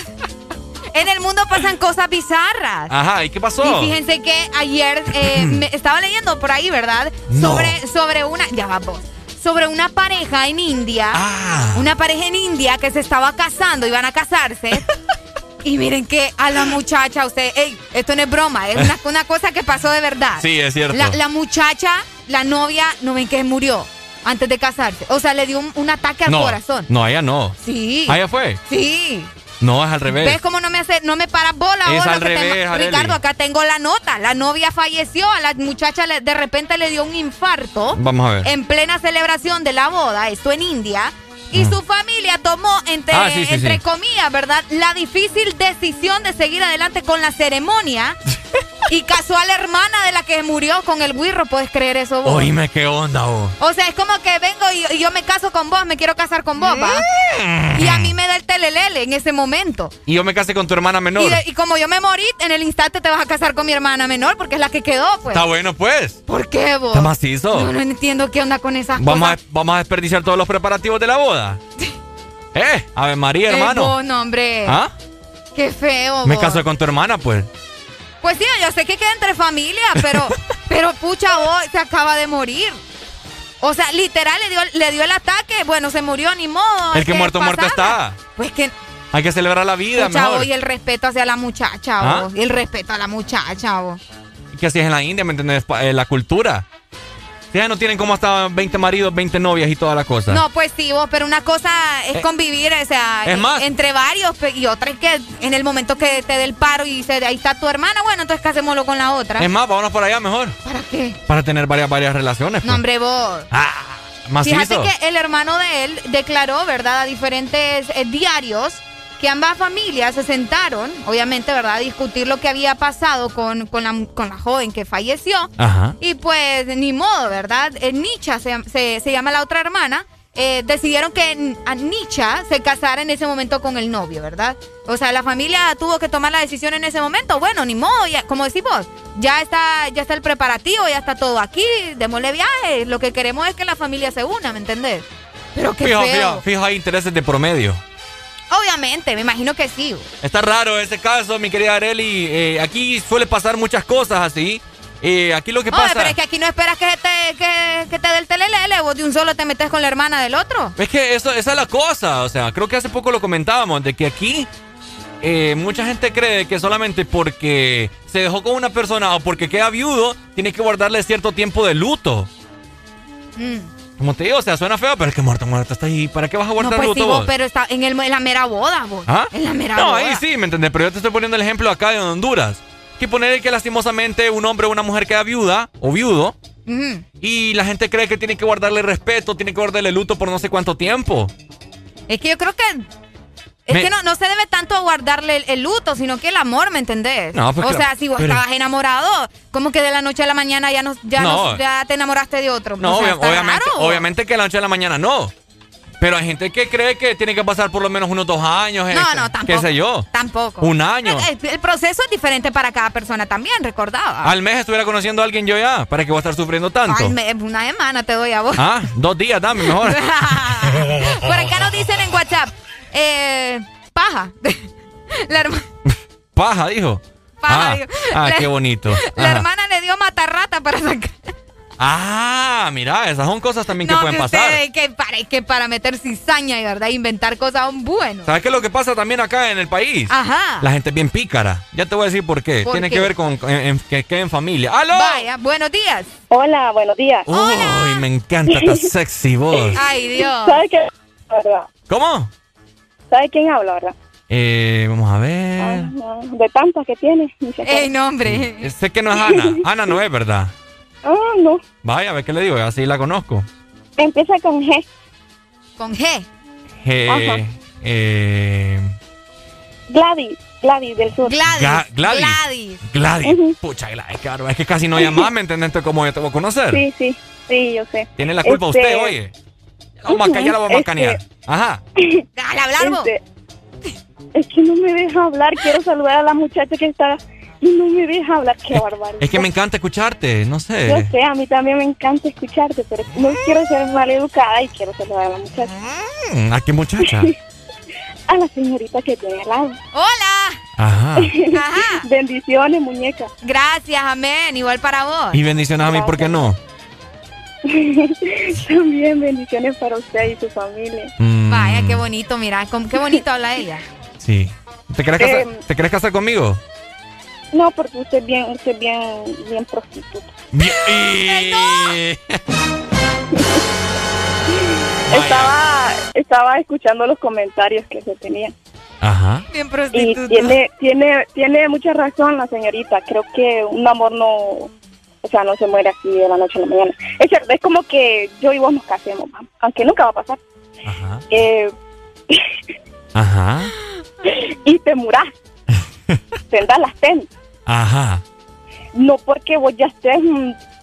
En el mundo pasan cosas bizarras. Ajá, ¿y qué pasó? Y fíjense que ayer eh, *clears throat* me estaba leyendo por ahí, ¿verdad? No. Sobre, sobre una. Ya vamos. Sobre una pareja en India. Ah. Una pareja en India que se estaba casando, iban a casarse. *laughs* y miren que a la muchacha, usted, ey, esto no es broma, es una, una cosa que pasó de verdad. Sí, es cierto. La, la muchacha, la novia, no ven que murió antes de casarse. O sea, le dio un, un ataque al no, corazón. No, ella no. Sí. ¿Ah, ella fue? Sí. No, es al revés. ¿Ves cómo no me hace, no me paras bola Es vos, al te- revés, Arely. Ricardo, acá tengo la nota. La novia falleció, a la muchacha le- de repente le dio un infarto. Vamos a ver. En plena celebración de la boda, esto en India. Y su familia tomó, entre, Ah, sí, sí, entre sí. comillas, ¿verdad? La difícil decisión de seguir adelante con la ceremonia. *laughs* y casó a la hermana de la que murió con el guirro. ¿Puedes creer eso vos? Oíme, qué onda, vos. O sea, es como que vengo y, y yo me caso con vos, me quiero casar con vos, ¿va? Mm. Y a mí me da el telelele en ese momento. Y yo me casé con tu hermana menor. Y, de- y como yo me morí, en el instante te vas a casar con mi hermana menor porque es la que quedó, pues. Está bueno, pues. ¿Por qué vos? Está macizo. No, no entiendo qué onda con esas Vamos a, cosas. vamos a desperdiciar todos los preparativos de la boda. *laughs* ¿Eh? Ave María, Eh, hermano. vos, no, hombre. ¿Ah? Qué feo, Me vos. casé con tu hermana, pues. Pues sí, yo sé que queda entre familia, pero, *laughs* pero pucha, vos se acaba de morir. O sea, literal le dio, le dio el ataque. Bueno, se murió, ni modo. El que muerto, muerto está. Pues que, Hay que celebrar la vida, pucha, mejor. vos, y el respeto hacia la muchacha, ¿Ah? vos. Y el respeto a la muchacha, vos. ¿Y qué así es en la India, me entiendes? Pa- eh, la cultura. Ya no tienen como hasta 20 maridos, 20 novias y toda la cosa. No, pues sí, vos, pero una cosa es Eh, convivir, o sea, es eh, más. entre varios, y otra es que en el momento que te dé el paro y dice, ahí está tu hermana, bueno, entonces casémoslo con la otra. Es más, vámonos por allá mejor. ¿Para qué? Para tener varias, varias relaciones. No, pues. hombre, vos. Macizo. Fíjate que el hermano de él declaró, ¿verdad?, a diferentes eh, diarios que ambas familias se sentaron, obviamente, ¿verdad?, a discutir lo que había pasado con, con, la, con la joven que falleció. Ajá. Y pues, ni modo, ¿verdad? Eh, Nicha se, se- se llama la otra hermana. eh, decidieron que a Nicha se casara en ese momento con el novio, ¿verdad? O sea, la familia tuvo que tomar la decisión en ese momento. Bueno, ni modo, ya, como decimos, ya está, ya está el preparativo, ya está todo aquí, démosle viaje. Lo que queremos es que la familia se una, ¿me entendés? Pero qué Fijo, feo. fijo, fijo, hay intereses de promedio. Obviamente, me imagino que sí. Está raro ese caso, mi querida Areli. Eh, aquí suele pasar muchas cosas así. Eh, aquí lo que Oye, pasa pero es que aquí no esperas que te, que, que te dé el telelele, vos de un solo te metes con la hermana del otro. es que eso, esa es la cosa. O sea, creo que hace poco lo comentábamos, de que aquí eh, mucha gente cree que solamente porque se dejó con una persona o porque queda viudo, tiene que guardarle cierto tiempo de luto. Mm. Como te digo, o sea, suena feo, pero es que muerto, muerto está ahí. ¿Para qué vas a No, guardar pues luto sí, vos, pero está en, el, en la mera boda, vos. ¿Ah? En la mera No, boda. ahí sí, ¿me entendés? Pero yo te estoy poniendo el ejemplo acá de Honduras. Que poner que lastimosamente un hombre o una mujer queda viuda o viudo y la gente cree que tiene que guardarle respeto, tiene que guardarle luto por no sé cuánto tiempo. Es que yo creo que. Es Me- que no, no se debe tanto guardarle el, el luto, sino que el amor, ¿me entendés? No, pues o claro, sea, si vos pero- estabas enamorado, como que de la noche a la mañana ya no, ya No. no- ya te enamoraste de otro. No, O sea, obvia- está obviamente, raro. obviamente que la noche a la mañana no. Pero hay gente que cree que tiene que pasar por lo menos unos dos años. eh, No, que- no, tampoco. ¿Qué sé yo? Tampoco. Un año. El, el proceso es diferente para cada persona también, recordaba. Al mes estuviera conociendo a alguien yo ya. ¿Para que voy a estar sufriendo tanto? Al mes, una semana te doy a vos. Ah, dos días, dame mejor. *laughs* Por acá nos dicen en WhatsApp, eh, paja. *laughs* La, herma- Paja, dijo. Paja, ah, dijo. ah, La- qué bonito. la Ajá. hermana le dio matarrata para sacar. Ah, mira, esas son cosas también que pueden que pasar. que para, que para meter cizaña y verdad, inventar cosas son buenos. ¿Sabes qué es lo que pasa también acá en el país? Ajá. La gente es bien pícara. Ya te voy a decir por qué. ¿Por Tiene qué? que ver con en- en- que quede en familia. ¡Aló! Vaya, buenos días. Hola, buenos días. Uy, me encanta esta *laughs* sexy voz. Ay, Dios. ¿Sabe quién habla? ¿Cómo? ¿Sabe quién habla, verdad? Eh, vamos a ver. Ah, no, de tantas que tiene. Ey, no, hombre. Eh, Sé que no es Ana. *laughs* Ana no es, ¿verdad? Ah, no. Vaya, a ver qué le digo. Así la conozco. Empieza con G. Con G. Ajá. eh, Gladys. Gladys del sur. Gladys. Ga- Gladys. Gladys. Pucha, Gladys, claro. Es que casi no llamas, ¿me entiendes? Entonces, ¿cómo yo te voy a conocer? Sí, sí. Sí, yo sé. Tiene la culpa Este, usted, oye. Vamos a callar, la vamos a Este- canear. Ajá. *laughs* Dale, hablar. Este, es que no me deja hablar. Quiero saludar a la muchacha que está Y no me deja hablar, qué barbaridad. Es que me encanta escucharte, no Yo sé. sé, a mí también me encanta escucharte, pero no quiero ser maleducada y quiero saludar a la muchacha. Mm, ¿A qué muchacha? *laughs* A la señorita que tiene al lado. Hola. Ajá. *laughs* Bendiciones, muñeca. Gracias, amén. Igual para vos. Y bendiciones a mí, ¿por qué no? *laughs* También bendiciones para usted y su familia. Mm, Vaya, qué bonito, mira. cómo- Qué bonito habla ella. Sí. ¿Te querés casar. ¿te querés casar conmigo? No, porque usted es bien, usted es bien, bien prostituta. Bien. *laughs* y- *laughs* Estaba, estaba escuchando los comentarios que se tenían. Ajá. Bien Y prostituta. tiene, tiene, tiene mucha razón la señorita. Creo que un amor no, o sea, no se muere así de la noche a la mañana. Es cierto, es como que yo y vos nos casemos, aunque nunca va a pasar. Ajá. Eh, *laughs* Ajá. y te murás. *laughs* Tendrás las ten. Ajá. No porque vos ya estés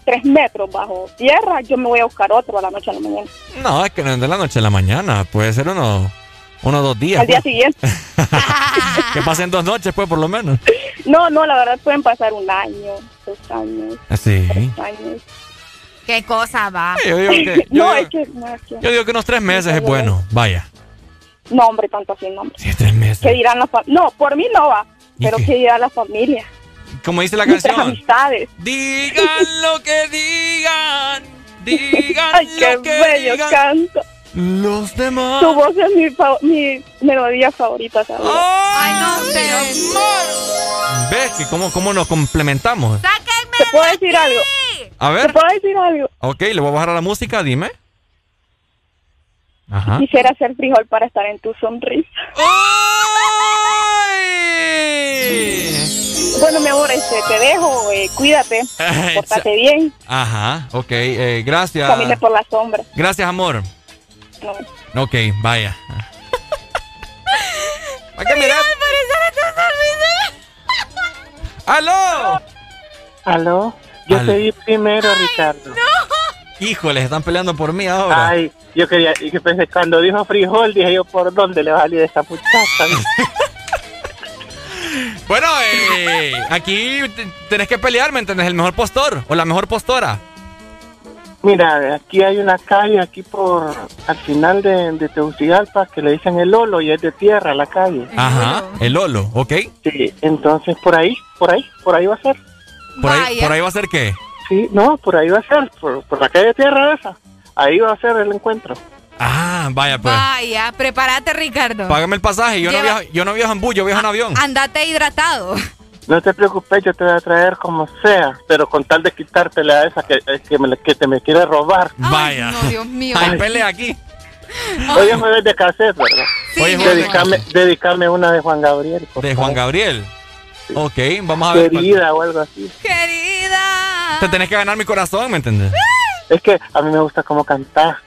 tres metros bajo tierra, yo me voy a buscar otro a la noche a la mañana. No, es que no es de la noche a la mañana. Puede ser uno, uno o dos días. Al día pues. siguiente. *laughs* que pasen dos noches, pues, por lo menos. No, no, la verdad pueden pasar un año, dos años, Sí. tres años. Qué cosa va. Yo digo que, *laughs* yo no, digo- es que, no, es que- yo digo que unos tres meses es bueno. Vaya. no, hombre, tanto así, no, hombre. Sí, tres meses. ¿Qué dirán las? No, por mí no va, ¿Y pero qué? ¿qué dirán las familias? Como dice la Nuestras canción. amistades. Digan lo que digan. *laughs* Digan Ay, qué lo que bello digan. canto. Los demás. Tu voz es mi, mi melodía favorita, ¿sabes? Ay, no sé. ¿Ves que cómo, cómo nos complementamos? ¡Sáquenme ¿Te puedo decir algo? A ¿Te ver. puedo decir algo? Ok, le voy a bajar a la música, dime. Ajá. Quisiera ser frijol para estar en tu sonrisa. Bueno, mi amor, este, te dejo, eh, cuídate, *laughs* pórtate bien, Ajá, ok, eh, gracias. camine por la sombra. Gracias, amor. No. Ok, vaya. *laughs* ¿Para qué mirar? *laughs* ¡Aló! ¿Aló? Yo Al- te vi primero, Ricardo. Híjole, están peleando por mí ahora. Ay, yo quería, y que pensé, cuando dijo frijol, dije yo, ¿por dónde le va a salir esa muchacha? *laughs* Bueno, eh, aquí te- tenés que pelear, ¿me entendés? El mejor postor o la mejor postora. Mira, aquí hay una calle, aquí por, al final de, de Tegucigalpa, que le dicen el Lolo y es de tierra la calle. Ajá, el Lolo, ¿ok? Sí, entonces por ahí, por ahí, por ahí va a ser. ¿Por ahí, ¿Por ahí va a ser qué? Sí, no, por ahí va a ser, por, por la calle de tierra esa. Ahí va a ser el encuentro. Ah, vaya pues. Vaya, prepárate, Ricardo. Págame el pasaje, yo no, viajo, yo no viajo en bus, yo viajo en avión. Andate hidratado. No te preocupes, yo te voy a traer como sea, pero con tal de quitártela a esa que, eh, que, me, que te me quiere robar. Vaya. No, Dios mío. Hay pelea aquí. Hoy es jueves de cassette, ¿verdad? Sí, Hoy. Dedicame, dedicame una de Juan Gabriel. por De favor. Juan Gabriel. Ok, vamos a ver. cuál- Querida o algo así. Querida. Te tenés que ganar mi corazón, ¿me entiendes? Es que a mí me gusta cómo cantar.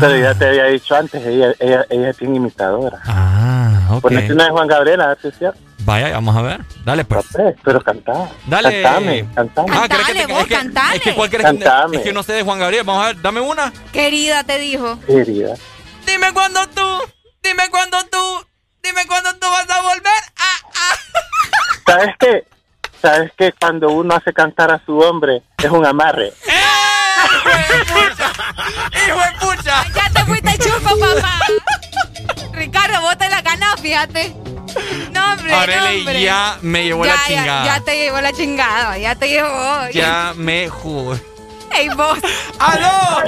Pero ya te había dicho antes, ella, ella, ella es bien imitadora. Ah, ok. Ponete una de Juan Gabriel, a ver si es cierto. Vaya, vamos a ver. Dale, pues. Pero cantar. Dale. Cantame, cantame. Ah, ¿crees que te- Cantale, vos, es que, cantale. Es que, ¿cuál querés? Cantame. es que no sé de Juan Gabriel. Vamos a ver, dame una. Querida, te dijo. Querida. Dime cuándo tú, dime cuándo tú, dime cuándo tú vas a volver. Ah, ¿Sabes qué? ¿Sabes qué? Cuando uno hace cantar a su hombre, es un amarre. ¡Hijo de pucha! Ya te fuiste chupo, papá. *laughs* Ricardo, vos te la ganás, fíjate. No, hombre, no, Aureli hombre. ya me llevó ya, la ya, chingada. Ya, te llevó la chingada, ya te llevó. Ya me jugó. Ey, vos. ¡Aló!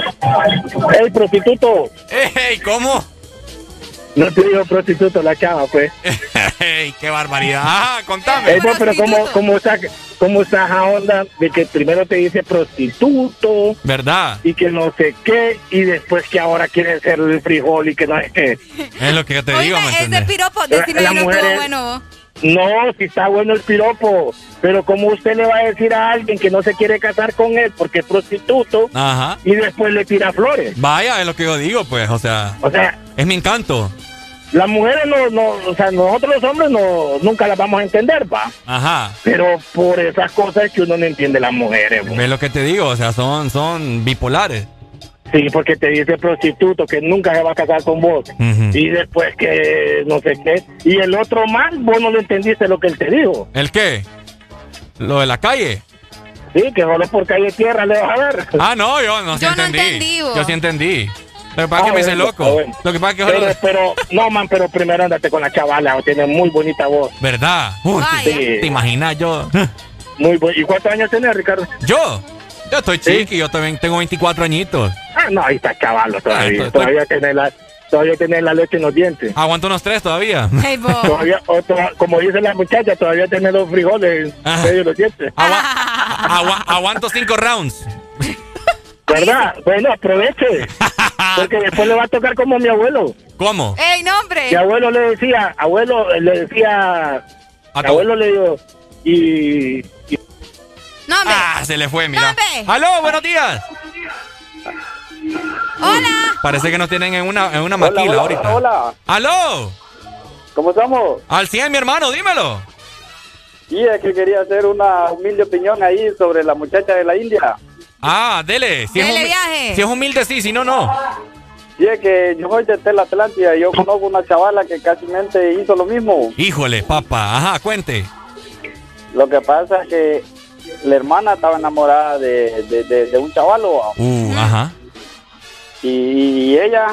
¡Ey, prostituto! ¡Ey, cómo! No te digo prostituto la chava, pues. *laughs* ¡Ey, qué barbaridad! Ajá, contame. Ey, pues, pero ¿cómo, cómo, está, ¿cómo está esa onda de que primero te dice prostituto ¿Verdad? y que no sé qué y después que ahora quiere ser el frijol y que no sé qué? Es lo que te digo, ¿me Ese piropo, La- decime la mujer es- bueno. No, si está bueno el piropo, pero ¿cómo usted le va a decir a alguien que no se quiere casar con él porque es prostituto Ajá. y después le tira flores? Vaya, es lo que yo digo, pues, o sea. O sea, es mi encanto. las mujeres no, no, o sea, nosotros los hombres no, nunca las vamos a entender, va. Ajá. Pero por esas cosas es que uno no entiende las mujeres. Es lo que te digo, o sea, son, son bipolares. Sí, porque te dice prostituto que nunca se va a casar con vos. Y después que no sé qué. Y el otro man, vos no le entendiste lo que él te dijo. ¿El qué? ¿Lo de la calle? Sí, que solo por calle tierra le vas a ver. Ah, no, yo no sí Yo no entendí. entendí, vos. yo sí entendí. Lo que pasa es que Ah, me hice loco. bueno. Lo que pasa es que Pero, no, man, pero primero andate con la chavala, tiene muy bonita voz. ¿Verdad? Uy, Vaya. te, imaginas yo? Muy ¿Y cuántos años tenés, Ricardo? ¿Yo? Yo estoy chiqui, yo también tengo 24 añitos. Ah, no, ahí está chavalo Ah, todavía. estoy- todavía tenés la, todavía tenés la leche en los dientes. Aguanto unos tres todavía. Hey. Todavía, otro- como dice la muchacha, todavía tenés dos frijoles en medio de los dientes. Agua- agua- aguanto cinco rounds. ¿Verdad? Bueno, aproveche. Porque después le va a tocar como mi abuelo. ¿Cómo? ¡Ey, nombre! Mi abuelo le decía, abuelo, le decía, abuelo le dijo, y, y ¡Nombre! Ah, se le fue, mira. ¡Nombre! ¡Aló, buenos días! ¡Hola! Parece que nos tienen en una, en una maquila hola, ahorita. hola. ¡Aló! ¿Cómo estamos? Al 100, mi hermano, dímelo. Y es que quería hacer una humilde opinión ahí sobre la muchacha de la India. Ah, dele. Si Dele es viaje. Si es humilde, sí, si no, no. Y es que yo soy de Tela Atlántida y yo conozco una chavala que casi hizo lo mismo. Híjole, papá. Ajá, cuente. Lo que pasa es que la hermana estaba enamorada de, de, de- de un chavalo Uh, ajá. y, y ella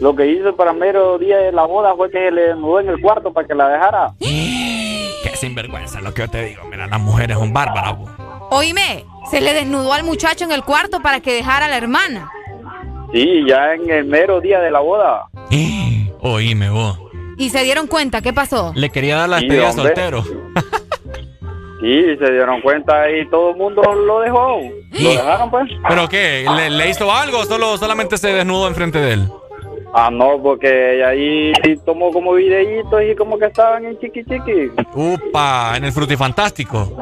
lo que hizo para mero día de la boda fue que le mudó en el cuarto para que la dejara. *gasps* Qué sinvergüenza lo que yo te digo. Mira, las mujeres son bárbaras. bo. Oíme, se le desnudó al muchacho en el cuarto para que dejara a la hermana. Sí, ya en el mero día de la boda. Oíme, vos. Y se dieron cuenta, ¿qué pasó? Le quería dar la Sí, despedida hombre. soltero. *laughs* Sí, se dieron cuenta y todo el mundo lo dejó. Lo dejaron pues. ¿Pero qué? ¿Le, le hizo algo o solo, solamente se desnudó enfrente de él? Ah, no, porque ahí tomó como videitos y como que estaban en chiqui chiqui. Upa, en el frutifantástico.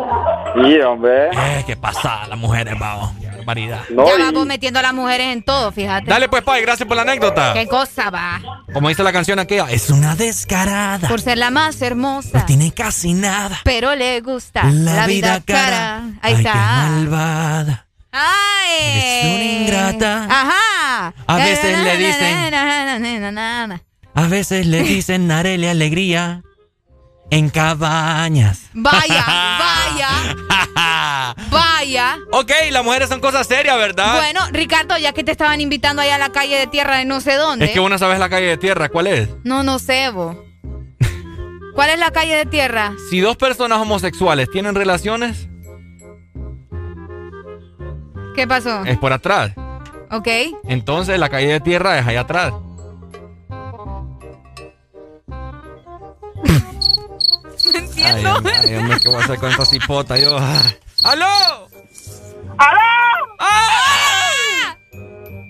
Sí, hombre. Eh, qué pasada las mujeres, vamos. Qué barbaridad. No, ya y- vamos metiendo a las mujeres en todo, fíjate. Dale pues, Pai, gracias por la anécdota. ¿Qué cosa va? Como dice la canción aquella, es una descarada. Por ser la más hermosa. Tiene casi nada. Pero le gusta la, vida, cara. Ahí Ay, qué está. malvada. ¡Ay! Eres una ingrata. Ajá. A veces le dicen- *laughs* A veces le dicen Narele Alegría en cabañas. Vaya, *laughs* vaya, *laughs* vaya. ok, las mujeres son cosas serias, ¿verdad? Bueno, Ricardo, ya que te estaban invitando allá a la calle de tierra de no sé dónde. es que una sabes la calle de tierra, ¿cuál es? No, no sé, vos. ¿Cuál es la calle de tierra? Si dos personas homosexuales tienen relaciones, ¿Qué pasó? es por atrás. Ok. Entonces la calle de tierra es allá atrás. *laughs* No Ay, entiendo. hombre, ay, hombre, ¿qué voy a hacer con esta cipota? Yo. ah. ¡Aló! ¡Aló! ¡Ah!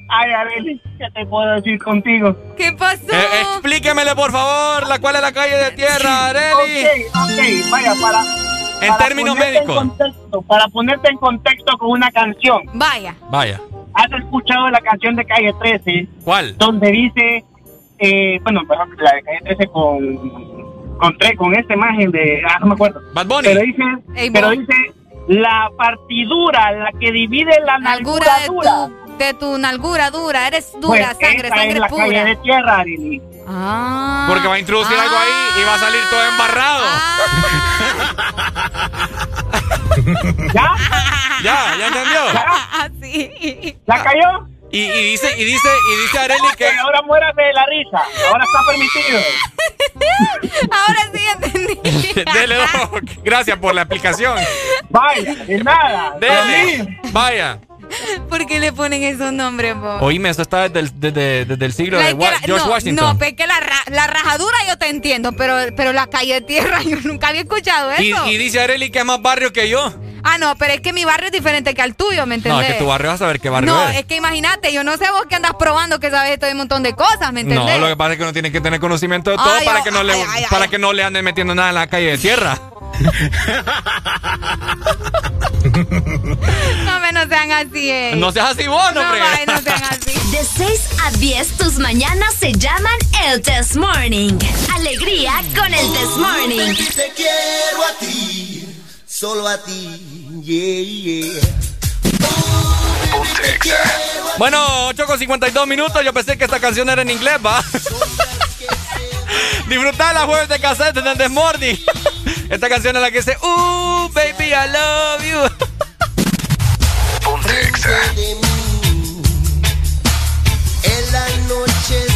Ay, Arely, ¿qué te puedo decir contigo? ¿Qué pasó? Eh, explíquemele, por favor, la cuál es la calle de tierra, *laughs* Areli. Ok, ok, vaya, para... En términos médicos. En contexto, para ponerte en contexto con una canción. Vaya. Vaya. ¿Has escuchado la canción de Calle 13? ¿Cuál? Donde dice, eh, bueno, la de Calle 13 con, con, tre- con esta imagen de, ah, no me acuerdo. Bad Bunny. Pero dice, pero dice, la partidura, la que divide la Nalgura nalgura de dura. tu, de tu nalgura dura. Eres Pues dura, sangre, esta sangre es la calle pura. de tierra, Arely. Ah. Porque va a introducir algo ahí y va a salir todo embarrado. ¿Ya? ¿Ya? ¿Ya entendió? Ah, sí. ¿Ya cayó? Y, y dice, y dice, y dice Areli que. Ahora muérase de la risa. Ahora está permitido. *laughs* Ahora sí entendí. Dele, Doc. Gracias por la explicación. Vaya, de nada. Dele. Vaya. *laughs* ¿Por qué le ponen esos nombres, vos? Oíme, eso está desde el, desde, desde el siglo de Wa- la- George no, Washington. No, pero que la, la rajadura yo te entiendo, pero, pero la calle de tierra *laughs* yo nunca había escuchado eso. y dice Areli que es más barrio que yo. Ah, no, pero es que mi barrio es diferente que al tuyo, ¿me No, entendés? es que tu barrio vas a ver qué barrio No, es. es que imagínate, yo no sé vos que andas probando que sabes esto de un montón de cosas, ¿me entendés? No, lo que pasa es que uno tiene que tener conocimiento de todo Ay, para, oh, que no le, ay, para que no le anden metiendo nada en la calle de tierra. *laughs* no sean así. Eh. No seas así vos, no, hombre. No, no sean así. *laughs* De 6 a 10, tus mañanas se llaman el This Morning. Alegría con el This Morning. Uh, te quiero a ti, solo a ti. Yeah, yeah. Uh, te quiero a ti. Bueno, 8 con 52 minutos. Yo pensé que esta canción era en inglés, va. *laughs* Disfrutar la jueves de cassette en el This Morning. *laughs* Esta canción es la que dice, Uh, baby, I love you frente de mí. En la noche.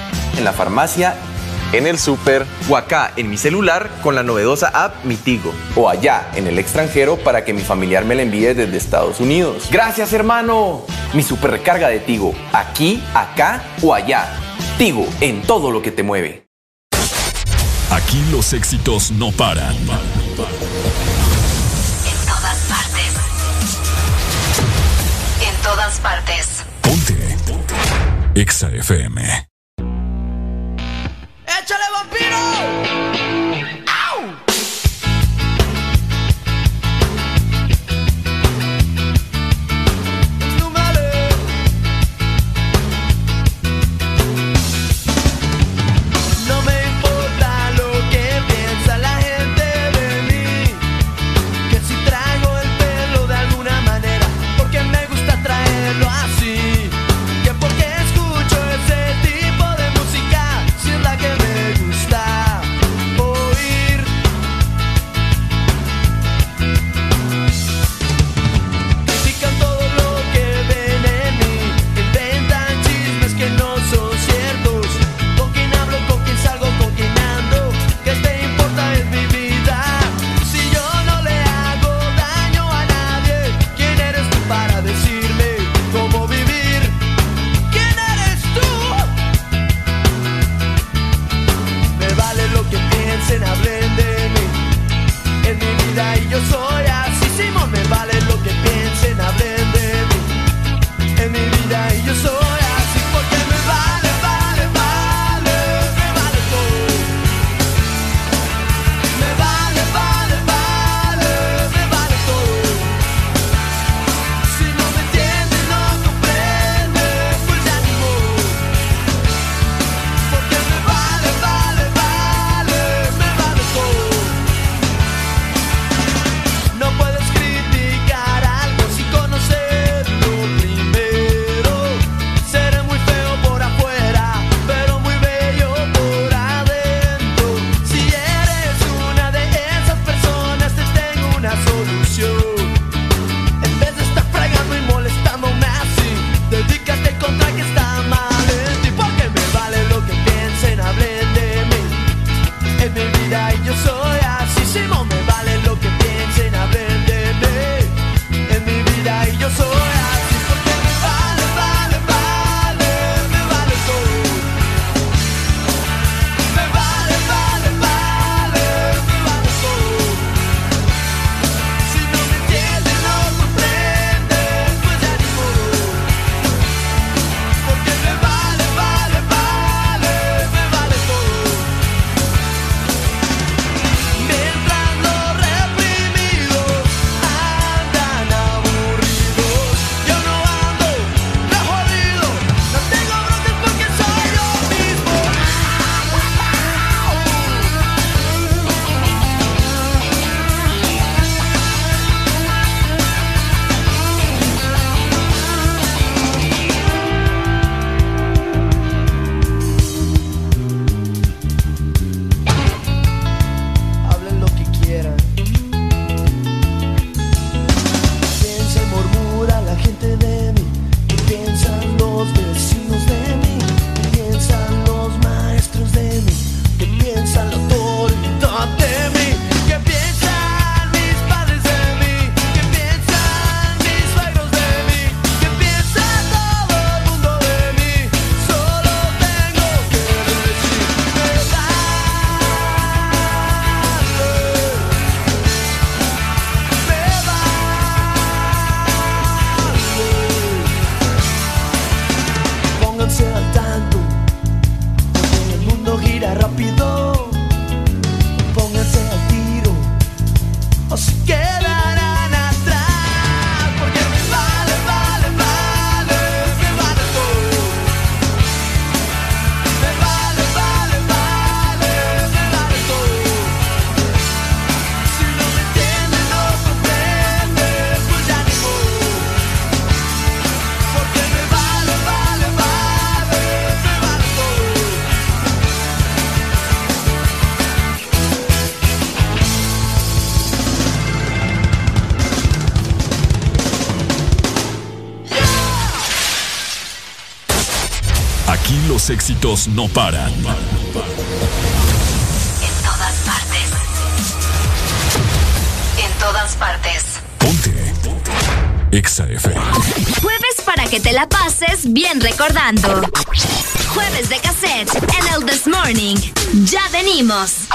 en la farmacia, en el súper o acá en mi celular con la novedosa app Mitigo o allá en el extranjero para que mi familiar me la envíe desde Estados Unidos. Gracias hermano. Mi superrecarga de Tigo, aquí, acá o allá. Tigo en todo lo que te mueve. Aquí los éxitos no paran. En todas partes. En todas partes. Ponte. Ponte. Exa FM. ¡Échale vampiro! éxitos no paran. En todas partes. En todas partes. Ponte. Ponte. Exa FM. Jueves para que te la pases bien recordando. Jueves de cassette en el This Morning. Ya venimos.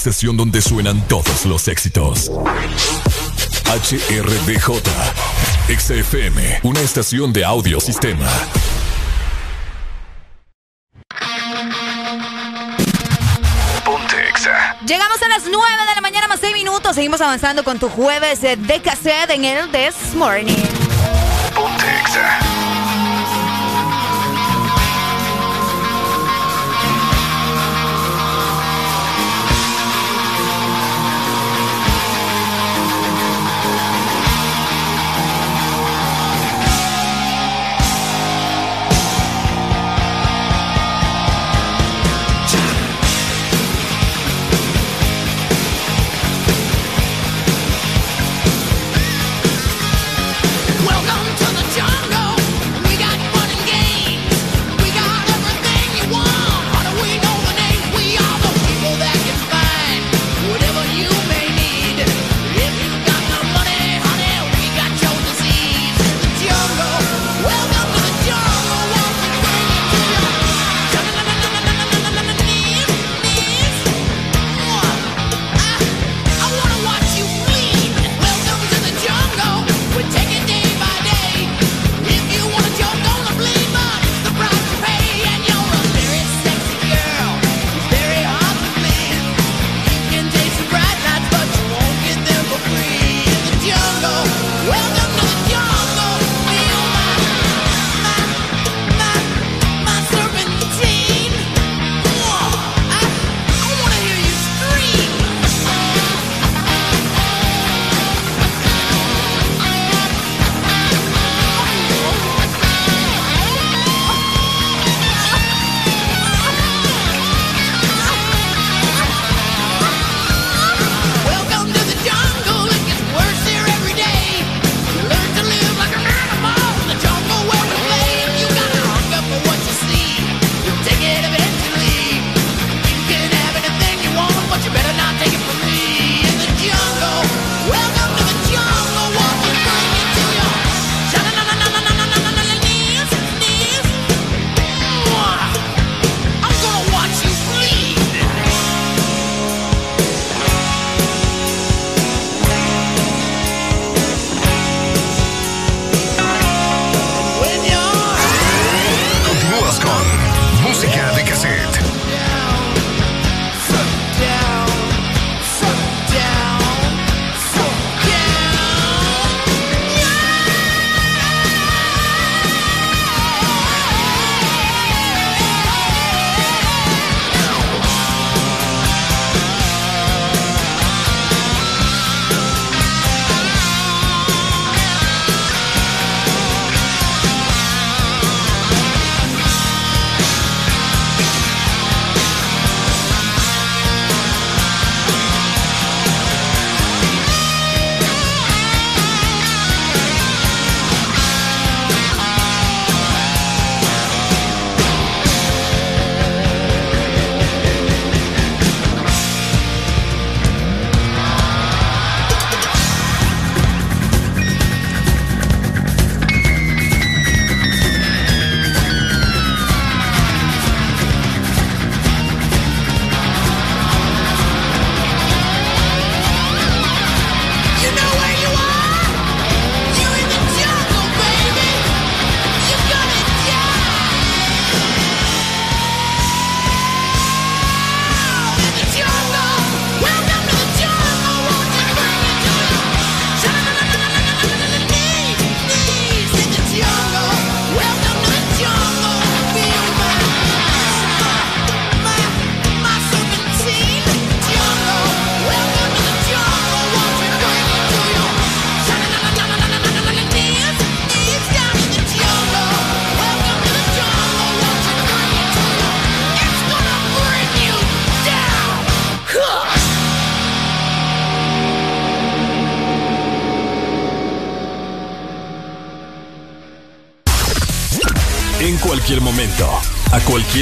Estación donde suenan todos los éxitos. HRDJ, XFM, una estación de audio sistema. Ponte Exa. Llegamos a las 9 de la mañana más 6 minutos. Seguimos avanzando con tu jueves de cassette en el This Morning.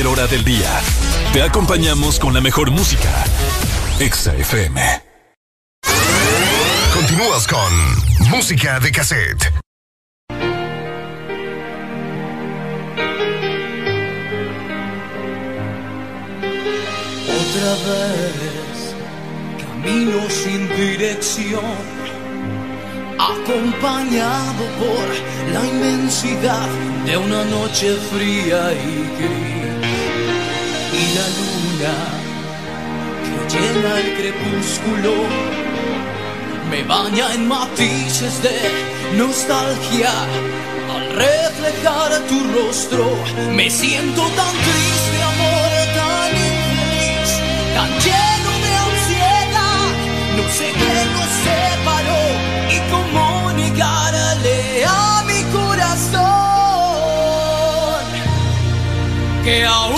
Hora del día. Te acompañamos con la mejor música. Exa FM. Continúas con Música de Cassette. Otra vez camino sin dirección, acompañado por la inmensidad de una noche fría y gris. La luna que llena el crepúsculo me baña en matices de nostalgia. Al reflejar tu rostro, me siento tan triste, amor, tan infeliz, tan lleno de ansiedad. No sé qué nos separó y cómo negarle a mi corazón que aún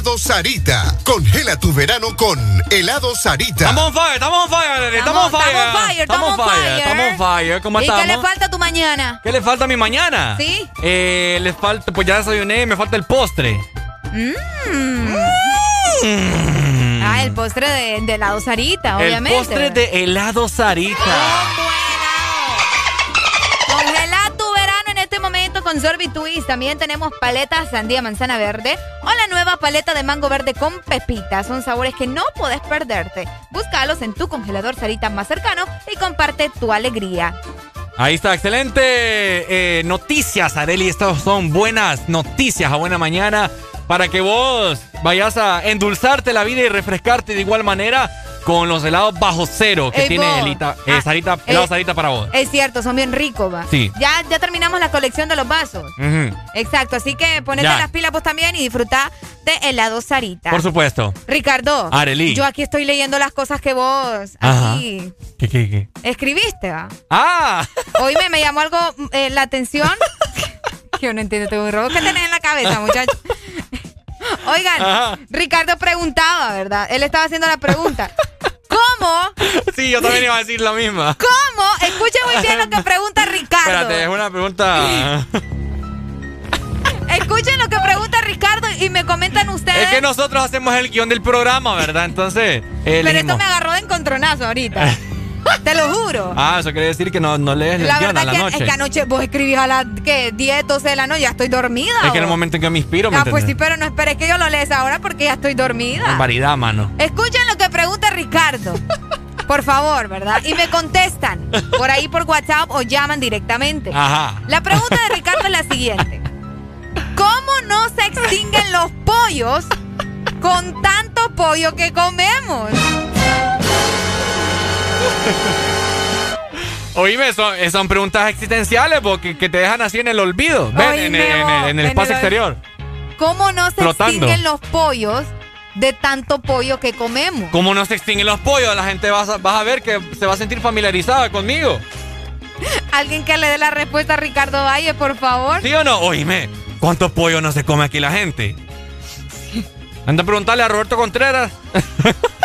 Helado Sarita. Congela tu verano con Helado Sarita. Estamos on fire, estamos on fire, estamos on fire. Estamos on fire, estamos on fire. Estamos on fire, ¿cómo ¿Y estamos? qué le falta a tu mañana? ¿Qué le falta a mi mañana? ¿Sí? Eh, le falta, pues ya desayuné, me falta el postre. Mm. Ah, el postre de, de helado Sarita, el obviamente. postre de helado Sarita. Congela tu verano en este momento con Sorbit Twist. También tenemos paletas sandía manzana verde nueva paleta de mango verde con pepitas. Son sabores que no puedes perderte. Búscalos en tu congelador Sarita más cercano y comparte tu alegría. Ahí está, excelente eh, noticias, Areli. Estas son buenas noticias a buena mañana para que vos vayas a endulzarte la vida y refrescarte de igual manera con los helados bajo cero que Ey, tiene vos. Elita, eh, Ah, Sarita, eh, helado Sarita para vos. Es cierto, son bien ricos, va. Sí. Ya, ya terminamos la colección de los vasos. Exacto, así que ponete Ya. las pilas vos también y disfruta de helado Sarita. Por supuesto. Ricardo, Arely. yo aquí estoy leyendo las cosas que vos aquí ¿Qué, qué, qué? escribiste, va. ¡Ah! Hoy me, me llamó algo eh, la atención. que *laughs* yo no entiendo, tengo un robo que tenés en la cabeza, muchacho. Oigan, Ajá. Ricardo preguntaba, ¿verdad? Él estaba haciendo la pregunta. ¿Cómo? Sí, yo también iba a decir la misma. ¿Cómo? Escuchen muy bien lo que pregunta Ricardo. Espérate, es una pregunta. Escuchen lo que pregunta Ricardo y me comentan ustedes. Es que nosotros hacemos el guion del programa, ¿verdad? Entonces, eh, Pero esto me agarró de encontronazo ahorita. *laughs* Te lo juro. Ah, eso quiere decir que no, no lees el la guion a verdad la que noche. es que anoche vos escribís a las ¿qué? 10, 12 de la noche, ya estoy dormida. Es que en el momento en que me inspiro, ¿me Ah, pues sí, pero no esperes que yo lo lees ahora porque ya estoy dormida. Barbaridad, mano. Escuchen lo que pregunta Ricardo. Por favor, ¿verdad? Y me contestan por ahí por WhatsApp o llaman directamente. Ajá. La pregunta de Ricardo es la siguiente. ¿Cómo no se extinguen los pollos con tanto pollo que comemos? Oíme, son, eh, son preguntas existenciales porque que te dejan así en el olvido. Ven, en, Oíme, en- en- en el en espacio el- exterior. ¿Cómo no se Flotando. extinguen los pollos de tanto pollo que comemos? Como no se extinguen los pollos, la gente va a, vas a ver que se va a sentir familiarizada conmigo. Alguien que le dé la respuesta a Ricardo Valle, por favor. ¿Sí o no? Oíme, ¿cuántos pollos no se come aquí la gente? Anda a preguntarle a Roberto Contreras. *laughs*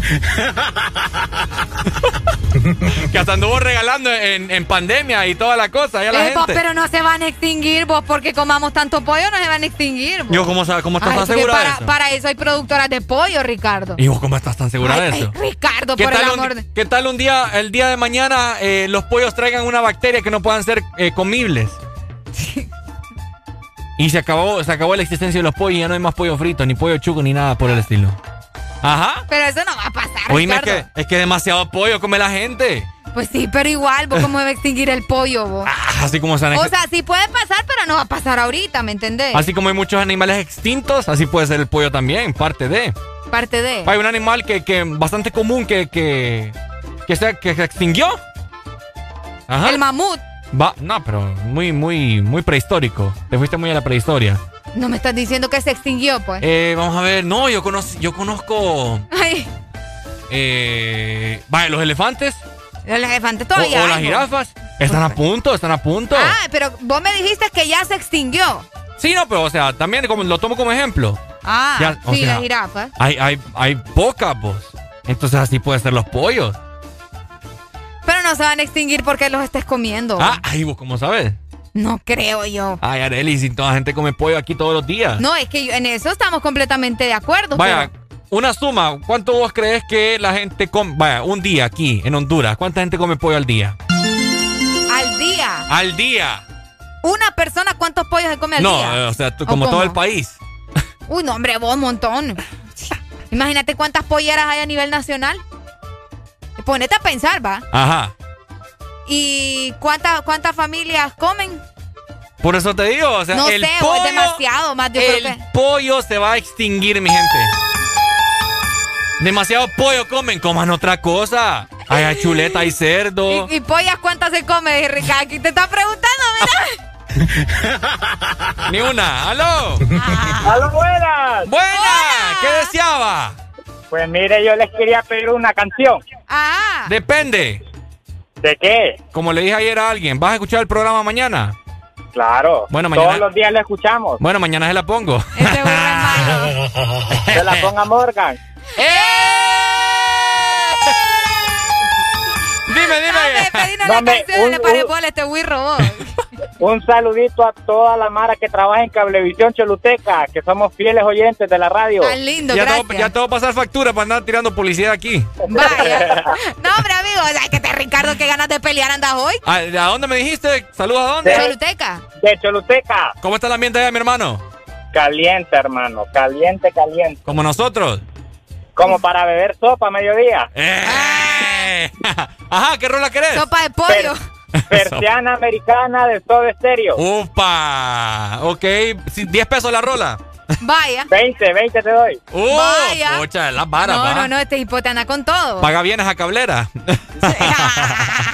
*laughs* que hasta anduvo regalando en, en pandemia y toda la cosa. La Eh, vos, gente. pero no se van a extinguir, vos, porque comamos tanto pollo, no se van a extinguir. vos. Yo, ¿cómo, cómo estás Ay, tan segura de para, eso? para eso hay productoras de pollo, Ricardo. ¿Y vos cómo estás tan segura Ay, de eso? Ricardo, ¿Qué por el tal, amor un, de... qué tal un día, el día de mañana, eh, los pollos traigan una bacteria que no puedan ser eh, comibles? *laughs* y se acabó, se acabó la existencia de los pollos y ya no hay más pollo frito, ni pollo chuco, ni nada por el estilo. Ajá. Pero eso no va a pasar, Oíme, es que, es que demasiado pollo come la gente. Pues sí, pero igual, vos cómo debe extinguir el pollo, vos. Así como, se han o sea, sí puede pasar, pero no va a pasar ahorita, ¿me entendés? así como hay muchos animales extintos, así puede ser el pollo también, parte de. Parte de... Hay un animal que, que bastante común que, que, que, se, que se extinguió. Ajá. El mamut. Va, no, pero muy, muy, muy prehistórico. Te fuiste muy a la prehistoria. No me estás diciendo que se extinguió, pues. Eh, vamos a ver, no, yo conozco, yo conozco, Ay, eh, vaya, los elefantes los elefantes todavía. o las vos. jirafas. Están a punto, están a punto. Ah, pero vos me dijiste que ya se extinguió. Sí, no, pero o sea, también como, lo tomo como ejemplo. Ah, Ya, o sí, sea, la jirafa. Hay, hay, hay pocas, vos. Entonces así pueden ser los pollos. Pero no se van a extinguir porque los estés comiendo. Ah, ay, vos, ¿cómo sabes? No creo yo. Ay, Arely, si toda la gente come pollo aquí todos los días. No, es que yo- en eso estamos completamente de acuerdo. Vaya, pero- una suma, ¿cuánto vos crees que la gente come? Vaya, un día aquí en Honduras, ¿cuánta gente come pollo al día? al día. Al día. Una persona, ¿cuántos pollos se come al no, día? eh, o sea, tú- ¿O como todo el país. Uy, no, hombre, vos un montón. *laughs* Imagínate cuántas polleras hay a nivel nacional. Ponete a pensar, va. Ajá. ¿Y cuántas cuántas familias comen? Por eso te digo, o sea, no el sé, pollo, es demasiado más. Yo el creo que. pollo se va a extinguir, mi gente. Demasiado pollo comen, coman otra cosa. Hay hay *laughs* chuleta, hay cerdo. ¿Y, y pollas cuántas se come, Ricardo? Aquí te está preguntando, mira. *laughs* Ni una. ¡Aló! ¡Aló, buenas! ¡Buena! ¿Qué deseaba? Pues mire, yo les quería pedir una canción. Ah. Depende. ¿De qué? Como le dije ayer a alguien, ¿vas a escuchar el programa mañana? Claro. Bueno, mañana- Todos los días la escuchamos. Bueno, mañana se la pongo. *laughs* Se la ponga Morgan. Dime, dime. Pedí una Dame canción, un- le paré un- a este wirro vos. Un saludito a toda la mara que trabaja en Cablevisión Choluteca, que somos fieles oyentes de la radio. Tan lindo, ya, te gracias. voy, ya te voy a pasar factura para andar tirando publicidad aquí. Vaya. *laughs* No, hombre, amigo, ay, que te Ricardo, qué ganas de pelear andas hoy. ¿A, a dónde me dijiste? ¿Saludos a dónde? Choluteca. De Choluteca. ¿Cómo está el ambiente allá, mi hermano? Caliente, hermano. Caliente, caliente. Como nosotros. Como para beber sopa a mediodía. ¡Eh! *laughs* Ajá, ¿qué rola querés? Sopa de pollo. *laughs* Persiana americana de todo estéreo. ¡Upa! Ok, sí, 10 pesos la rola. Vaya. 20, 20 te doy. Uh, Vaya. Pucha, las varas, No, va. no, no, este hipote anda con todo. Paga bienes a cablera. *laughs*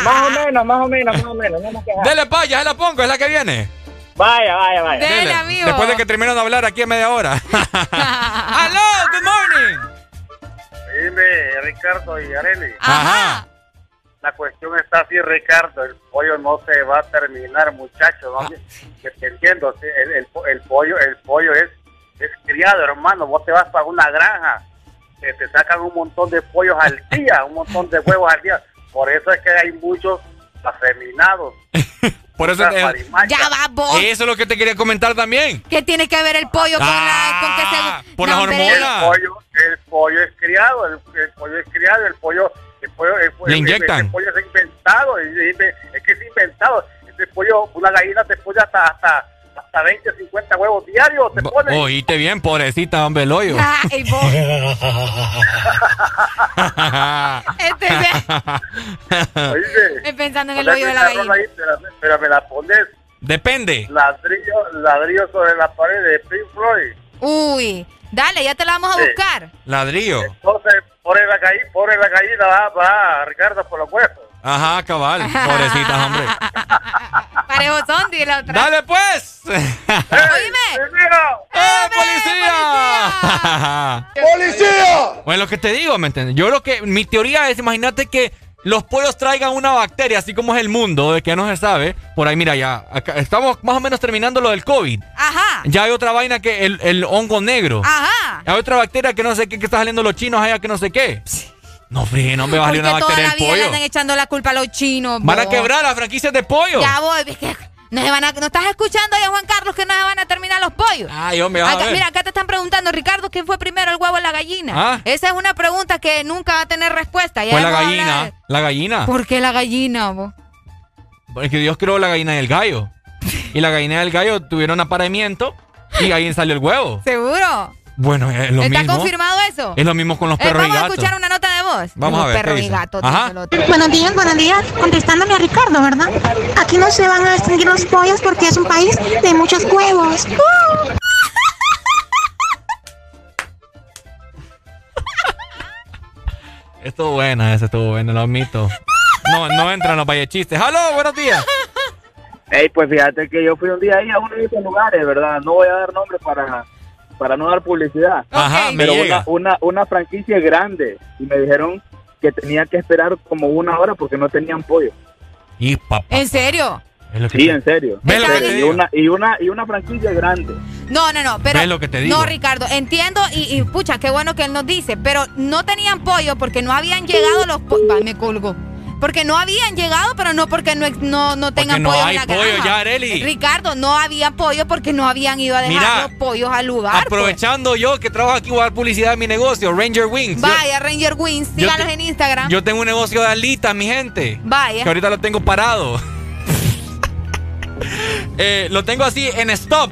Más o menos, más o menos, más o menos. No. Dele pa, ya se la pongo, es la que viene. Vaya, vaya, vaya. Dele, Dele. amigo. Después de que terminan de hablar aquí en media hora. *laughs* ¡Aló! ¡Good morning! Dime, Ricardo y Areli. Ajá. La cuestión está así, Ricardo. El pollo no se va a terminar, muchachos. ¿no? Ah. Que te entiendo. El, el, po- el pollo, el pollo es, es criado, hermano. Vos te vas para una granja. Que te sacan un montón de pollos al *laughs* día, un montón de huevos al día. Por eso es que hay muchos afeminados. *laughs* Por eso te-. Ya va vos. Eso es lo que te quería comentar también. ¿Qué tiene que ver el pollo con la con que Ah, se por las hormonas. El pollo, el pollo es criado, el, el pollo es criado, el pollo, el pollo, el, pollo- Le inyectan. el- el pollo es inventado, y- es que es inventado. Ese pollo, una gallina te pone hasta, hasta, hasta 20, 50 huevos diarios, te pone. Oíste bien, pobrecita, hombre, el hoyo. Ay, vos. *laughs* Este Oíste, es pensando en el hoyo de la gallina. ahí, pero, pero me la pones Depende. ladrillo, ladrillo sobre la pared de Pink Floyd. Uy, dale, ya te la vamos a Sí. buscar. Ladrillo. Entonces, pobre la pobre la gallina, va, va, Ricardo, por los huesos. Ajá, cabal. *laughs* Pobrecita, hombre. Son, y la otra. ¡Dale, pues! Oíme. ¡Eh, policía! *laughs* ¡Policía! Bueno, lo que te digo, ¿me entiendes? Yo creo que mi teoría es, imagínate que los pollos traigan una bacteria, así como es el mundo, de que no se sabe. Por ahí, mira, ya, acá estamos más o menos terminando lo del COVID. Ajá. Ya hay otra vaina que el, el hongo negro. Ajá. Hay otra bacteria que no sé qué, que está saliendo los chinos allá, que no sé qué. No, frío, no me va a salir una bacteria del vida le pollo. andan echando la culpa a los chinos. Van a quebrar las franquicias de pollo. Ya voy, no, se van a- no estás escuchando ahí a Juan Carlos que no se van a terminar los pollos. Ay, hombre, vas a Acá- ver. mira, acá te están preguntando, Ricardo, ¿quién fue primero, el huevo o la gallina? Ah. Esa es una pregunta que nunca va a tener respuesta. Ya Fue la gallina. hablado- La gallina. ¿Por qué la gallina, vos? Porque Dios creó la gallina y el gallo. *laughs* Y la gallina y el gallo tuvieron apareamiento y ahí salió el huevo. ¿Seguro? Bueno, es lo ¿Está mismo. confirmado eso? Es lo mismo con los Eh, perros y vamos a gatos. escuchar una nota voz. Vamos a ver, ¿qué perros y otro. Buenos días, buenos días. Contestándole a Ricardo, ¿verdad? Aquí no se van a extinguir los pollos porque es un país de muchos huevos. ¡Uh! *laughs* Estuvo buena, esa estuvo buena, lo admito. No, no entran los vallechistes. ¡Halo! Buenos días. Ey, pues fíjate que yo fui un día ahí a uno de esos lugares, ¿verdad? No voy a dar nombres para, para no dar publicidad. Ajá, me Pero llega. una, una, una franquicia grande. Y me dijeron que tenía que esperar como una hora porque no tenían pollo. Y papá. ¿En serio? Es lo que Sí, te- en serio. ¿Ves lo que te y, digo? una, y, una, y una franquicia grande. No, no, no, pero... ¿Ves lo que te digo? No, Ricardo, entiendo y, y, pucha, qué bueno que él nos dice, pero no tenían pollo porque no habían llegado los pollos. Me colgo. Porque no habían llegado, pero no porque no, no, no tengan no pollo hay en la pollo granja. ya, Areli. Ricardo, no había pollo porque no habían ido a dejar Mira, los pollos al lugar. pues. Aprovechando yo que trabajo aquí, voy a dar publicidad en mi negocio, Ranger Wings. Yo- Vaya, Ranger Wings, síganos te- en Instagram. Yo tengo un negocio de alitas, mi gente. Vaya. Que ahorita lo tengo parado. *laughs* Eh, lo tengo así en stop,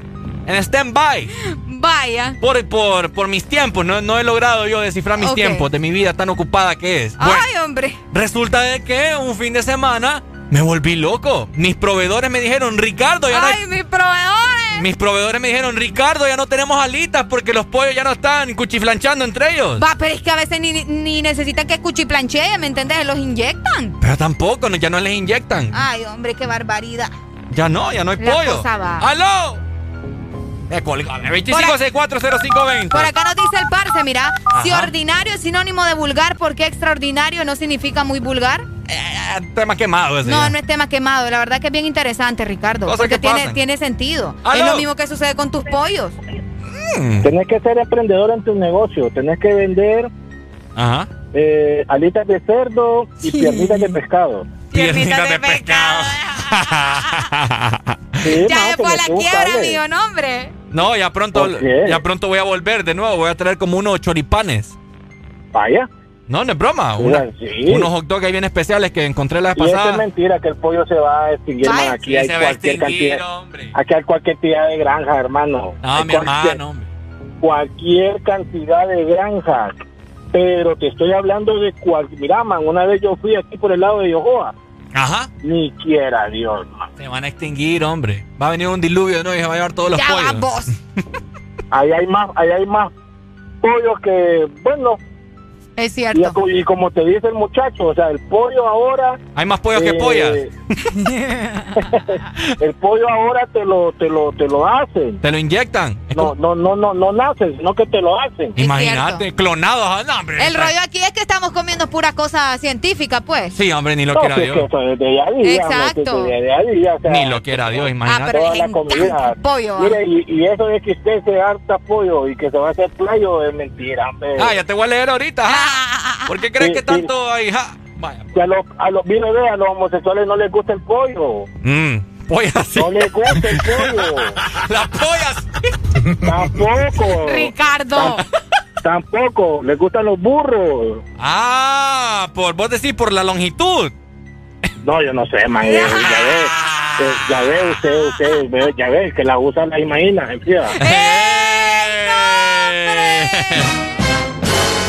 en stand-by. Vaya. Por, por, por mis tiempos. No, no he logrado yo descifrar mis tiempos de mi vida tan ocupada que es. Bueno, Ay, hombre. resulta de que un fin de semana me volví loco. Mis proveedores me dijeron, Ricardo, ya no hay- Ay, mis proveedores. Mis proveedores me dijeron, Ricardo, ya no tenemos alitas porque los pollos ya no están cuchiflanchando entre ellos. Va, pero es que a veces ni, ni necesitan que cuchiplancheen, ¿me entiendes? Los inyectan. Pero tampoco, no, ya no les inyectan. Ay, hombre, qué barbaridad. Ya no, ya no hay La pollo. cosa va. ¡Aló! Eh, colgame, Por 25640520. Por acá nos dice el parce, mira, si ordinario es sinónimo de vulgar, ¿por qué extraordinario no significa muy vulgar? Eh, tema quemado ese. No, ya. no es tema quemado, la verdad que es bien interesante, Ricardo. Cosas porque que tiene, pasan. tiene sentido. ¿Aló? Es lo mismo que sucede con tus pollos. Mm. Tenés que ser emprendedor en tu negocio. Tenés que vender Ajá. eh, alitas de cerdo y piernitas de pescado. Piernitas de pescado. *laughs* Sí, ya no, se fue a tenés la quiebra, amigo, no, hombre. No, ya pronto, ya pronto voy a volver de nuevo. Voy a traer como unos choripanes. Vaya. No, no es broma. Sí, una- sí. Unos hot dogs ahí bien especiales que encontré la vez Y eso es pasada. mentira que el pollo se va a extinguir. Aquí Sí, hay se va a cualquier extinguir, cantidad. Aquí hay cualquier cantidad de granjas, hermano. No, Hay mi cualquier- hermano, hombre. Cualquier cantidad de granjas. Pero te estoy hablando de cual. Mira, man, una vez yo fui aquí por el lado de Yohoa. Ajá. Ni quiera Dios, man. Se van a extinguir, hombre. Va a venir un diluvio, ¿no? Y se va a llevar todos los Ya pollos. vos. ahí hay más, ahí hay más pollos que, bueno, Es cierto. y, y como te dice el muchacho, o sea, el pollo ahora Hay más pollos que Eh, pollas. *laughs* el pollo ahora te lo, te lo, te lo hacen. Te lo inyectan. No, no, no, no, no nace, sino que te lo hacen. Imagínate, clonados. ah, No, hombre. El rollo aquí es que estamos comiendo pura cosa científica, pues. Sí, hombre, ni lo No, quiera Dios. que Exacto. o sea, Ni lo quiera Dios, imagínate. pero toda la comida. pollo, ¿ah? Mire, y, y eso de que usted se harta pollo y que se va a hacer playo es mentira, hombre. Ah, ya te voy a leer ahorita. Ah. ¿Por qué crees Sí, que sí. tanto hay? ja? Vaya. Que a los, a los, mire, ve, a los homosexuales no les gusta el pollo. Mm, pollas sí. No les gusta el pollo. *laughs* Las pollas. Tampoco. Ricardo. Tampoco. Les gustan los burros. Ah, por vos decís por la longitud. No, yo no sé, man. eh, Ya ve, eh, ya ve usted, usted, ve, ya ve, que la usa la imagina, en fría.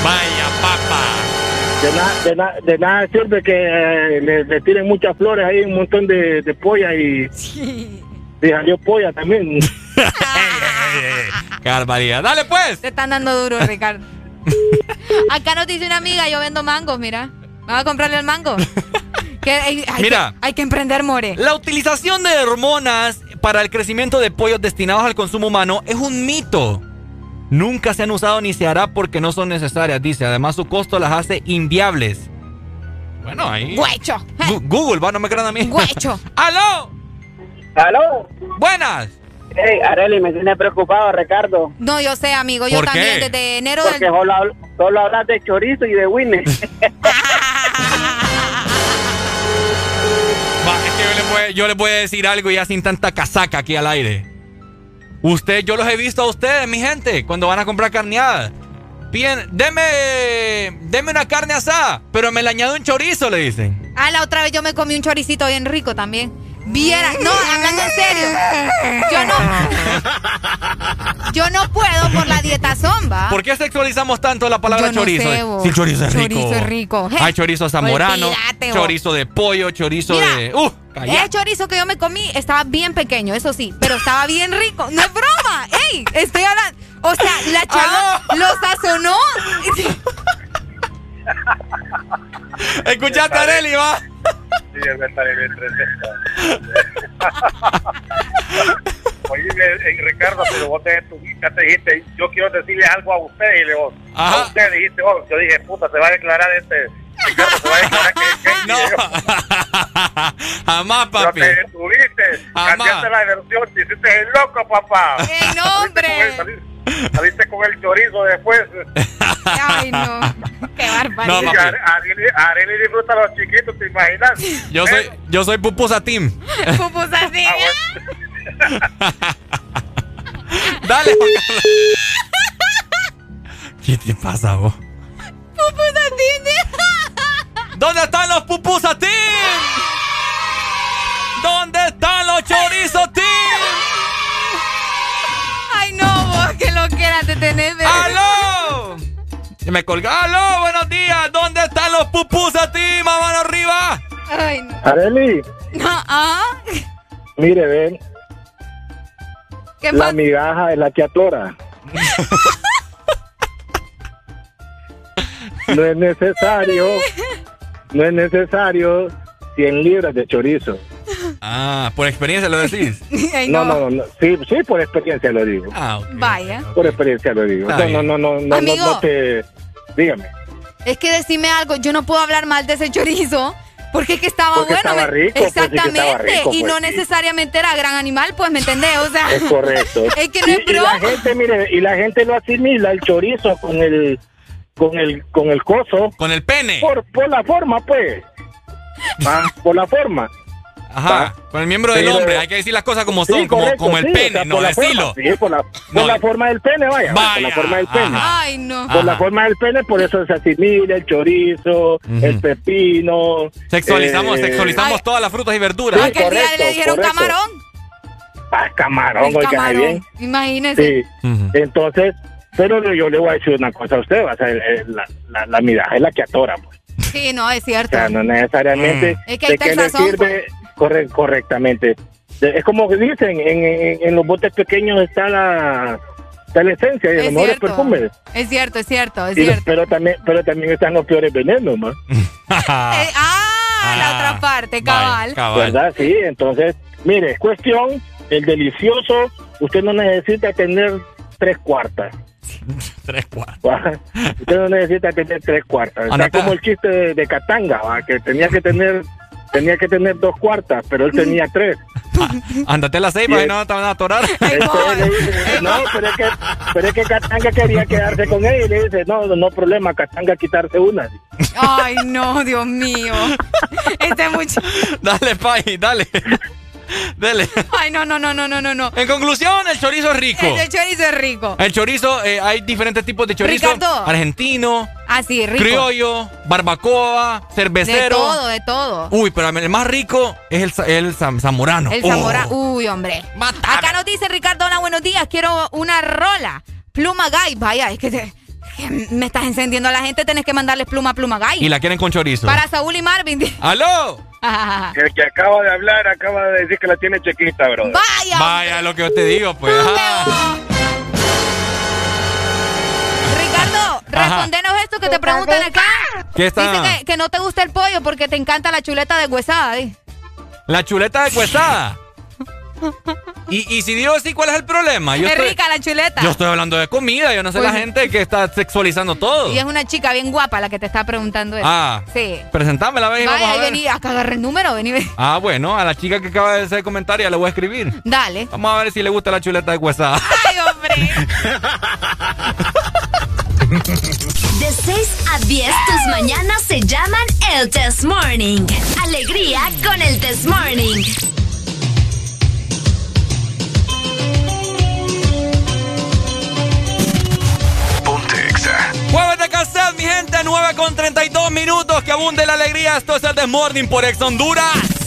Vaya. De, na- de, na- de nada sirve que eh, le, le tiren muchas flores ahí, un montón de, de polla y, y salió polla también. *laughs* Barbaridad. Dale pues. Te están dando duro, Ricardo. *laughs* Acá nos dice una amiga, yo vendo mangos, mira. Vamos a comprarle el mango. *laughs* Que hay, hay Mira. que, hay que emprender, More. La utilización de hormonas para el crecimiento de pollos destinados al consumo humano es un mito. Nunca se han usado ni se hará porque no son necesarias, dice. Además, su costo las hace inviables. Bueno, ahí. Guecho. Gu- Google, va, no me crean a mí. Guecho. *laughs* ¡Aló! ¿Aló? ¡Buenas! Hey, Areli, me tiene preocupado, Ricardo. No, yo sé, amigo, yo ¿Por también qué? desde enero Porque del... solo, habl- solo hablas de chorizo y de Winnie. *laughs* Va, es que yo voy, yo les voy a decir algo ya sin tanta casaca aquí al aire. Usted, yo los he visto a ustedes, mi gente, cuando van a comprar carneada. Piden, deme, deme una carne asada, pero me le añado un chorizo, le dicen. Ah, la otra vez yo me comí un choricito bien rico también. Viera, no, hablando en serio. Yo no. Yo no puedo por la dieta zomba. ¿Por qué sexualizamos tanto la palabra Yo no chorizo? sé, el chorizo es rico. Chorizo es rico. Hay chorizo zamorano, Olvídate, vos. chorizo de pollo, chorizo Mira, de... ¡Uh! calla. Ese chorizo que yo me comí estaba bien pequeño, eso sí, pero estaba bien rico. No es broma. ¡Ey! Estoy hablando. O sea, la chava lo sazonó. *laughs* *laughs* Escuchaste a Areli, va. Sí, es verdad, es Oye, eh, Ricardo, pero vos te, tú, ya te dijiste, yo quiero decirle algo a usted y le digo, a usted dijiste, oh, yo dije, puta, se va a declarar este, Ricardo, se va a declarar que, que *laughs* No. *laughs* Jamás, Pero papi. te detuviste, Jamás. cambiaste la versión, te hiciste el loco, papá. ¡Ey, no, hombre! Saliste, con el chorizo después. Ay, no. Qué No, barbaridad. Areli, Areli disfruta a los chiquitos, ¿te imaginas? Yo soy, yo soy pupusa team. *laughs* Pupusa así. *laughs* Dale, Juan Carlos. *laughs* ¿Qué te pasa, vos? Pupusa así. ¿Dónde están los pupusa team? ¿Dónde están los chorizos team? Te tenés. bebé. ¡Aló! Me colgó. ¡Aló! Buenos días. ¿Dónde están los pupusa team? ¡Mano arriba! Ay, no. Areli, Ah, mire, ven, ¿Qué la migaja es la que atora. No es necesario, *laughs* no es necesario 100 libras de chorizo. Ah, por experiencia lo decís. *laughs* Ay, No, no. no, no, sí, sí, por experiencia lo digo. Ah. Vaya. Por experiencia lo digo. Está No, no, no, no, no, Amigo. no, no te... Dígame. Es que decime algo, yo no puedo hablar mal de ese chorizo. Porque es que estaba Porque bueno. estaba rico, pues, sí Exactamente. estaba rico, y pues, no sí. necesariamente era gran animal, pues, ¿me entendés? O sea. Es correcto. *laughs* Es que no y, es y la broma. gente, mire, y la gente lo asimila el chorizo con el con el con el coso Con el pene. por por la forma, pues. *laughs* Ah, por la forma. Ajá. Con el miembro del hombre. Hay que decir las cosas como Sí, son, como, como el sí, o pene, sea, no decirlo. sí, por la, por No. la forma del pene, vaya, Vaya, por la forma del pene. ajá. Ay, no. Por la forma del pene, por eso se asimila el chorizo, el pepino. Sexualizamos, eh, sexualizamos todas las frutas y verduras. Aquel día le dijeron correcto. camarón. Ah, camarón, El oiga, camarón. bien. Imagínese. Sí. Entonces, pero yo le voy a decir una cosa a usted, o sea, el- el- la, la, la migaja es la que atora, pues. Sí, no, es O cierto. sea, no necesariamente Mm. Es que ahí de está qué el le sazón, pues. Corre- correctamente. Es como que dicen, en, en- en los botes pequeños está la, está la esencia y los mejores perfumes. Es cierto, es cierto, es cierto. pero también, pero también están los peores venenos, ¿no? *laughs* Eh, *laughs* ah, la otra parte, cabal. ¿Verdad? Sí, entonces, mire, es cuestión, el delicioso, usted no necesita tener tres cuartas. *laughs* tres cuartas. Usted no necesita tener tres cuartas. Está como el chiste de, de Katanga, ¿va? que tenía que tener tenía que tener dos cuartas, pero él tenía tres. Ándate a las seis, para no te van a atorar. no, pero es, que, pero es que Katanga quería quedarse con él y le dice, no, no problema, Katanga quitarse una. Ay, no, Dios mío. Este es mucho. Dale, Pai, dale. *laughs* Dele. Ay, no, no, no, no, no, no. En conclusión, el chorizo es rico. El, chorizo es rico. El chorizo, eh, hay diferentes tipos de chorizo. Ricardo. Argentino. Ah, sí, rico. Criollo, barbacoa, cervecero. De todo, de todo. Uy, pero el más rico es el, el zamorano. El zamorano. Uy, hombre. Acá nos dice Ricardo, hola, buenos días. Quiero una rola. Pluma Guy. Vaya, es que... *laughs* me estás encendiendo a la gente, tenés que mandarles pluma pluma Guy. Y la quieren con chorizo. Para Saúl y Marvin. *laughs* ¡Aló! *laughs* El que acaba de hablar acaba de decir que la tiene chequita, bro. Vaya. Vaya, lo que yo te digo, pues. Ricardo, respondenos esto que te preguntan acá. ¿Qué está? Dice que, no te gusta el pollo porque te encanta la chuleta de huesada. ¿La chuleta de huesada? Y, y si digo así, ¿cuál es el problema? es rica la chuleta. Yo estoy hablando de comida, yo no sé la Pues- gente que está sexualizando todo. Y es una chica bien guapa la que te está preguntando eso. Ah. Sí. Presentámela, ve, y vamos Vaya, a ahí ver. vení, acá agarra el número, vení. Ah, bueno, a la chica que acaba de hacer comentario ya le voy a escribir. Dale. Vamos a ver si le gusta la chuleta de huesada. *laughs* Ay, hombre. De 6 a 10, tus mañanas se llaman el Test Morning. Alegría con el Test Morning. Jueves de cassette, mi gente, 9 con 32 minutos. Que abunde la alegría. Esto es el The Morning por Ex Honduras.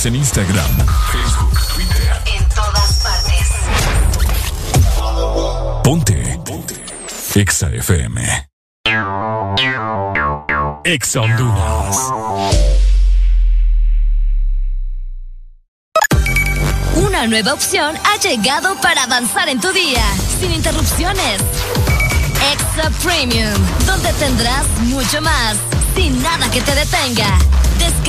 Síguenos en Instagram, Facebook, Twitter. En todas partes. Ponte. Ponte. Exa FM. Exa Honduras. Una nueva opción ha llegado para avanzar en tu día, sin interrupciones. Extra Premium, donde tendrás mucho más, sin nada que te detenga.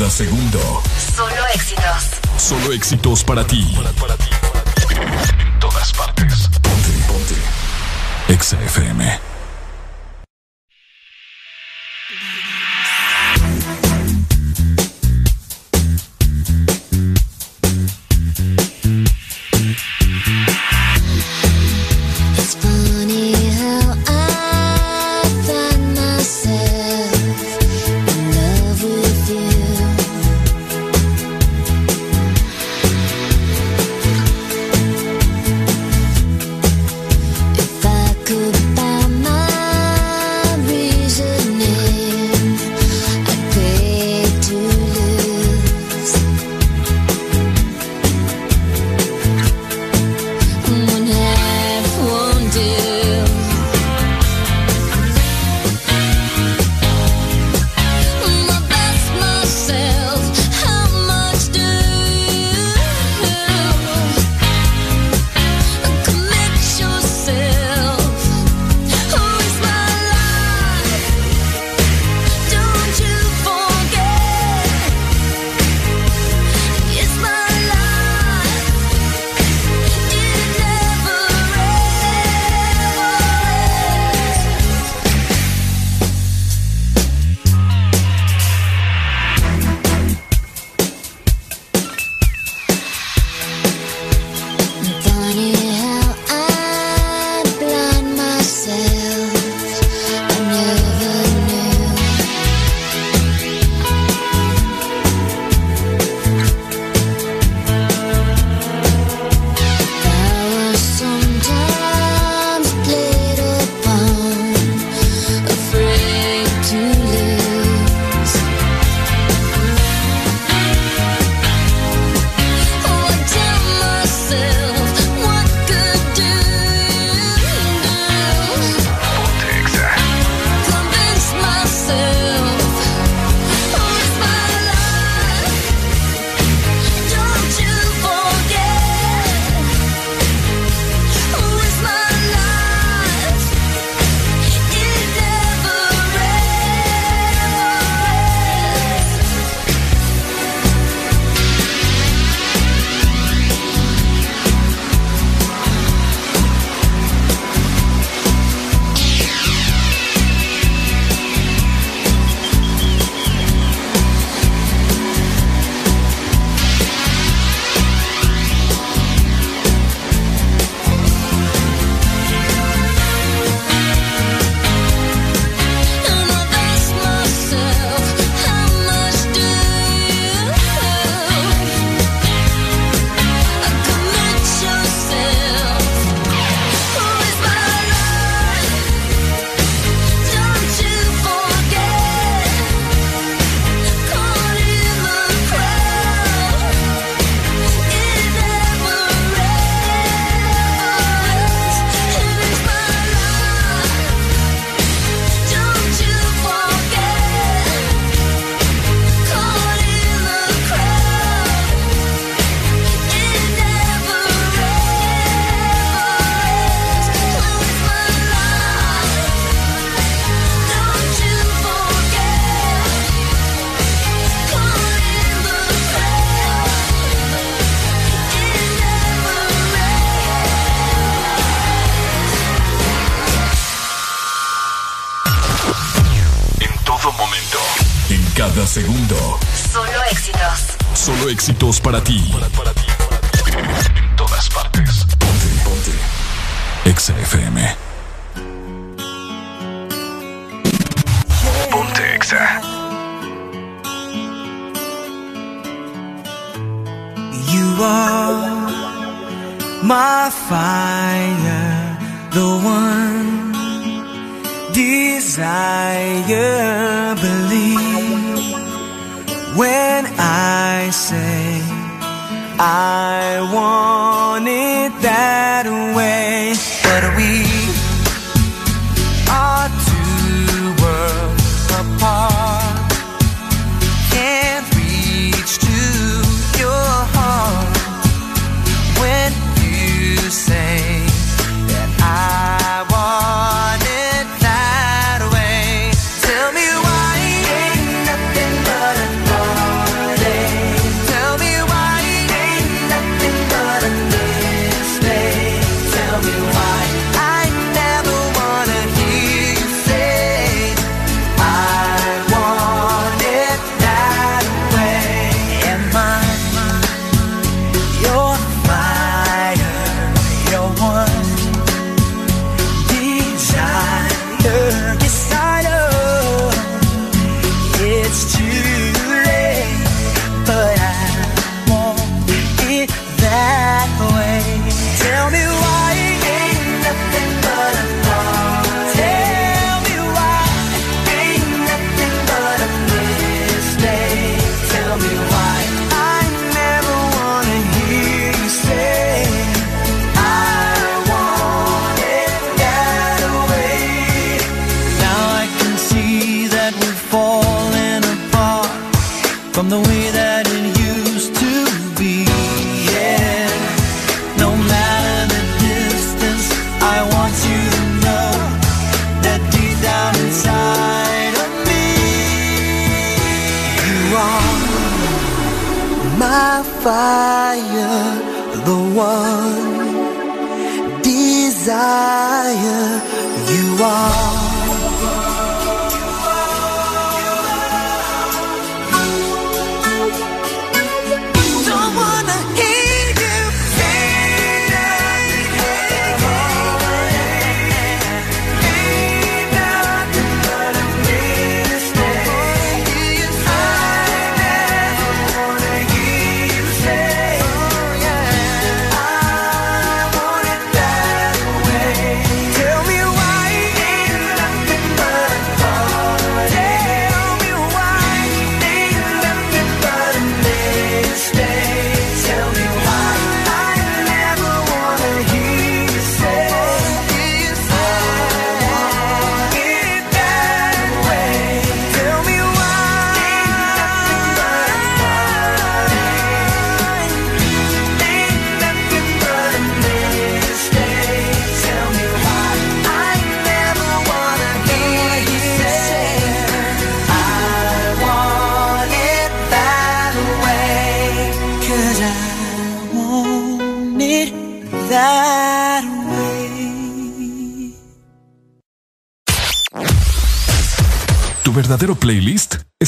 Cada segundo. Solo éxitos. Solo éxitos para ti. En todas partes. Ponte. Ponte. Exa FM.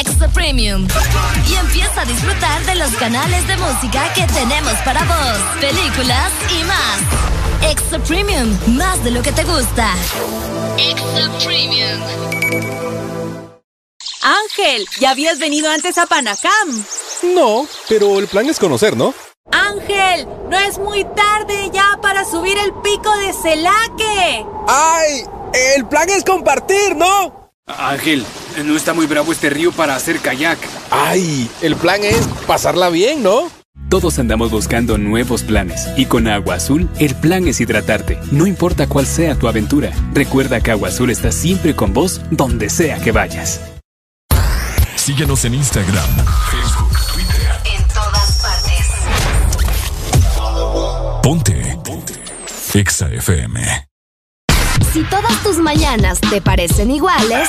Exa Premium. Y empieza a disfrutar de los canales de música que tenemos para vos, películas y más. Exa Premium, más de lo que te gusta. Exa Premium. Ángel, ¿ya habías venido antes a Panacam? No, pero el plan es conocer, ¿no? Ángel, no es muy tarde ya para subir el pico de Celaque. ¡Ay! El plan es compartir, ¿no? Ángel, no está muy bravo este río para hacer kayak. ¡Ay! El plan es pasarla bien, ¿no? Todos andamos buscando nuevos planes y con Agua Azul el plan es hidratarte, no importa cuál sea tu aventura. Recuerda que Agua Azul está siempre con vos donde sea que vayas. Síguenos en Instagram, Facebook, Twitter. En todas partes. Ponte. Ponte. Exa FM. Si todas tus mañanas te parecen iguales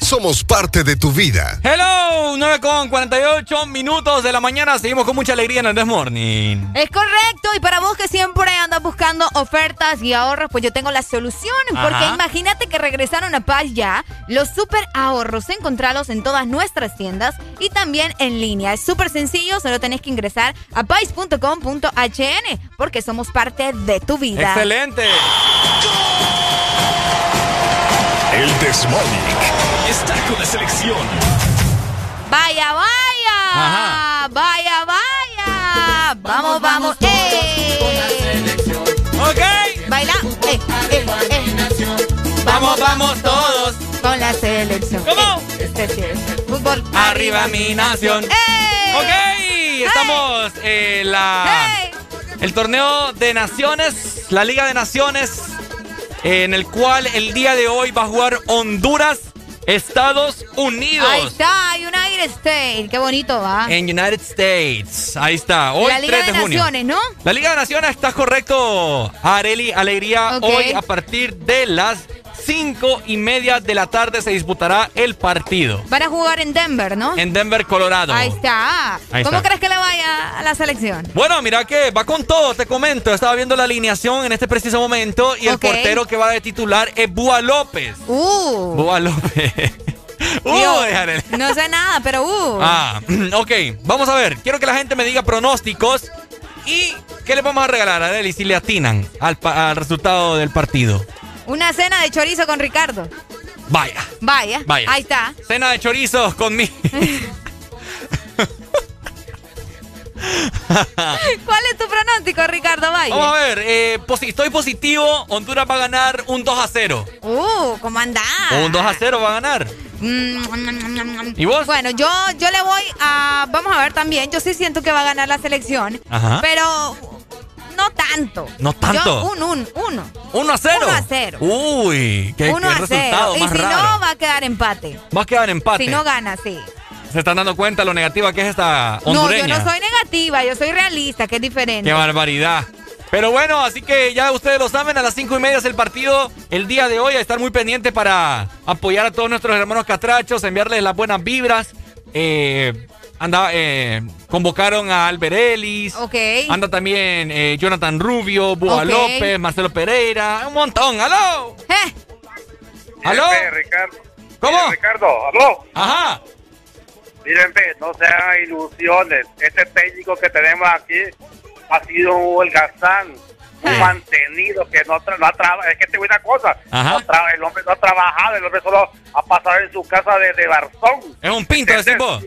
Somos parte de tu vida. Hello, 9 con 48 minutos de la mañana. Seguimos con mucha alegría en el This Morning. Es correcto, y para vos que siempre andas buscando ofertas y ahorros, pues yo tengo la solución. Porque imagínate que regresaron a Paz ya los super ahorros. Encontralos en todas nuestras tiendas y también en línea. Es súper sencillo, solo tenés que ingresar a pais.com.hn porque somos parte de tu vida. Excelente. El Desmonic está con la selección. Vaya, vaya. Ajá. Vaya, vaya. Vamos, vamos. ¡Eh! Ok. Baila. Eh, eh, eh. Vamos, vamos todos. Con la selección. ¿Cómo? Eh, este sí es Fútbol. Arriba mi nación. ¡Eh! Ok. Estamos en la. El torneo de naciones, la Liga de Naciones, en el cual el día de hoy va a jugar Honduras, Estados Unidos. Ahí está, United States. Qué bonito va. En United States. Ahí está. Hoy la Liga 3 de, de junio. Naciones, ¿no? La Liga de Naciones está correcto, Areli Alegría. Hoy a partir de las cinco y media de la tarde se disputará el partido. Van a jugar en Denver, ¿no? En Denver, Colorado. Ahí está. Ahí ¿Cómo está. crees que le vaya a la selección? Bueno, mira que va con todo, te comento. Estaba viendo la alineación en este preciso momento y el portero que va de titular es Búa López. Uh. Búa López. *laughs* Arely. no sé nada, pero uh. Ah, *clears throat* ok. Vamos a ver. Quiero que la gente me diga pronósticos. ¿Y qué le vamos a regalar a Arely si le atinan al, al resultado del partido? Una cena de chorizo con Ricardo. Vaya. Vaya. Vaya. Ahí está. Cena de chorizos conmigo. *laughs* ¿Cuál es tu pronóstico, Ricardo Valle? Vamos a ver. eh, posi- estoy positivo. Honduras va a ganar un 2 a 0. Uh, ¿cómo andás? Un 2 a 0 va a ganar. Mm, ¿Y vos? Bueno, yo, yo le voy a. Vamos a ver también. Yo sí siento que va a ganar la selección. Ajá. Pero no tanto. ¿No tanto? Yo, un, un, uno. 1 a 0. 1 a 0. Uy, qué, Uno qué a resultado cero. Y más si raro. no, va a quedar empate. Va a quedar empate. Si no gana, sí. Se están dando cuenta lo negativa que es esta No, hondureña. yo no soy negativa, yo soy realista, que es diferente. Qué barbaridad. Pero bueno, así que ya ustedes lo saben, a las cinco y media es el partido el día de hoy, a estar muy pendiente para apoyar a todos nuestros hermanos catrachos, enviarles las buenas vibras. Eh, anda, eh, convocaron a Albert Ellis. Ok. Anda también eh, Jonathan Rubio, Búa. López, Marcelo Pereira, un montón. ¡Aló! Eh. ¿Aló? Miren, Ricardo. ¿Cómo? Miren, Ricardo, ¿aló? Ajá. Miren, no se hagan ilusiones. Este técnico que tenemos aquí ha sido un holgazán, un mantenido que no, tra- no ha trabajado. Es que te voy a una cosa. Ajá. No el hombre no ha trabajado, el hombre solo ha pasado en su casa de, de Barzón. Es un pinto, decís vos.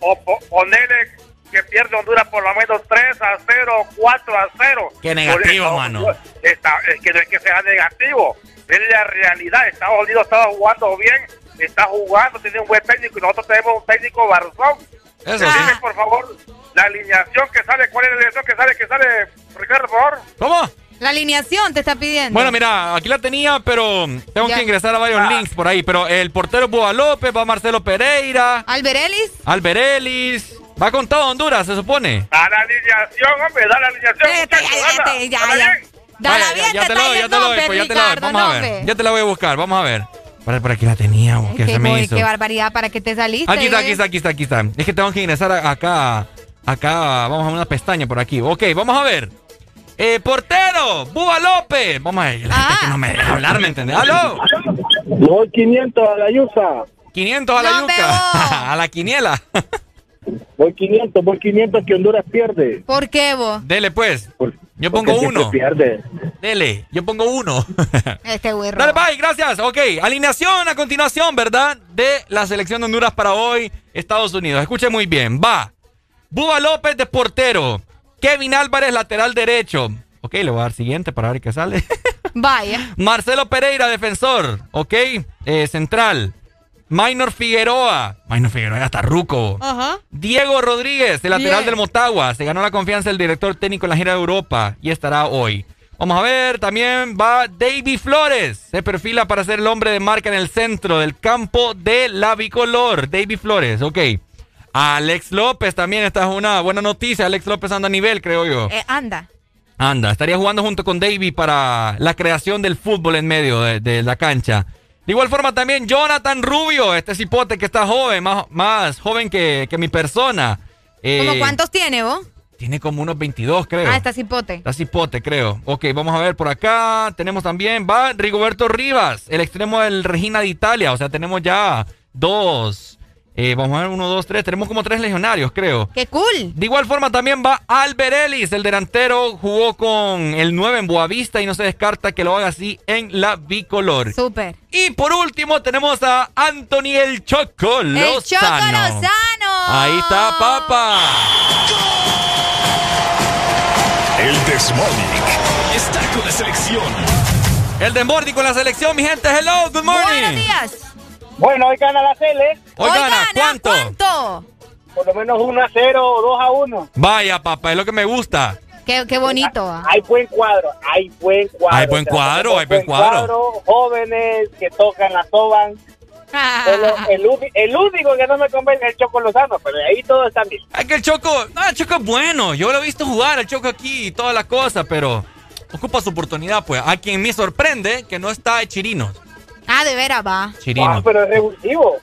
O po- ponerle que pierde Honduras por lo menos 3 a 0, 4 a 0. Qué negativo, mano. Está, es que no es que sea negativo, es la realidad. Estados Unidos estaba jugando bien, está jugando, tiene un buen técnico y nosotros tenemos un técnico Barzón. Eso Dime, sí. por favor, la alineación que sale, ¿cuál es la alineación que sale? Que sale, Ricardo, por favor. ¿Cómo? La alineación te está pidiendo. Bueno, mira, aquí la tenía, pero tengo Ya. que ingresar a varios links por ahí. Pero el portero es Búa López, va Marcelo Pereira. Albert Ellis. Va con todo Honduras, se supone. Da la alineación, hombre, da la alineación. Espérate, muchacho, ya, ya, ya, dala ya. bien. Ya, te lo está doy, ya te lo doy, pues ya te lo doy. Vamos a ver. Ya te la voy a buscar, vamos a ver. Por, por aquí la tenía, ¿qué Qué, se me boy, hizo? qué barbaridad, ¿para qué te saliste? Aquí está, aquí está, aquí está, aquí está. Es que tengo que ingresar a- acá. Acá, vamos a una pestaña por aquí. Ok, vamos a ver. Eh, portero, Búa López. Vamos a ver, la gente que no me deja hablar, ¿me entiendes? ¡Aló! Voy 500 a la Yusa. 500 a la No, yuca. *laughs* a la quiniela. Voy 500, voy 500 que Honduras pierde. ¿Por qué vos? Dele pues. yo pongo uno. pierde. Dele, yo pongo uno. *laughs* Este güey. Dale, bye, gracias. Ok, alineación a continuación, ¿verdad? De la selección de Honduras para hoy, Estados Unidos. Escuche muy bien. Va. Buba López de portero. Kevin Álvarez, lateral derecho. Ok, le voy a dar siguiente para ver qué sale. *laughs* Vaya. Marcelo Pereira, defensor. Ok, eh, central. Minor Figueroa. Minor Figueroa ya está ruco. Ajá. Diego Rodríguez, el lateral Bien. del Motagua. Se ganó la confianza del director técnico en la gira de Europa y estará hoy. Vamos a ver, también va Davy Flores. Se perfila para ser el hombre de marca en el centro del campo de la bicolor. Davy Flores, ok. Alex López también, esta es una buena noticia. Alex López anda a nivel, creo yo. Eh, anda. Anda, estaría jugando junto con Davy para la creación del fútbol en medio de, de la cancha. De igual forma también Jonathan Rubio, este cipote que está joven, más, más joven que, que mi persona. Eh, ¿Cómo cuántos tiene vos? Tiene como unos 22, creo. Ah, está cipote. Está cipote, creo. Ok, vamos a ver por acá. Tenemos también, va Rigoberto Rivas, el extremo del Regina de Italia. O sea, tenemos ya dos. Eh, vamos a ver, uno, dos, tres. Tenemos como tres legionarios, creo. ¡Qué cool! De igual forma también va Albert Ellis, el delantero, jugó con el 9 en Boavista y no se descarta que lo haga así en la bicolor. Súper. Y por último tenemos a Anthony el Choco Lozano. El Choco Lozano. Ahí está, papá. El Desmonic está con la selección. El Desmordi con la selección, mi gente. Hello, good morning. Buenos días. Bueno, hoy gana la Cele. Hoy gana, ¿cuánto? ¿Cuánto? Por lo menos 1 a 0 o 2 a 1. Vaya, papá, es lo que me gusta. Qué, qué bonito. ah. Hay buen cuadro, hay buen cuadro. Hay buen O sea, cuadro, hay buen cuadro. Jóvenes que tocan, la soban. Solo el, único que no me convence es el Choco Lozano, pero de ahí todo está bien. Es que el Choco, no, el Choco es bueno. Yo lo he visto jugar, el Choco aquí y toda la cosa, pero ocupa su oportunidad, pues. A quien me sorprende que no está de Chirinos. Ah, de veras va. Chirino. Ah, pero es revulsivo.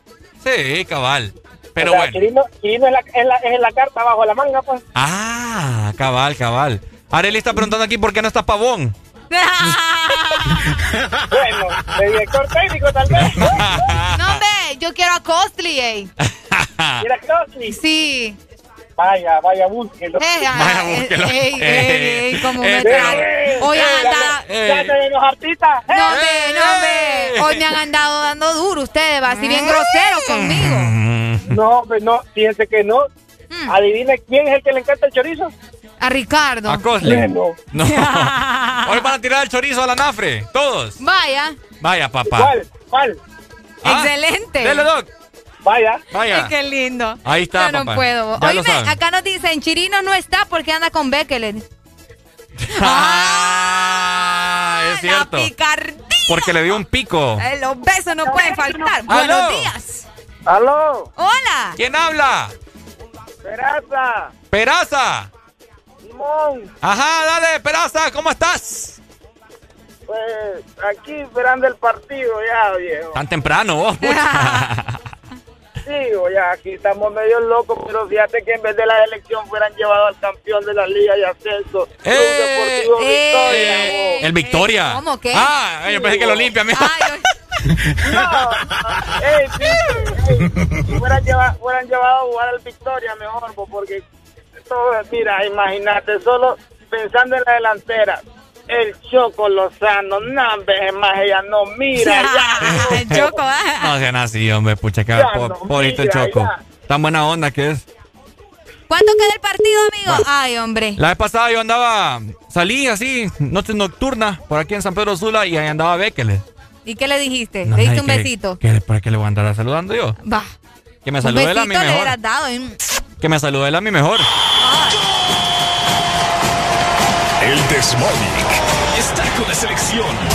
Sí, cabal. Pero O sea, bueno. Chirino, Chirino es, la, es, la, es la carta bajo la manga, pues. Ah, cabal, cabal. Areli está preguntando aquí por qué no está Pavón. *laughs* Bueno, de director técnico tal vez. No, hombre, yo quiero a Costly, ey. Mira, Costly. Sí. Vaya, vaya, búsquelo. Eh, ah, Vaya, eh, búsquelo. ey, ey, ey, cómo me Eh, trae. Hoy han andado. Ya te ven los artistas. No, hombre, no, hombre. Hoy me han andado dando duro ustedes, va así bien grosero conmigo. *laughs* No, hombre, no, fíjense que no. Mm. Adivine quién es el que le encanta el chorizo. A Ricardo. A Cosle. No. No. *laughs* Hoy van a tirar el chorizo a la nafre. Todos. Vaya. Vaya, papá. ¿Cuál? ¿Cuál? Ah, Excelente. Dele, Doc. Vaya. Vaya. Ay, qué lindo. Ahí está, Yo no papá. puedo. Ya lo Oíme, saben. acá nos dicen, Chirino no está porque anda con Bekele. *laughs* Ah, es cierto. La picardía. Porque le dio un pico. Eh, los besos no pueden faltar. Aló. Buenos días. Aló, Hola. ¿Quién habla? Peraza, Peraza. Simón, Ajá, dale, Peraza, ¿cómo estás? pues aquí esperando el partido ya, viejo. Tan temprano vos. *laughs* Digo, ya aquí estamos medio locos, pero fíjate que en vez de la elección fueran llevado al campeón de la Liga de Ascenso, Eh, Deportivo eh, Victoria. eh. El Victoria. ¿Cómo qué? Ah, yo pensé que lo limpia, mijo. Ay, No, ey, sí, ey, fueran, lleva- fueran llevado a jugar al Victoria mejor, porque todo, mira, imagínate, solo pensando en la delantera. El Choco Lozano, no, hombre, más, ella no mira. ya. *laughs* el choco, ah. No sean así, hombre, pucha, que no, pobrecito el mira, Choco. ya. Tan buena onda que es. ¿Cuánto queda el partido, amigo? Ay, hombre. La vez pasada yo andaba, salí así, noche nocturna, por aquí en San Pedro Sula, y ahí andaba Bekele. ¿Y qué le dijiste? No, ¿Le diste ay, un que- besito? que- ¿Para qué le voy a andar saludando yo? Va. Que me salude él a mejor. dado. ¿eh? Que me salude él a mi mejor. El Desmonic está con la selección.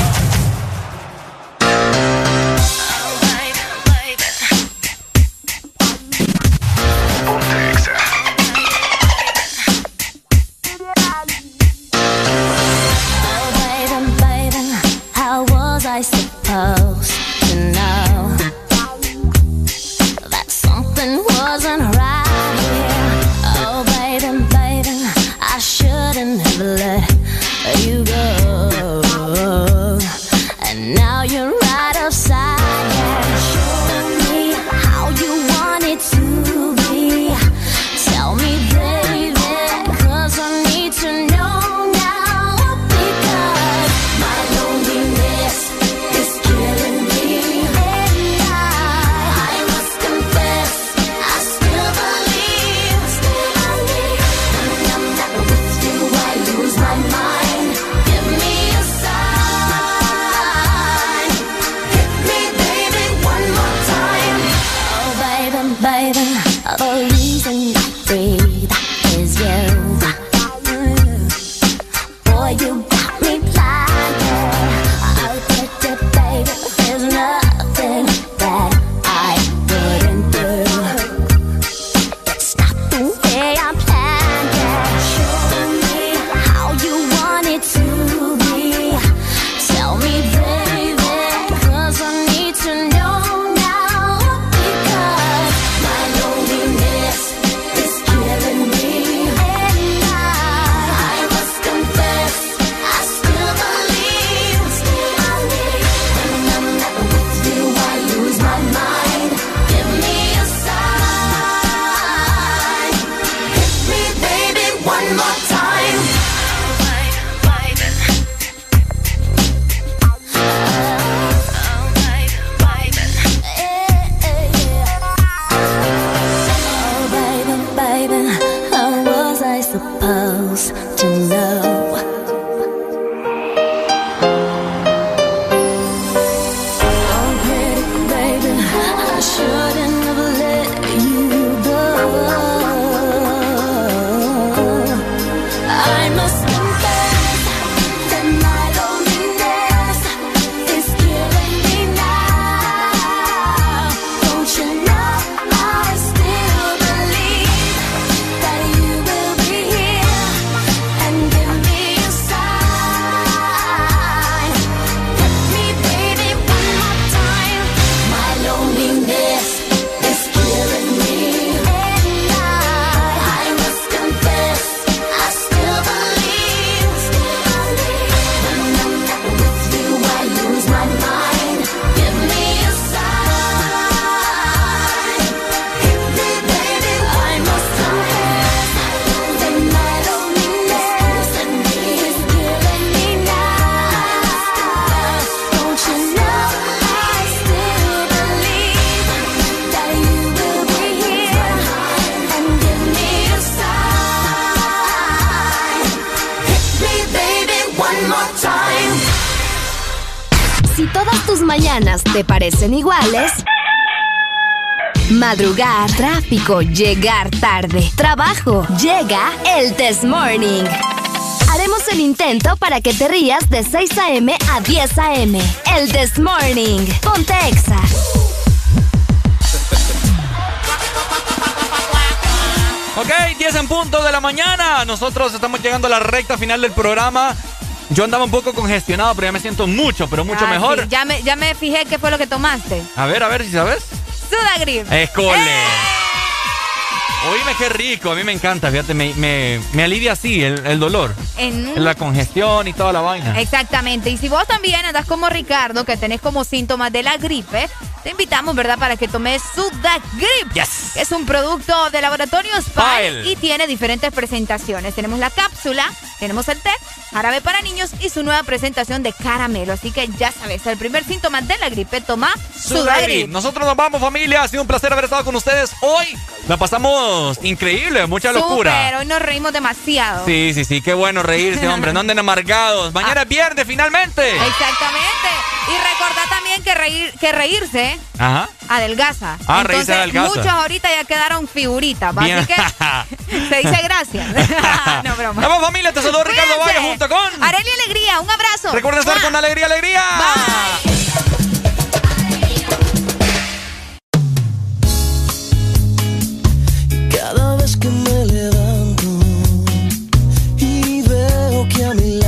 Madrugar, tráfico, llegar tarde, trabajo, llega el Test Morning. Haremos el intento para que te rías de 6 a.m. a 10 a.m. El Test Morning. Ponte Exa. Ok, 10 en punto de la mañana. Nosotros estamos llegando a la recta final del programa. Yo andaba un poco congestionado, pero ya me siento mucho, pero mucho Ah, mejor. sí, Ya, me, ya me fijé qué fue lo que tomaste. A ver, a ver si sabes. Sudagrip. Escole. ¡Eh! Oíme qué rico, a mí me encanta, fíjate, me, me, me alivia así el, el dolor. En La congestión y toda la vaina. Exactamente. Y si vos también andas como Ricardo, que tenés como síntomas de la gripe, te invitamos, ¿verdad?, para que tomes Sudagrip. Yes. Es un producto de laboratorio Spire. y tiene diferentes presentaciones. Tenemos la cápsula, tenemos el té, jarabe para niños y su nueva presentación de caramelo. Así que ya sabes, el primer síntoma de la gripe, toma Sudagrip. Nosotros nos vamos, familia. Ha sido un placer haber estado con ustedes hoy. La pasamos increíble, mucha locura. Hoy nos reímos demasiado. Sí, sí, sí, qué bueno reírse, hombre. No anden amargados. Mañana es viernes, finalmente. Exactamente. Y recordá también que, reír, que reírse Ajá. adelgaza. Ah, reírse Entonces, adelgaza. muchos ahorita ya quedaron figuritas. Bien. Así que *laughs* se dice gracias. *laughs* no, broma. Vamos, familia. Te saludo Ricardo. Valle junto con. Arely Alegría, un abrazo. Recuerden estar con alegría, alegría. Cada vez que me levanto y veo que a mi lado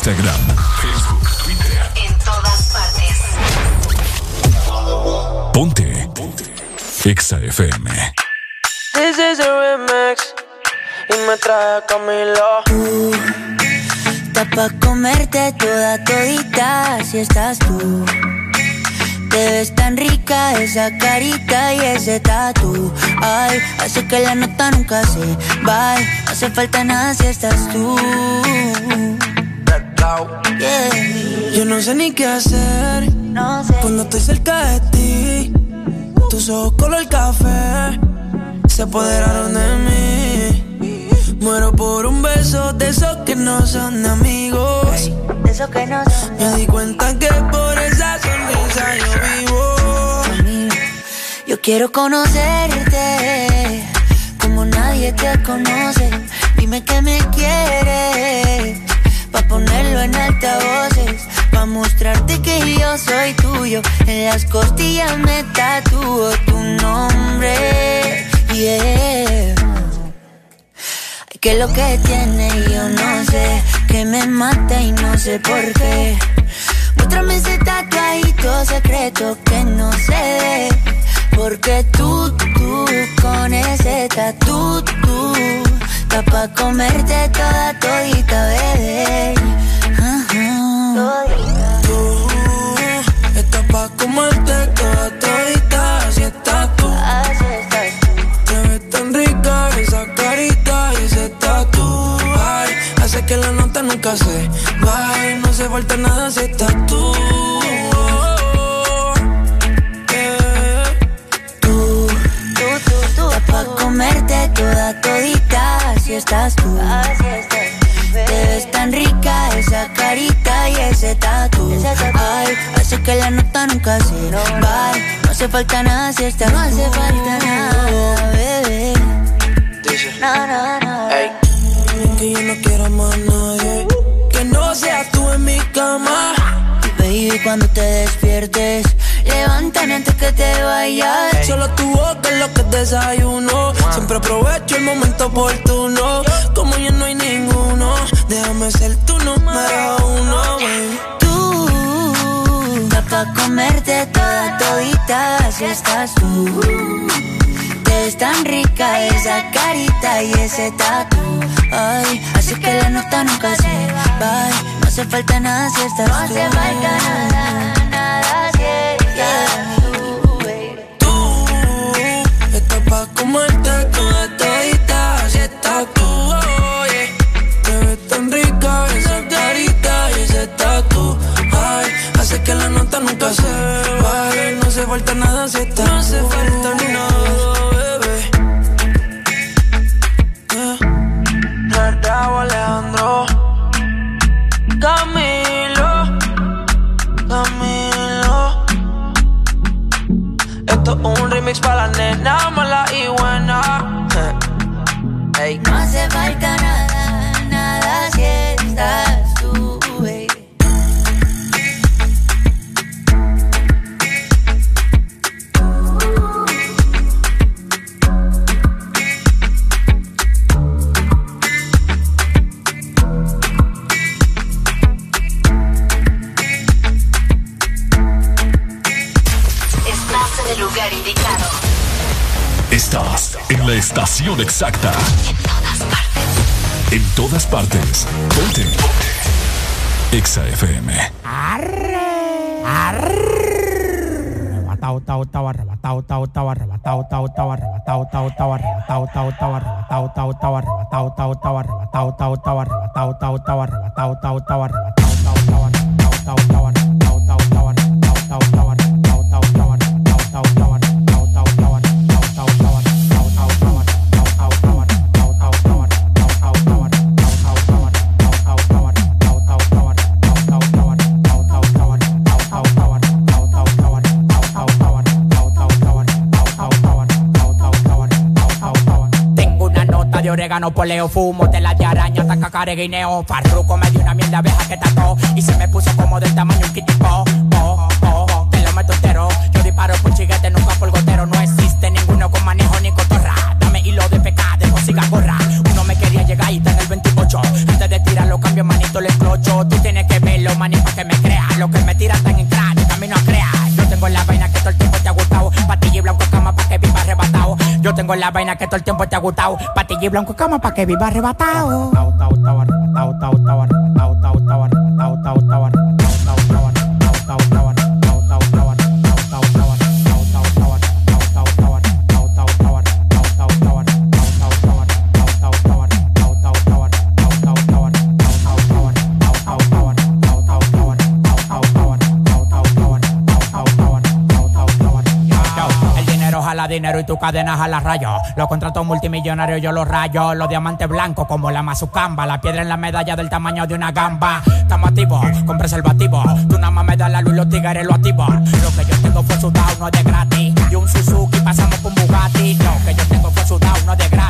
Instagram, Porque tú, tú, con ese tatu, tú Está pa' comerte toda todita, bebé Tú estás pa' comerte toda todita si estás tú. Te ves tan rica esa carita y ese tatu. Ay, hace que la nota nunca se baje. No se falta nada si estás Ay, hace que la nota nunca se va No hace falta nada si estás No hace falta nada, bebé No, no, no Ey, que yo no quiero más nadie. Que no seas tú en mi cama. Baby, cuando te despiertes Levántame antes que te vayas Solo tu boca es lo que desayuno. Siempre aprovecho el momento oportuno. Como ya no hay ninguno, déjame ser tu número uno. baby. Pa' comerte toda todita si estás tú. Te ves tan rica esa carita y ese tatu. Ay, así que la nota nunca se va. No hace falta nada si estás tú. No hace falta nada, nada si estás tú. Tú estás pa' comerte nunca se baje. No hace falta nada si estás No hace falta nada, bebé. Yeah. Alejandro Camilo Camilo Esto es un remix para la nena mala y buena. *laughs* No hace falta la estación exacta. En todas partes. En todas partes. Ponte. Exa FM. Arrebatado, tao, orégano, poleo, fumo de la de araña, taca, guineo. Farruco me dio una mierda abeja que tacó y se me puso como del tamaño un kitipo. Po, po, po, te lo meto entero. Yo disparo con chiguete, nunca por gotero. No existe ninguno con manejo ni cotorra. Dame hilo de pecado, no siga gorra. Uno me quería llegar y está el 28. Antes de tirarlo, cambio manito, le clocho. Tú tienes que verlo, maní, para que me crea. Lo que me tiran tan en cráneo, camino a crear. Yo tengo la vaina que todo el tiempo te ha gustado. Patilla y blanco, yo tengo la vaina que todo el tiempo te ha gustado. Patilla y blanco cama pa' que viva arrebatado. dinero y tu cadena a la raya. Los contratos multimillonarios yo los rayo. Los diamantes blancos como la mazucamba. La piedra en la medalla del tamaño de una gamba. Estamos activos con preservativo. Tú nada más me das la luz los tigres lo activan. Lo que yo tengo fue sudado, no es de gratis. Y un Suzuki pasamos con Bugatti. Lo que yo tengo fue sudado, no de gratis.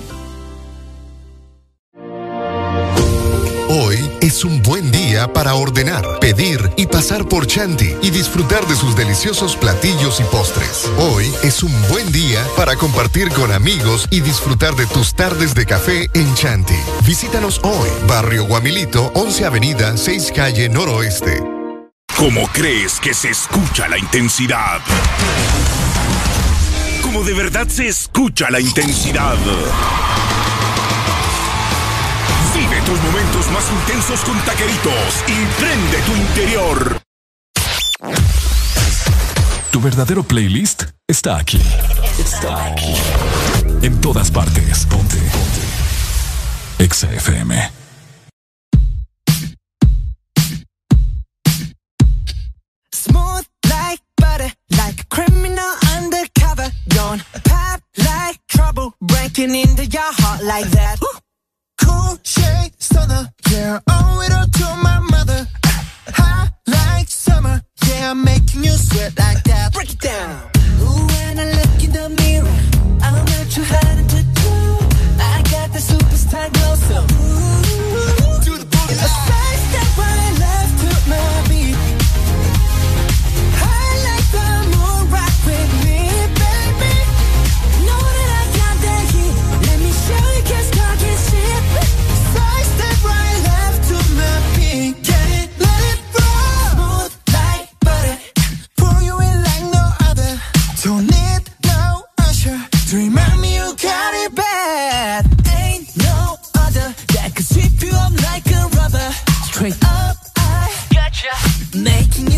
Hoy es un buen día para ordenar, pedir y pasar por Chanti y disfrutar de sus deliciosos platillos y postres. Hoy es un buen día para compartir con amigos y disfrutar de tus tardes de café en Chanti. Visítanos hoy, Barrio Guamilito, 11 Avenida, 6 Calle Noroeste. ¿Cómo crees que se escucha la intensidad? ¿Cómo de verdad se escucha la intensidad? Tus momentos más intensos con taqueritos y prende tu interior. Tu verdadero playlist está aquí. Está aquí. En todas partes. Ponte. Ponte. Exa FM. Smooth like butter, like a criminal undercover. Don't pop like trouble, breaking into your heart like that. Yeah, oh, all to my mother. High like summer. Yeah, I'm making you sweat like that. Break it down. Ooh, when I look in the mirror, I'm not too hard to do. I got the superstar glow, so ooh, do the boogie. Making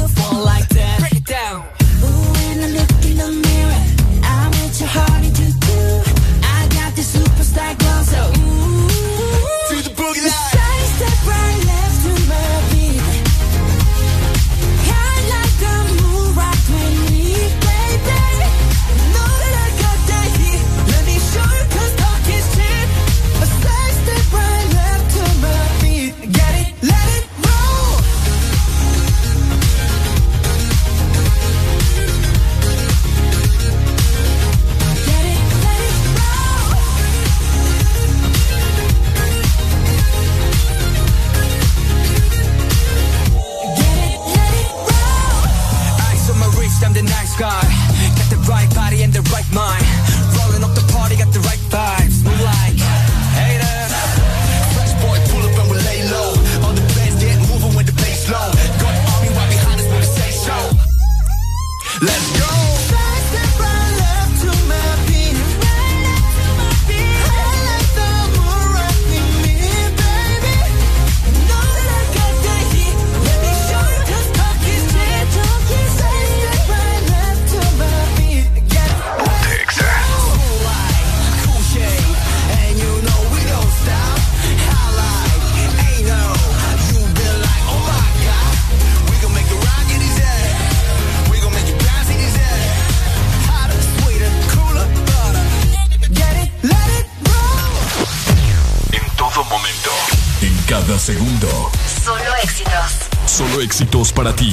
para ti.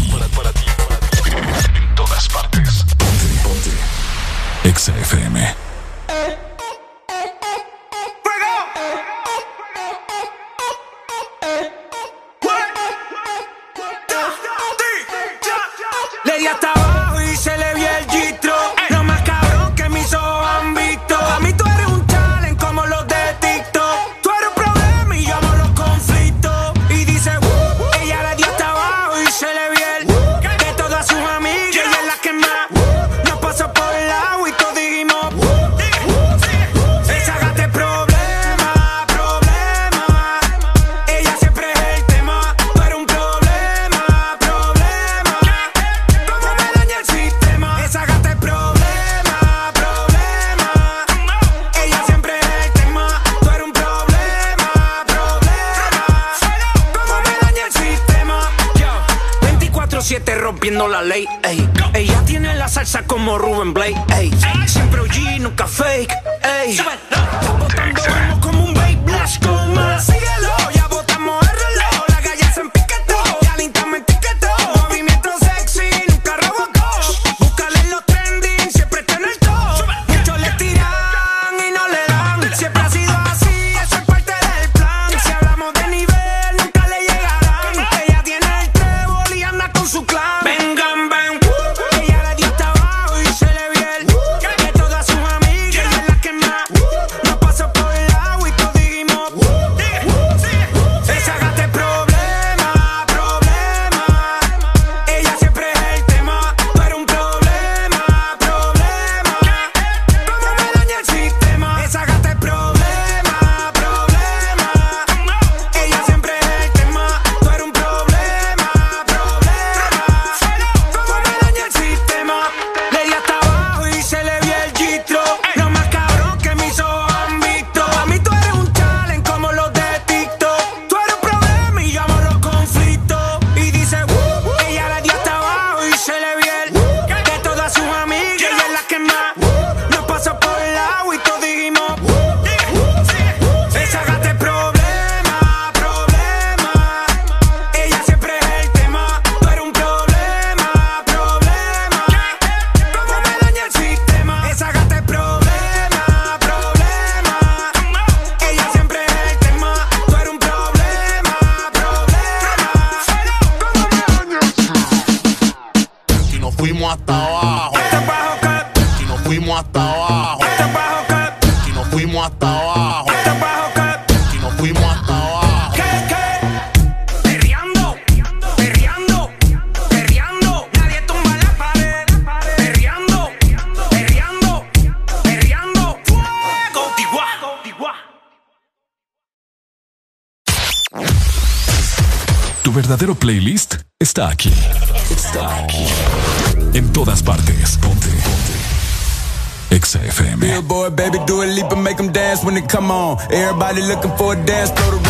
Come on, everybody looking for a dance, throw the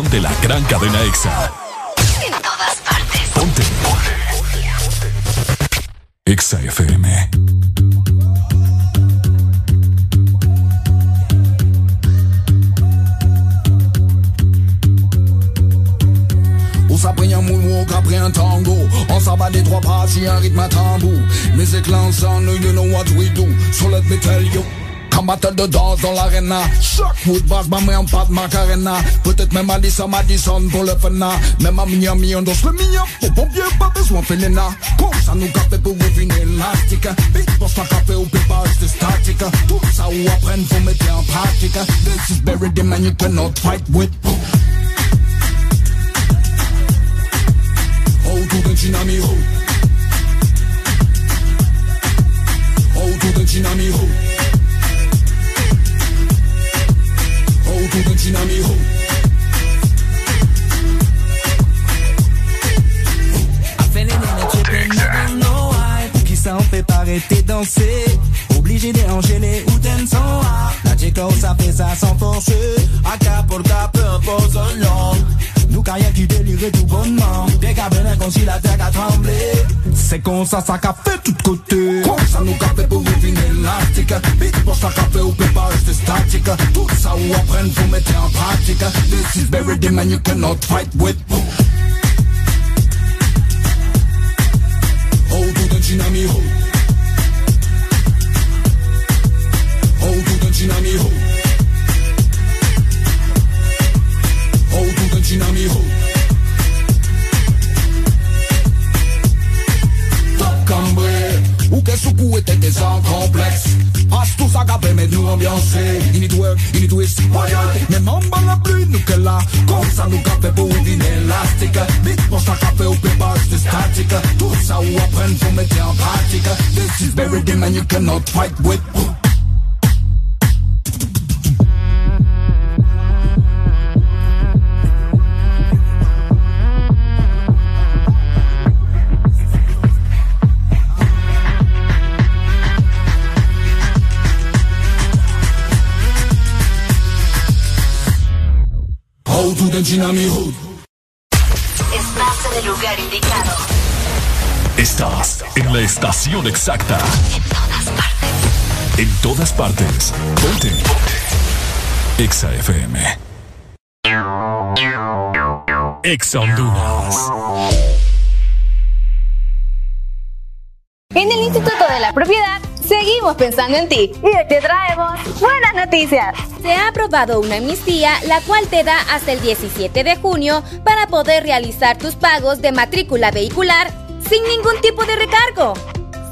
de la gran cadena Arena Woodbag, ma main en pâte Macarena. Peut-être même Alice à Madison pour le fena hein. Même à Miami, on danse le mignon. Pour pompier, pas besoin Felena Course à nous café pour revenir élastique Beatbox, un hein. café au pépas, c'est statique hein. Tout ça ou apprendre, faut mettre en pratique This is buried in man, you cannot fight with. the man you cannot fight with. and you cannot fight with. Estás en lugar indicado Estás en la estación exacta. En todas partes. Ponte. Ponte. Exa FM. Exa Honduras. En el Instituto de la Propiedad seguimos pensando en ti y hoy te traemos buenas noticias. Se ha aprobado una amnistía la cual te da hasta el 17 de junio para poder realizar tus pagos de matrícula vehicular sin ningún tipo de recargo.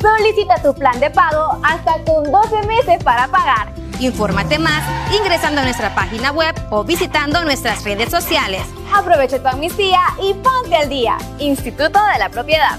Solicita tu plan de pago hasta con 12 meses para pagar. Infórmate más ingresando a nuestra página web o visitando nuestras redes sociales. Aprovecha tu amnistía y ponte al día. Instituto de la Propiedad.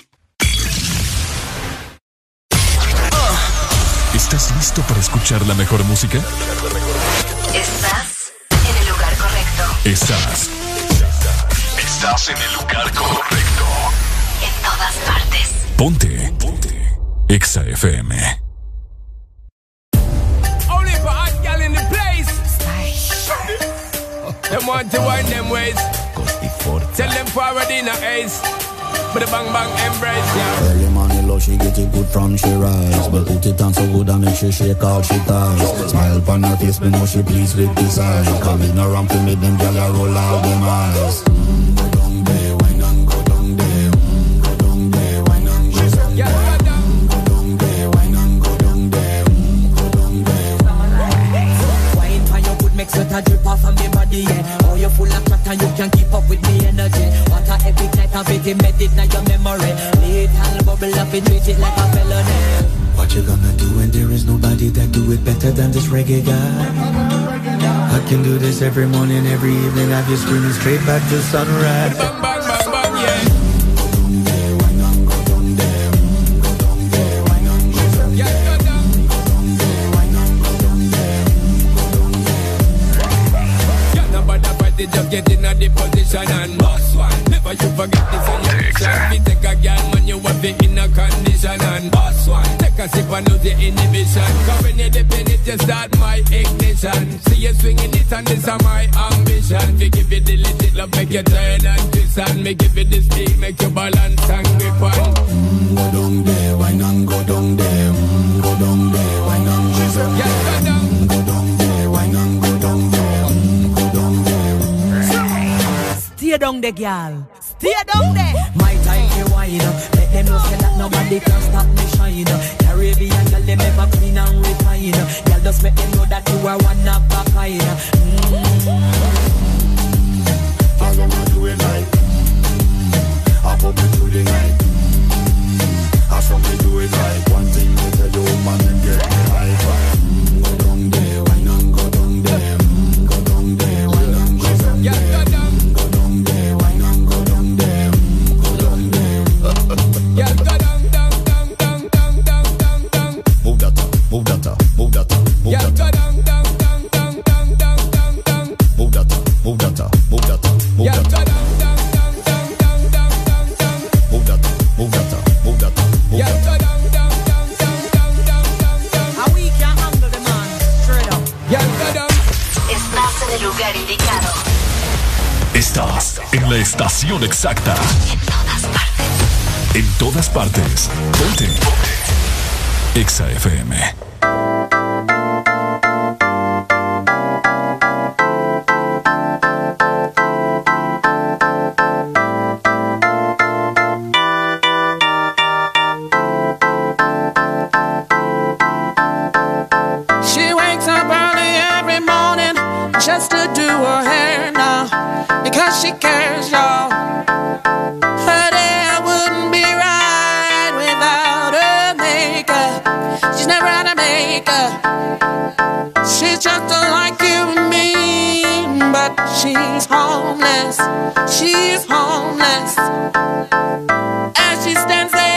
Escuchar la mejor música? Estás en el lugar correcto. Estás. Estás en el lugar correcto. En todas partes. Ponte. Ponte. Exa FM. Only for hot gal in the place. Them want to wind them ways. Tell them forward in a ace. But the bang bang embrace, yeah. She get it good from she rise. But put it on so good and make she shake all she ties. Smile upon her face, me know she pleased with this eye. Coming around to me, them gyal a roll out them eyes. Go down there, wine and go down there. Go down there, wine and go down there. And make a drip off of me body, yeah. Oh, you full of chatter, you can't keep up with me energy. What epic night of it, embed it in your memory. Little bubble up, it treat it like a felony. What you gonna do when there is nobody that do it better than this reggae guy? I can do this every morning, every evening. Have you screaming straight back to sunrise. Bang bang bang bang, yeah. Yeah, nobody party, just get in a the position and boss one. Never you forget this on your mission. We take a girl when you have it in a condition and boss one. Take a sip and lose the inhibition. Cause when you dip it, you start my ignition. See you swinging it and this is my ambition. We give you the legit love, make you turn and twist and me give you the speed, make you balance and grip on. Mm, go down there, wine and go down there. Mm, go down there, wine and go Stay down there, girl. Stay down there. My time to wine up. Let them know say that nobody can stop me shine up. Caribbean girl, them ever clean and refine up. Girl, just make them know that you are one of a kind. All them a do it like mm, I pop it through the night mm, I saw me do it like One thing to tell you man and get la estación exacta. En todas partes. Ponte. Ponte. Exa FM. just like you and me. But she's homeless, she's homeless. As she stands there.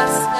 us.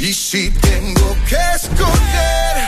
Y si tengo que escoger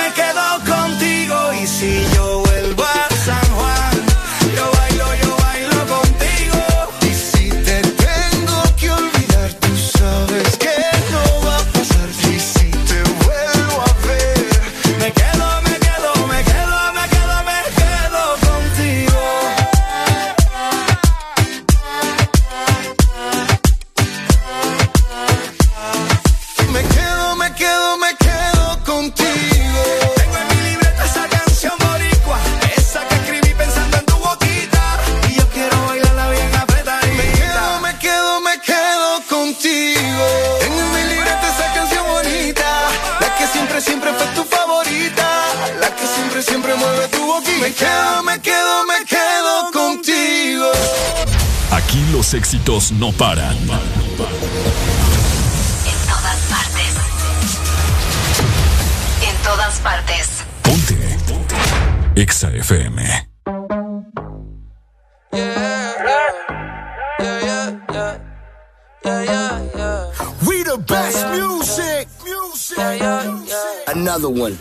quedo Éxitos no paran. En todas partes. En todas partes. Ponte. Ponte. Exa FM. We the best music, music, Another one.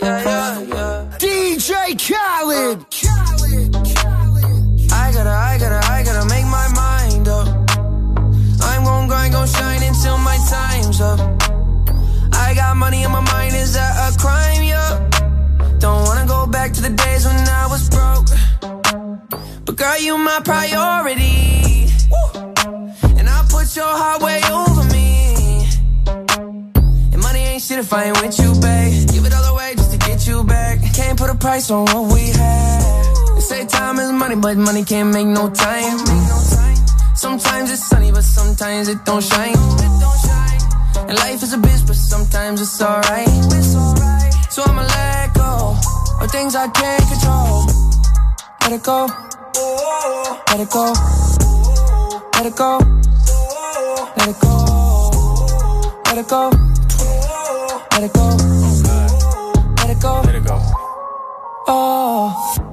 Can't make no time. Sometimes it's sunny, but sometimes it don't shine. And life is a bitch, but sometimes it's alright. So I'ma let go of things I can't control. Let it go. Let it go. Let it go. Let it go. Let it go. Let it go. Let it go. Let it go. Oh.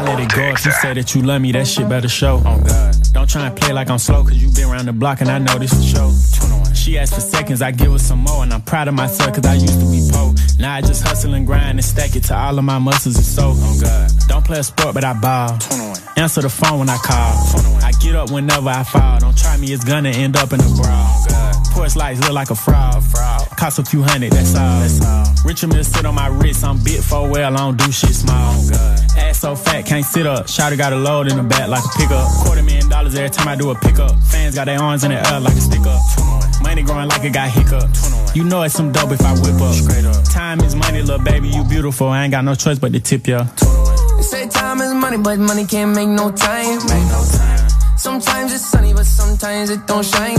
I let it go if you say that you love me, that shit better show. Oh God. Don't try and play like I'm slow, cause you been around the block and I know this for sure. She asked for seconds, I give her some more, and I'm proud of myself cause I used to be poor. Now I just hustle and grind and stack it to all of my muscles and so. Oh God. Don't play a sport, but I ball. Answer the phone when I call. I get up whenever I fall. Don't try me, it's gonna end up in a brawl. Porch lights look like a fraud. Cost a few hundred, that's all. Richard Mill sit on my wrist, I'm bit for well, I don't do shit small. Ass so fat, can't sit up. Shotty got a load in the back like a pickup. Quarter million dollars every time I do a pickup. Fans got their arms in the air like a stick up. Money growing like it got hiccups. You know it's some dope if I whip up. Straight up. Time is money, little baby, you beautiful. I ain't got no choice but to tip ya. They say time is money, but money can't make no time. Sometimes it's sunny, but sometimes it don't shine.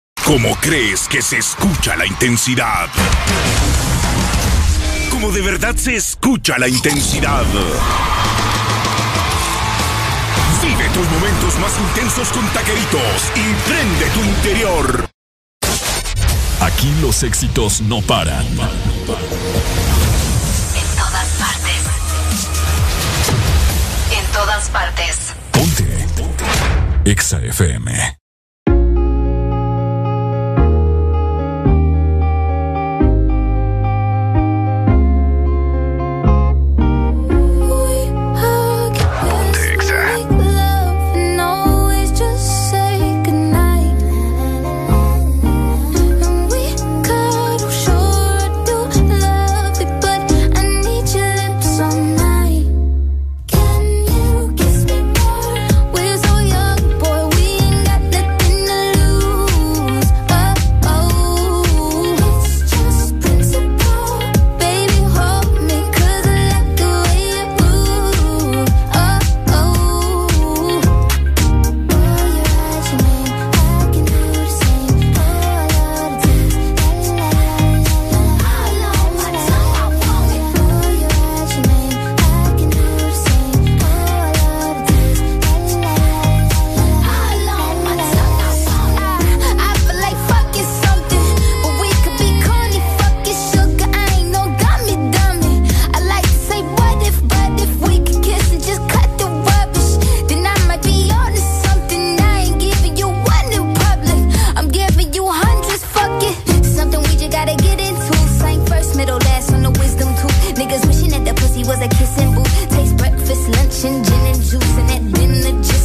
¿Cómo crees que se escucha la intensidad? ¿Cómo de verdad se escucha la intensidad? Vive tus momentos más intensos con taqueritos y prende tu interior. Aquí los éxitos no paran. En todas partes. En todas partes. Ponte. Ponte. Exa FM.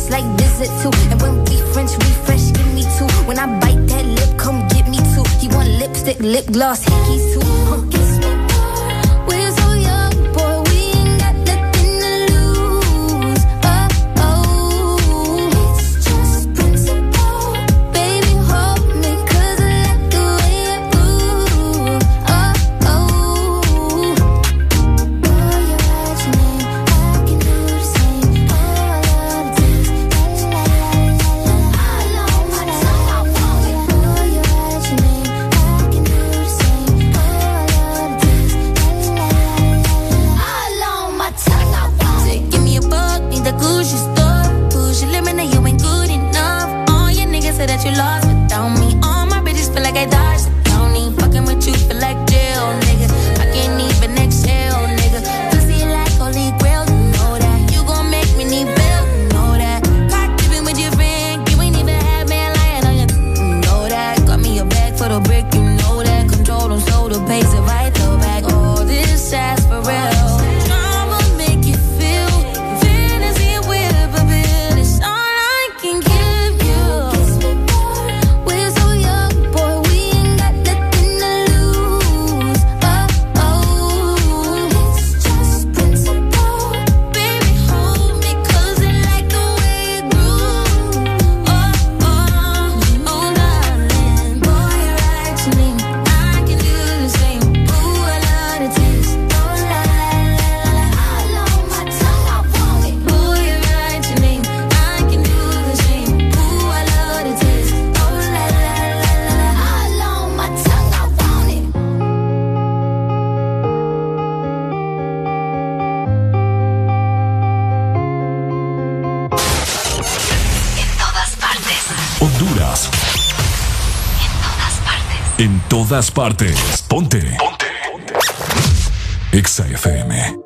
just like visit too. And when we French refresh, give me two. When I bite that lip, come get me two. He want lipstick, lip gloss, hickeys too. todas partes. Ponte. Ponte. Ponte. Exa FM.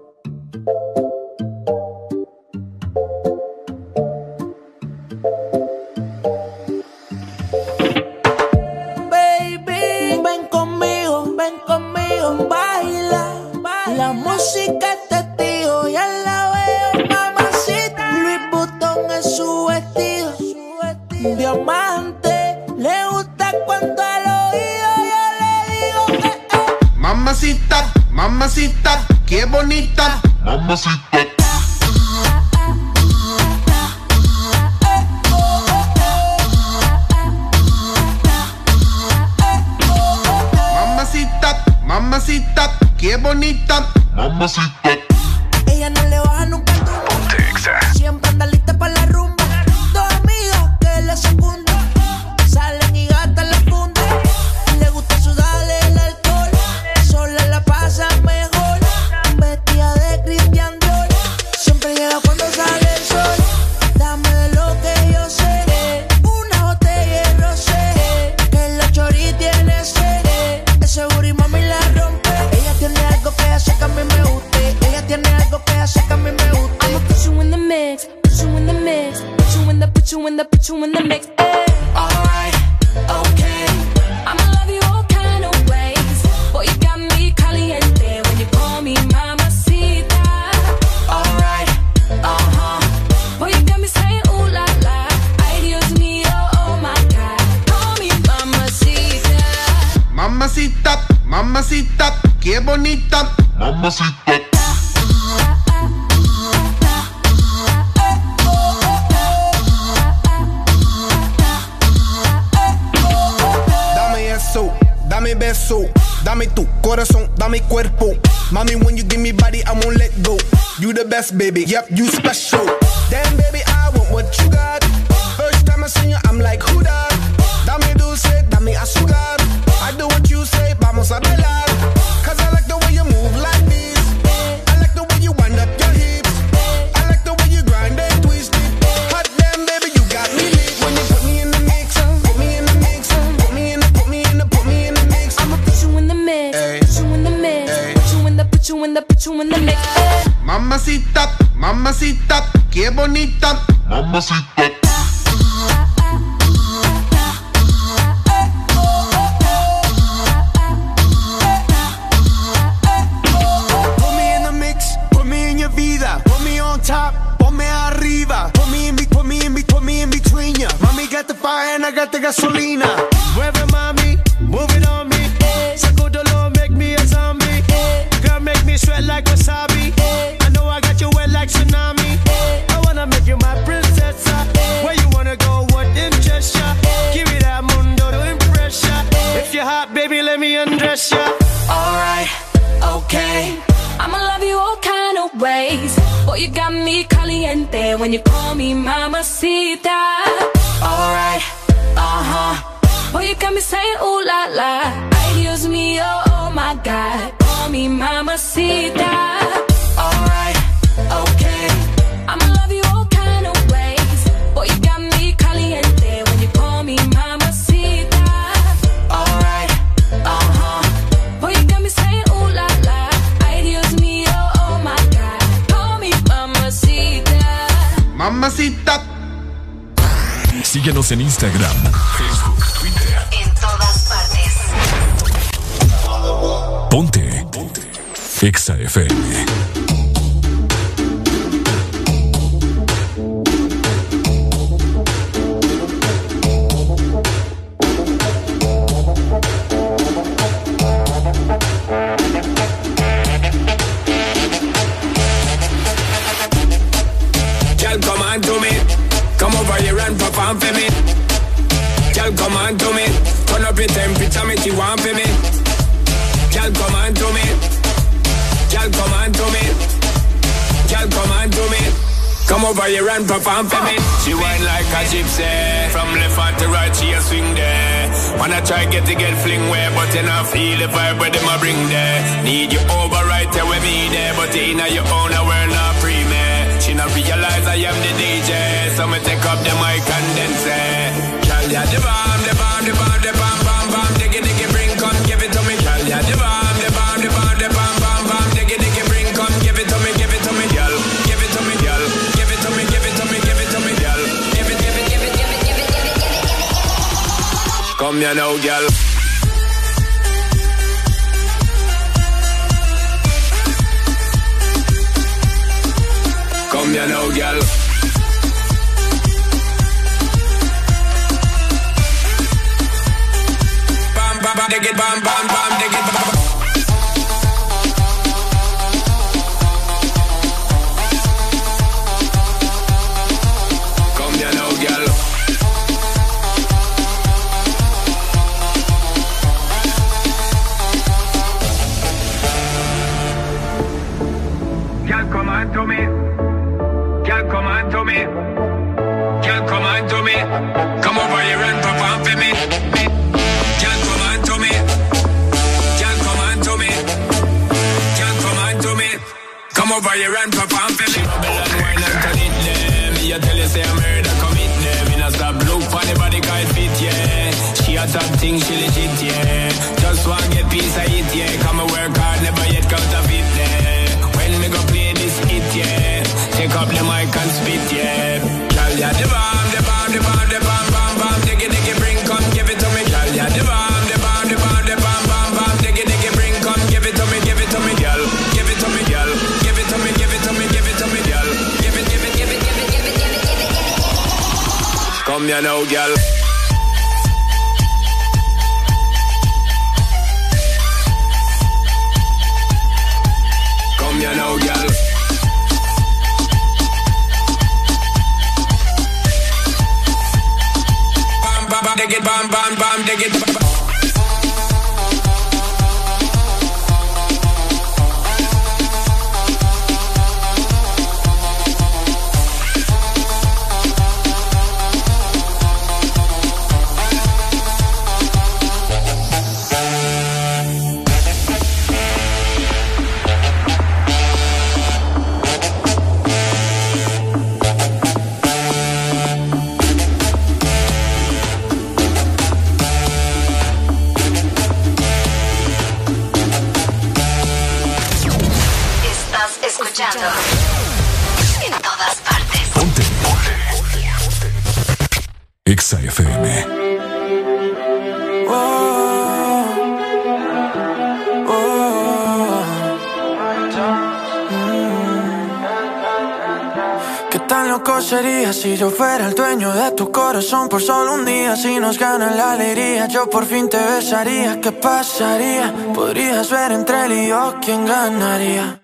si nos ganan la alegría, yo por fin te besaría. ¿Qué pasaría? Podrías ver entre él y yo quién ganaría.